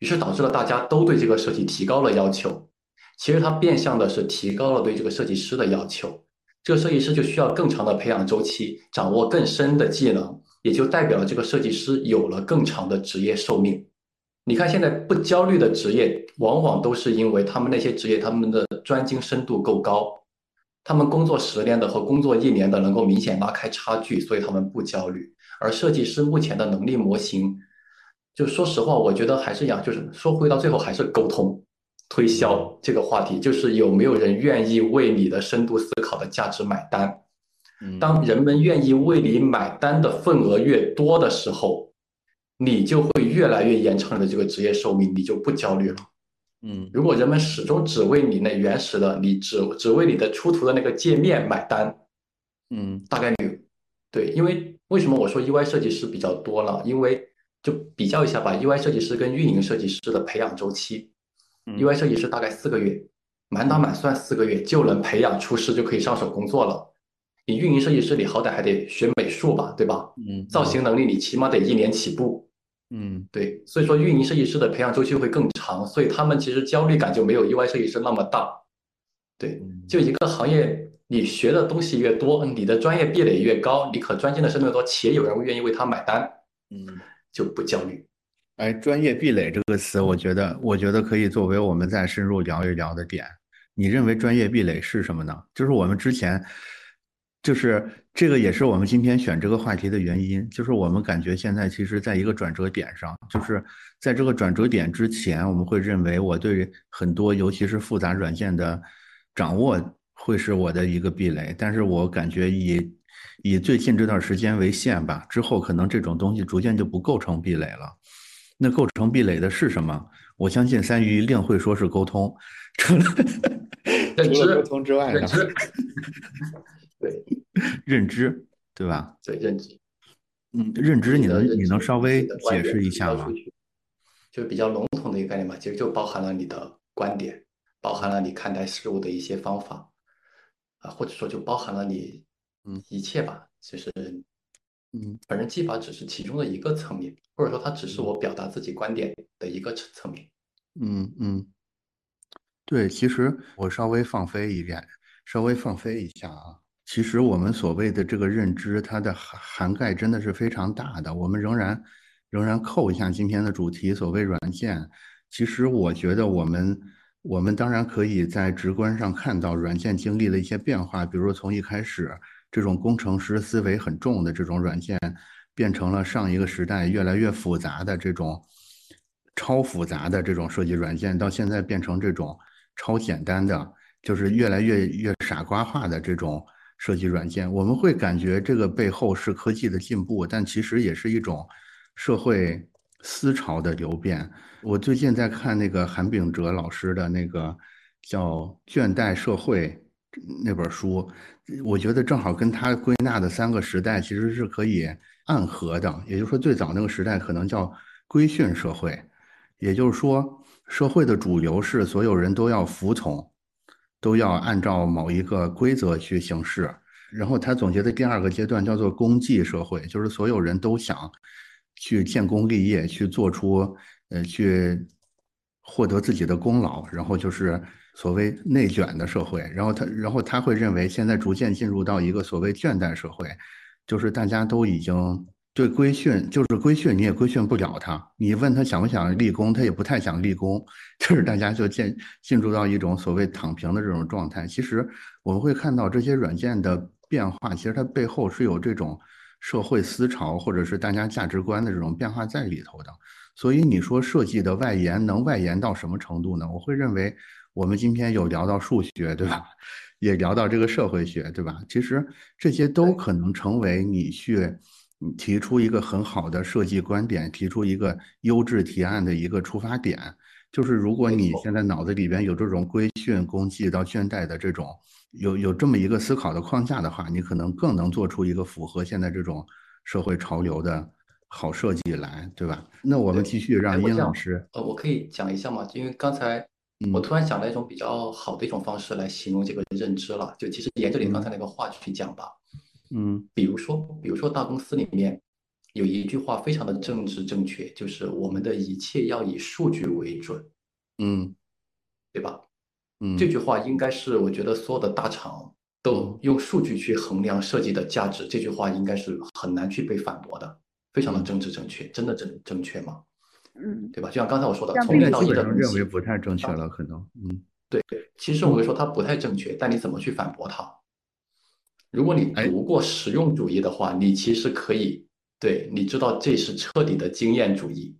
Speaker 4: 于是导致了大家都对这个设计提高了要求。其实它变相的是提高了对这个设计师的要求，这个设计师就需要更长的培养周期，掌握更深的技能，也就代表了这个设计师有了更长的职业寿命。你看现在不焦虑的职业，往往都是因为他们那些职业他们的专精深度够高，他们工作十年的和工作一年的能够明显拉开差距，所以他们不焦虑。而设计师目前的能力模型，就说实话，我觉得还是一样，就是说回到最后还是沟通。推销这个话题，就是有没有人愿意为你的深度思考的价值买单。当人们愿意为你买单的份额越多的时候，你就会越来越延长你的这个职业寿命，你就不焦虑了。
Speaker 2: 嗯，
Speaker 4: 如果人们始终只为你那原始的，你只只为你的出图的那个界面买单，
Speaker 2: 嗯，
Speaker 4: 大概率对。因为为什么我说 UI 设计师比较多了？因为就比较一下吧，UI 设计师跟运营设计师的培养周期。UI 设计师大概四个月，满打满算四个月就能培养出师，就可以上手工作了。你运营设计师，你好歹还得学美术吧，对吧？
Speaker 2: 嗯。
Speaker 4: 造型能力你起码得一年起步。
Speaker 2: 嗯，
Speaker 4: 对。所以说运营设计师的培养周期会更长，所以他们其实焦虑感就没有 UI 设计师那么大。对，就一个行业，你学的东西越多，你的专业壁垒越高，你可专精的深度越多，且有人愿意为他买单，
Speaker 2: 嗯，
Speaker 4: 就不焦虑。
Speaker 2: 哎，专业壁垒这个词，我觉得，我觉得可以作为我们再深入聊一聊的点。你认为专业壁垒是什么呢？就是我们之前，就是这个也是我们今天选这个话题的原因。就是我们感觉现在其实在一个转折点上，就是在这个转折点之前，我们会认为我对很多，尤其是复杂软件的掌握会是我的一个壁垒。但是我感觉以以最近这段时间为限吧，之后可能这种东西逐渐就不构成壁垒了。那构成壁垒的是什么？我相信三鱼一定会说是沟通，<laughs> 除了除了沟通之外呢？<laughs> <laughs>
Speaker 4: 对，
Speaker 2: 认知，对吧？
Speaker 4: 对，认知。
Speaker 2: 嗯，认知，你能你能稍微解释一下吗？
Speaker 4: 就是比较笼统的一个概念嘛，其实就包含了你的观点，包含了你看待事物的一些方法，啊，或者说就包含了你
Speaker 2: 嗯
Speaker 4: 一切吧，其实。
Speaker 2: 嗯，
Speaker 4: 反正技法只是其中的一个层面，或者说它只是我表达自己观点的一个层层面。
Speaker 2: 嗯嗯，对，其实我稍微放飞一点，稍微放飞一下啊。其实我们所谓的这个认知，它的涵涵盖真的是非常大的。我们仍然仍然扣一下今天的主题，所谓软件。其实我觉得我们我们当然可以在直观上看到软件经历了一些变化，比如从一开始。这种工程师思维很重的这种软件，变成了上一个时代越来越复杂的这种超复杂的这种设计软件，到现在变成这种超简单的，就是越来越越傻瓜化的这种设计软件，我们会感觉这个背后是科技的进步，但其实也是一种社会思潮的流变。我最近在看那个韩炳哲老师的那个叫《倦怠社会》那本书，我觉得正好跟他归纳的三个时代其实是可以暗合的。也就是说，最早那个时代可能叫规训社会，也就是说，社会的主流是所有人都要服从。都要按照某一个规则去行事，然后他总结的第二个阶段叫做功绩社会，就是所有人都想去建功立业，去做出呃去获得自己的功劳，然后就是所谓内卷的社会。然后他，然后他会认为现在逐渐进入到一个所谓倦怠社会，就是大家都已经。对规训就是规训，你也规训不了他。你问他想不想立功，他也不太想立功。<laughs> 就是大家就进进入到一种所谓躺平的这种状态。其实我们会看到这些软件的变化，其实它背后是有这种社会思潮或者是大家价值观的这种变化在里头的。所以你说设计的外延能外延到什么程度呢？我会认为我们今天有聊到数学，对吧？也聊到这个社会学，对吧？其实这些都可能成为你去。你提出一个很好的设计观点，提出一个优质提案的一个出发点，就是如果你现在脑子里边有这种规训、功绩到倦怠的这种，有有这么一个思考的框架的话，你可能更能做出一个符合现在这种社会潮流的好设计来，对吧？那我们继续让殷老师。
Speaker 4: 呃，我可以讲一下吗？因为刚才我突然想到一种比较好的一种方式来形容这个认知了，就其实沿着你刚才那个话去讲吧。
Speaker 2: 嗯，
Speaker 4: 比如说，比如说大公司里面有一句话非常的政治正确，就是我们的一切要以数据为准，
Speaker 2: 嗯，
Speaker 4: 对吧？
Speaker 2: 嗯，
Speaker 4: 这句话应该是我觉得所有的大厂都用数据去衡量设计的价值，这句话应该是很难去被反驳的，非常的政治正确，真的正正确吗？
Speaker 3: 嗯，
Speaker 4: 对吧？就像刚才我说的，从零到一的东
Speaker 2: 西，认为不太正确了，可能，嗯，
Speaker 4: 对对，其实我会说它不太正确，但你怎么去反驳它？如果你读过实用主义的话，你其实可以对，你知道这是彻底的经验主义，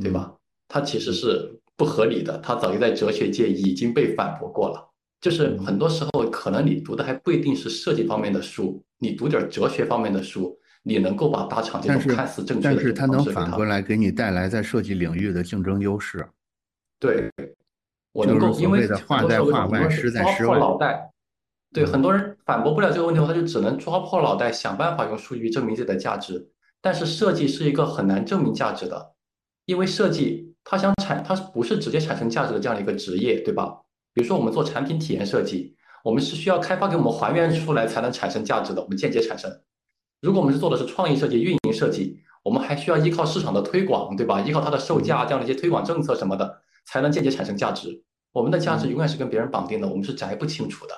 Speaker 4: 对吧？它其实是不合理的，它早就在哲学界已经被反驳过了。就是很多时候，可能你读的还不一定是设计方面的书，你读点哲学方面的书，你能够把大厂这种看似正确的
Speaker 2: 但是它能反过来给你带来在设计领域的竞争优势。
Speaker 4: 对，我能够因为
Speaker 2: 画在画外，实在诗外。
Speaker 4: 对很多人反驳不了这个问题的话，他就只能抓破脑袋想办法用数据证明自己的价值。但是设计是一个很难证明价值的，因为设计它想产，它不是直接产生价值的这样的一个职业，对吧？比如说我们做产品体验设计，我们是需要开发给我们还原出来才能产生价值的，我们间接产生。如果我们是做的是创意设计、运营设计，我们还需要依靠市场的推广，对吧？依靠它的售价这样的一些推广政策什么的，才能间接产生价值。我们的价值永远是跟别人绑定的，我们是摘不清楚的。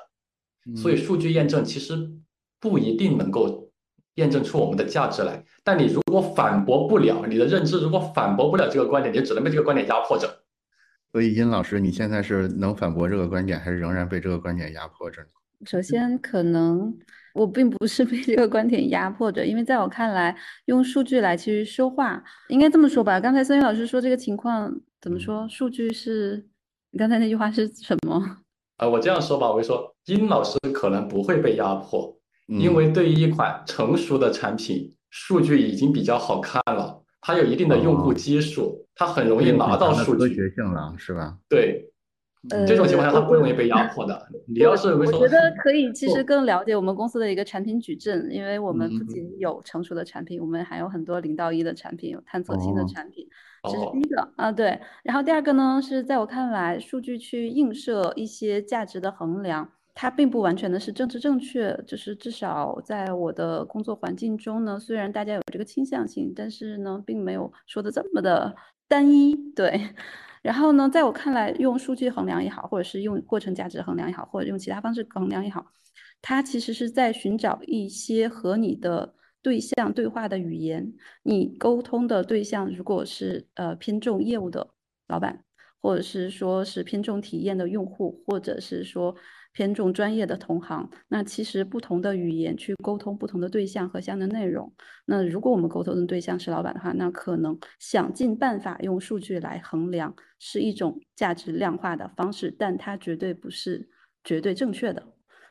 Speaker 4: 所以数据验证其实不一定能够验证出我们的价值来，但你如果反驳不了你的认知，如果反驳不了这个观点，你就只能被这个观点压迫着。
Speaker 2: 所以殷老师，你现在是能反驳这个观点，还是仍然被这个观点压迫着呢？
Speaker 3: 首先，可能我并不是被这个观点压迫着，因为在我看来，用数据来其实说话，应该这么说吧。刚才孙云老师说这个情况怎么说？数据是你刚才那句话是什么？
Speaker 4: 啊，我这样说吧，我会说，殷老师可能不会被压迫，因为对于一款成熟的产品，数据已经比较好看了，它有一定的用户基数，它很容易拿到数据。
Speaker 2: 科学性了，是吧？
Speaker 4: 对，这种情况下它不容易被压迫的。你要是
Speaker 3: 我觉得可以，其实更了解我们公司的一个产品矩阵，因为我们不仅有成熟的产品，我们还有很多零到一的产品，有探索性的产品。这是第一个啊，对。然后第二个呢，是在我看来，数据去映射一些价值的衡量，它并不完全的是政治正确。就是至少在我的工作环境中呢，虽然大家有这个倾向性，但是呢，并没有说的这么的单一。对。然后呢，在我看来，用数据衡量也好，或者是用过程价值衡量也好，或者用其他方式衡量也好，它其实是在寻找一些和你的。对象对话的语言，你沟通的对象如果是呃偏重业务的老板，或者是说是偏重体验的用户，或者是说偏重专业的同行，那其实不同的语言去沟通不同的对象和相应的内容。那如果我们沟通的对象是老板的话，那可能想尽办法用数据来衡量是一种价值量化的方式，但它绝对不是绝对正确的。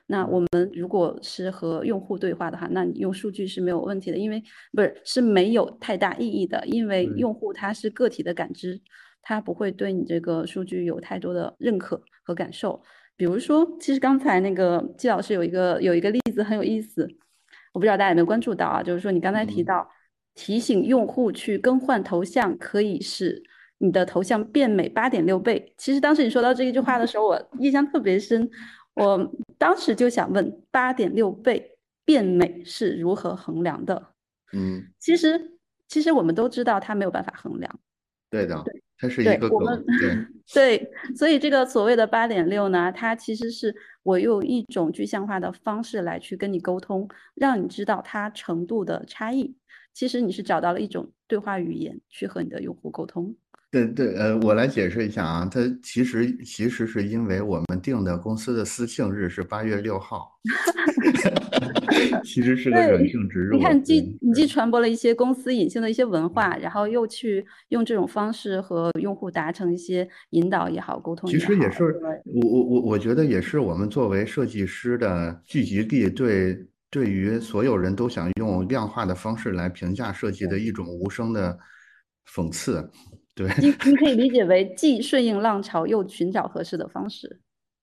Speaker 3: 那我们如果是和用户对话的话，那你用数据是没有问题的，因为不是是没有太大意义的，因为用户他是个体的感知，他不会对你这个数据有太多的认可和感受。比如说，其实刚才那个季老师有一个有一个例子很有意思，我不知道大家有没有关注到啊？就是说你刚才提到提醒用户去更换头像，可以使你的头像变美八点六倍。其实当时你说到这一句话的时候，我印象特别深。我当时就想问，八点六倍变美是如何衡量的？
Speaker 2: 嗯，
Speaker 3: 其实其实我们都知道它没有办法衡量。
Speaker 2: 对的，它是一个
Speaker 3: 我们对 <laughs> 对，所以这个所谓的八点六呢，它其实是我用一种具象化的方式来去跟你沟通，让你知道它程度的差异。其实你是找到了一种对话语言去和你的用户沟通。
Speaker 2: 对对，呃，我来解释一下啊，它其实其实是因为我们定的公司的私庆日是八月六号，<laughs> 其实是个软性植入。
Speaker 3: 你看，既你既传播了一些公司隐性的一些文化，然后又去用这种方式和用户达成一些引导也好，沟通也好
Speaker 2: 其实也是我我我我觉得也是我们作为设计师的聚集地，对对于所有人都想用量化的方式来评价设计的一种无声的讽刺。对，
Speaker 3: 你你可以理解为既顺应浪潮，又寻找合适的方式。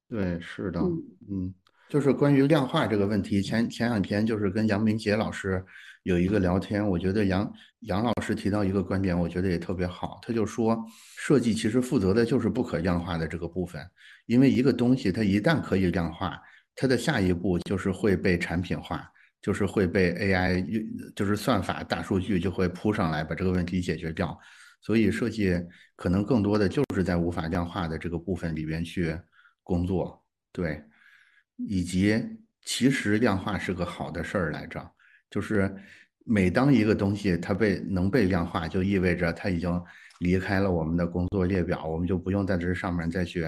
Speaker 2: 对，是的，嗯，就是关于量化这个问题，前前两天就是跟杨明杰老师有一个聊天，我觉得杨杨老师提到一个观点，我觉得也特别好，他就说设计其实负责的就是不可量化的这个部分，因为一个东西它一旦可以量化，它的下一步就是会被产品化，就是会被 AI，就是算法、大数据就会扑上来把这个问题解决掉。所以设计可能更多的就是在无法量化的这个部分里边去工作，对，以及其实量化是个好的事儿来着，就是每当一个东西它被能被量化，就意味着它已经离开了我们的工作列表，我们就不用在这上面再去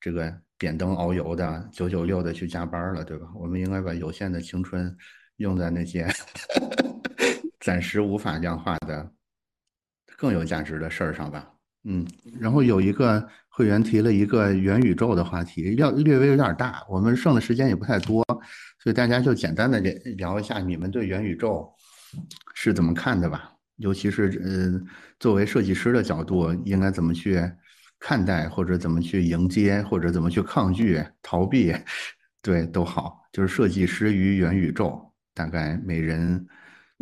Speaker 2: 这个点灯熬油的九九六的去加班了，对吧？我们应该把有限的青春用在那些 <laughs> 暂时无法量化的。更有价值的事儿上吧，嗯，然后有一个会员提了一个元宇宙的话题，要略微有点大，我们剩的时间也不太多，所以大家就简单的聊一下你们对元宇宙是怎么看的吧，尤其是呃，作为设计师的角度，应该怎么去看待，或者怎么去迎接，或者怎么去抗拒、逃避，<laughs> 对，都好，就是设计师与元宇宙，大概每人。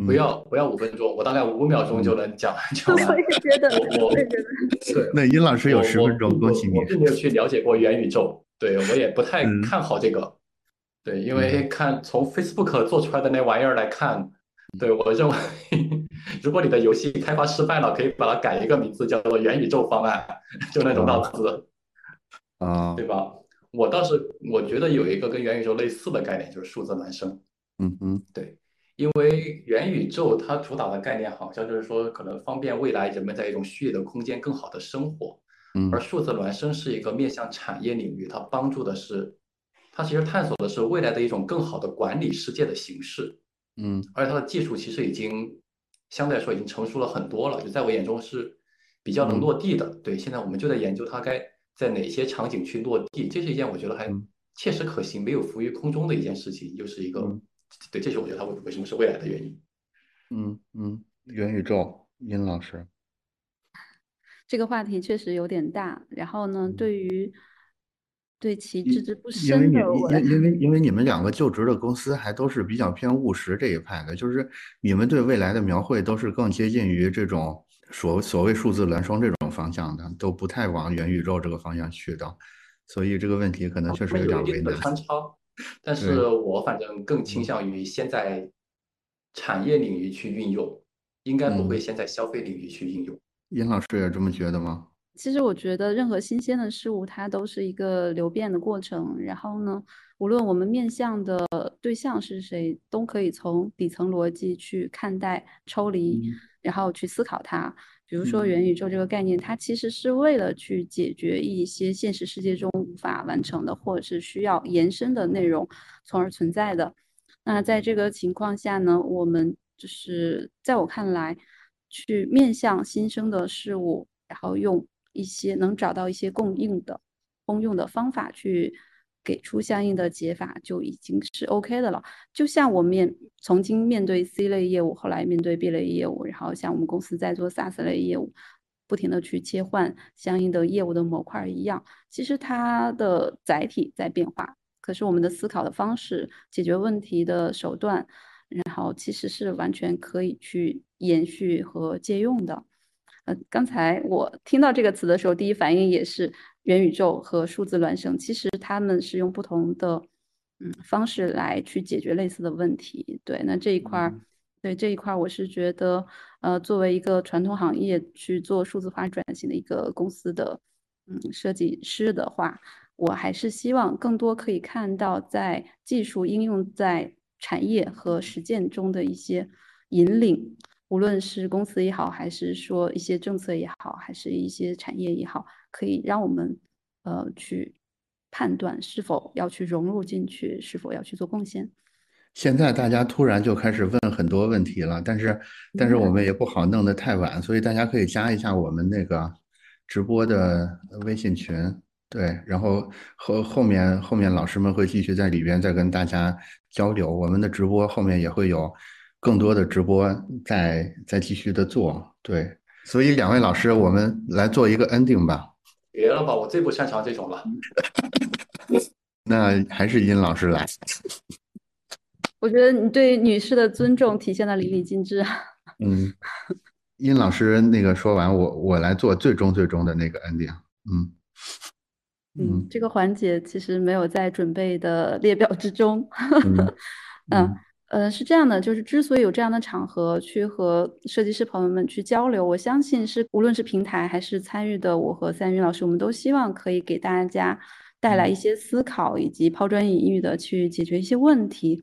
Speaker 4: 不要不要五分钟，我大概五秒钟就能讲讲完。<laughs>
Speaker 3: 我也觉得，我也觉得。<laughs>
Speaker 4: 对，
Speaker 2: 那殷老师有十分钟，恭喜你。
Speaker 4: 我并没有去了解过元宇宙，对我也不太看好这个。对，因为看从 Facebook 做出来的那玩意儿来看，对我认为，<laughs> 如果你的游戏开发失败了，可以把它改一个名字，叫做元宇宙方案，就那种脑子。
Speaker 2: 啊，
Speaker 4: 对吧？我倒是我觉得有一个跟元宇宙类似的概念，就是数字孪生。
Speaker 2: 嗯嗯，
Speaker 4: 对。因为元宇宙它主打的概念好像就是说，可能方便未来人们在一种虚拟的空间更好的生活。
Speaker 2: 嗯，
Speaker 4: 而数字孪生是一个面向产业领域，它帮助的是，它其实探索的是未来的一种更好的管理世界的形式。
Speaker 2: 嗯，
Speaker 4: 而且它的技术其实已经相对来说已经成熟了很多了，就在我眼中是比较能落地的。对，现在我们就在研究它该在哪些场景去落地，这是一件我觉得还切实可行、没有浮于空中的一件事情，又是一个。对，这是我觉得它为为什么是未来的原因。
Speaker 2: 嗯嗯，元宇宙，殷老师，
Speaker 3: 这个话题确实有点大。然后呢，对于对其知之不深
Speaker 2: 的我，因因为因为你们两个就职的公司还都是比较偏务实这一派的，就是你们对未来的描绘都是更接近于这种所所谓数字孪生这种方向的，都不太往元宇宙这个方向去的。所以这个问题可能确实有点为难。
Speaker 4: 但是我反正更倾向于先在产业领域去运用，应该不会先在消费领域去应用。
Speaker 2: 殷老师也这么觉得吗？
Speaker 3: 其实我觉得任何新鲜的事物，它都是一个流变的过程。然后呢，无论我们面向的对象是谁，都可以从底层逻辑去看待、抽离，然后去思考它。比如说元宇宙这个概念，它其实是为了去解决一些现实世界中无法完成的，或者是需要延伸的内容，从而存在的。那在这个情况下呢，我们就是在我看来，去面向新生的事物，然后用一些能找到一些供应的、通用的方法去给出相应的解法就已经是 OK 的了。就像我面曾经面对 C 类业务，后来面对 B 类业务，然后像我们公司在做 SaaS 类业务，不停的去切换相应的业务的模块一样，其实它的载体在变化，可是我们的思考的方式、解决问题的手段，然后其实是完全可以去延续和借用的。呃，刚才我听到这个词的时候，第一反应也是元宇宙和数字孪生，其实他们是用不同的嗯方式来去解决类似的问题。对，那这一块儿，对这一块儿，我是觉得，呃，作为一个传统行业去做数字化转型的一个公司的嗯设计师的话，我还是希望更多可以看到在技术应用在产业和实践中的一些引领。无论是公司也好，还是说一些政策也好，还是一些产业也好，可以让我们呃去判断是否要去融入进去，是否要去做贡献。
Speaker 2: 现在大家突然就开始问很多问题了，但是但是我们也不好弄得太晚，所以大家可以加一下我们那个直播的微信群，对，然后后后面后面老师们会继续在里边再跟大家交流，我们的直播后面也会有。更多的直播在在继续的做，对，所以两位老师，我们来做一个 ending 吧。
Speaker 4: 别了吧，我最不擅长这种了。<laughs>
Speaker 2: 那还是殷老师来。
Speaker 3: 我觉得你对女士的尊重体现的淋漓尽致。<laughs>
Speaker 2: 嗯，殷老师那个说完，我我来做最终最终的那个 ending。嗯
Speaker 3: 嗯，这个环节其实没有在准备的列表之中。嗯。<laughs> 呃，是这样的，就是之所以有这样的场合去和设计师朋友们去交流，我相信是无论是平台还是参与的我和三云老师，我们都希望可以给大家带来一些思考，以及抛砖引玉的去解决一些问题。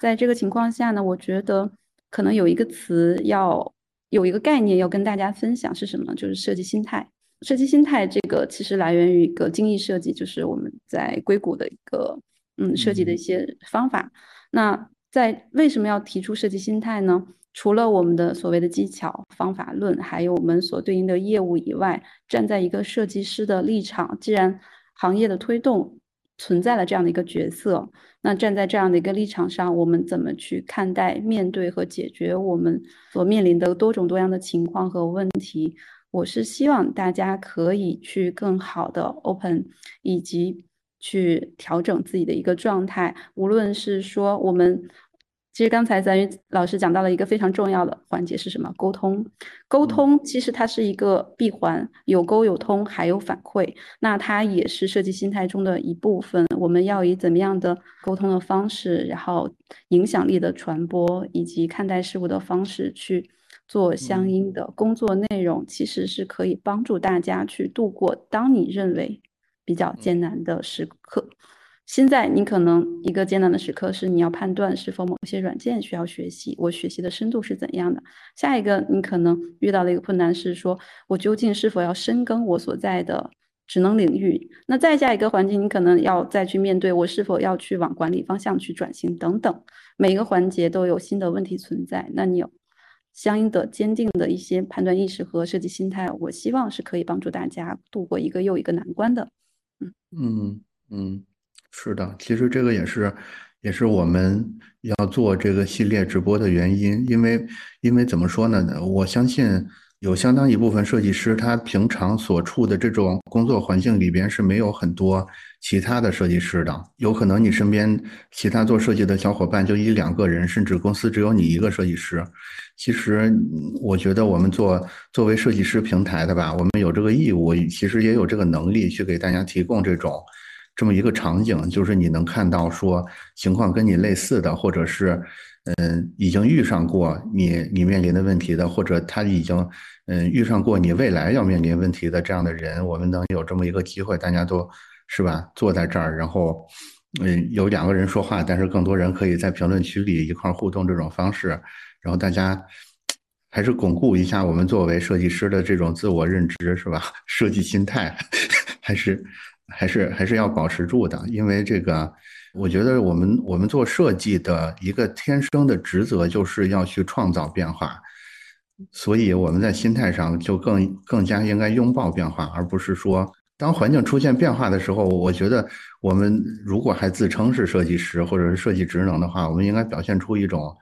Speaker 3: 在这个情况下呢，我觉得可能有一个词要有一个概念要跟大家分享是什么？就是设计心态。设计心态这个其实来源于一个精益设计，就是我们在硅谷的一个嗯设计的一些方法。那在为什么要提出设计心态呢？除了我们的所谓的技巧、方法论，还有我们所对应的业务以外，站在一个设计师的立场，既然行业的推动存在了这样的一个角色，那站在这样的一个立场上，我们怎么去看待、面对和解决我们所面临的多种多样的情况和问题？我是希望大家可以去更好的 open，以及去调整自己的一个状态，无论是说我们。其实刚才咱于老师讲到了一个非常重要的环节是什么？沟通。沟通其实它是一个闭环，有沟有通，还有反馈。那它也是设计心态中的一部分。我们要以怎么样的沟通的方式，然后影响力的传播，以及看待事物的方式去做相应的工作内容，其实是可以帮助大家去度过当你认为比较艰难的时刻。现在你可能一个艰难的时刻是你要判断是否某些软件需要学习，我学习的深度是怎样的。下一个你可能遇到的一个困难是说，我究竟是否要深耕我所在的职能领域？那再下一个环境，你可能要再去面对我是否要去往管理方向去转型等等。每一个环节都有新的问题存在，那你有相应的坚定的一些判断意识和设计心态，我希望是可以帮助大家度过一个又一个难关的。
Speaker 2: 嗯嗯嗯。是的，其实这个也是，也是我们要做这个系列直播的原因。因为，因为怎么说呢？我相信有相当一部分设计师，他平常所处的这种工作环境里边是没有很多其他的设计师的。有可能你身边其他做设计的小伙伴就一两个人，甚至公司只有你一个设计师。其实，我觉得我们做作为设计师平台的吧，我们有这个义务，其实也有这个能力去给大家提供这种。这么一个场景，就是你能看到说情况跟你类似的，或者是嗯已经遇上过你你面临的问题的，或者他已经嗯遇上过你未来要面临问题的这样的人，我们能有这么一个机会，大家都是吧坐在这儿，然后嗯有两个人说话，但是更多人可以在评论区里一块互动这种方式，然后大家还是巩固一下我们作为设计师的这种自我认知是吧？<laughs> 设计心态 <laughs> 还是。还是还是要保持住的，因为这个，我觉得我们我们做设计的一个天生的职责就是要去创造变化，所以我们在心态上就更更加应该拥抱变化，而不是说
Speaker 5: 当环境出现变化的时候，我觉得我们如果还自称是设计师或者是设计职能的话，我们应该表现出一种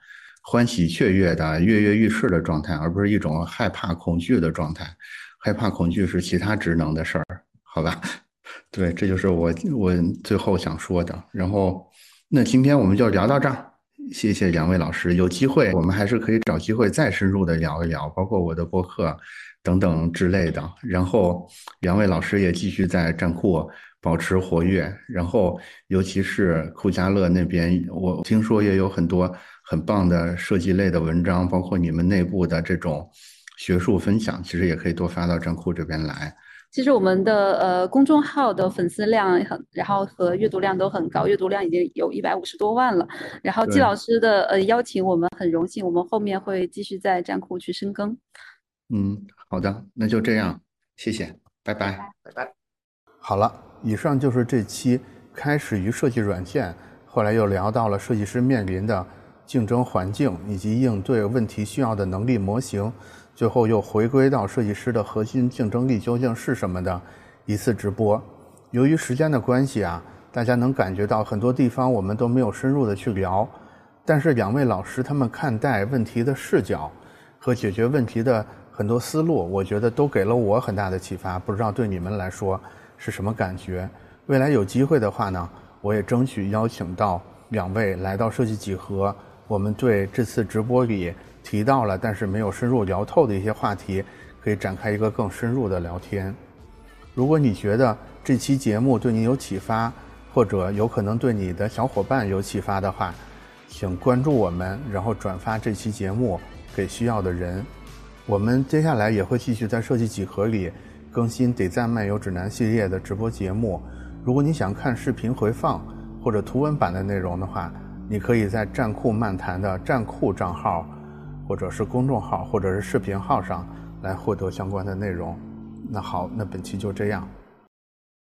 Speaker 5: 欢喜雀跃的、跃跃欲试的状态，而不是一种害怕恐惧的状态。害怕恐惧是其他职能的事儿，好吧？对，这就是我我最后想说的。然后，那今天我们就聊到这儿。谢谢两位老师，有机会我们还是可以找机会再深入的聊一聊，包括我的播客等等之类的。然后两位老师也继续在站库保持活跃，然后尤其是库加勒那边，我听说也有很多很棒的设计类的文章，包括你们内部的这种学术分享，其实也可以多发到站库这边来。
Speaker 3: 其实我们的呃公众号的粉丝量很，然后和阅读量都很高，阅读量已经有一百五十多万了。然后季老师的呃邀请，我们很荣幸，我们后面会继续在站库去深耕。
Speaker 5: 嗯，好的，那就这样，谢谢，拜拜，
Speaker 4: 拜拜。
Speaker 2: 好了，以上就是这期开始于设计软件，后来又聊到了设计师面临的竞争环境以及应对问题需要的能力模型。最后又回归到设计师的核心竞争力究竟是什么的一次直播。由于时间的关系啊，大家能感觉到很多地方我们都没有深入的去聊。但是两位老师他们看待问题的视角和解决问题的很多思路，我觉得都给了我很大的启发。不知道对你们来说是什么感觉？未来有机会的话呢，我也争取邀请到两位来到设计几何，我们对这次直播里。提到了，但是没有深入聊透的一些话题，可以展开一个更深入的聊天。如果你觉得这期节目对你有启发，或者有可能对你的小伙伴有启发的话，请关注我们，然后转发这期节目给需要的人。我们接下来也会继续在设计几何里更新《得赞漫游指南》系列的直播节目。如果你想看视频回放或者图文版的内容的话，你可以在站酷漫谈的站酷账号。或者是公众号，或者是视频号上来获得相关的内容。那好，那本期就这样。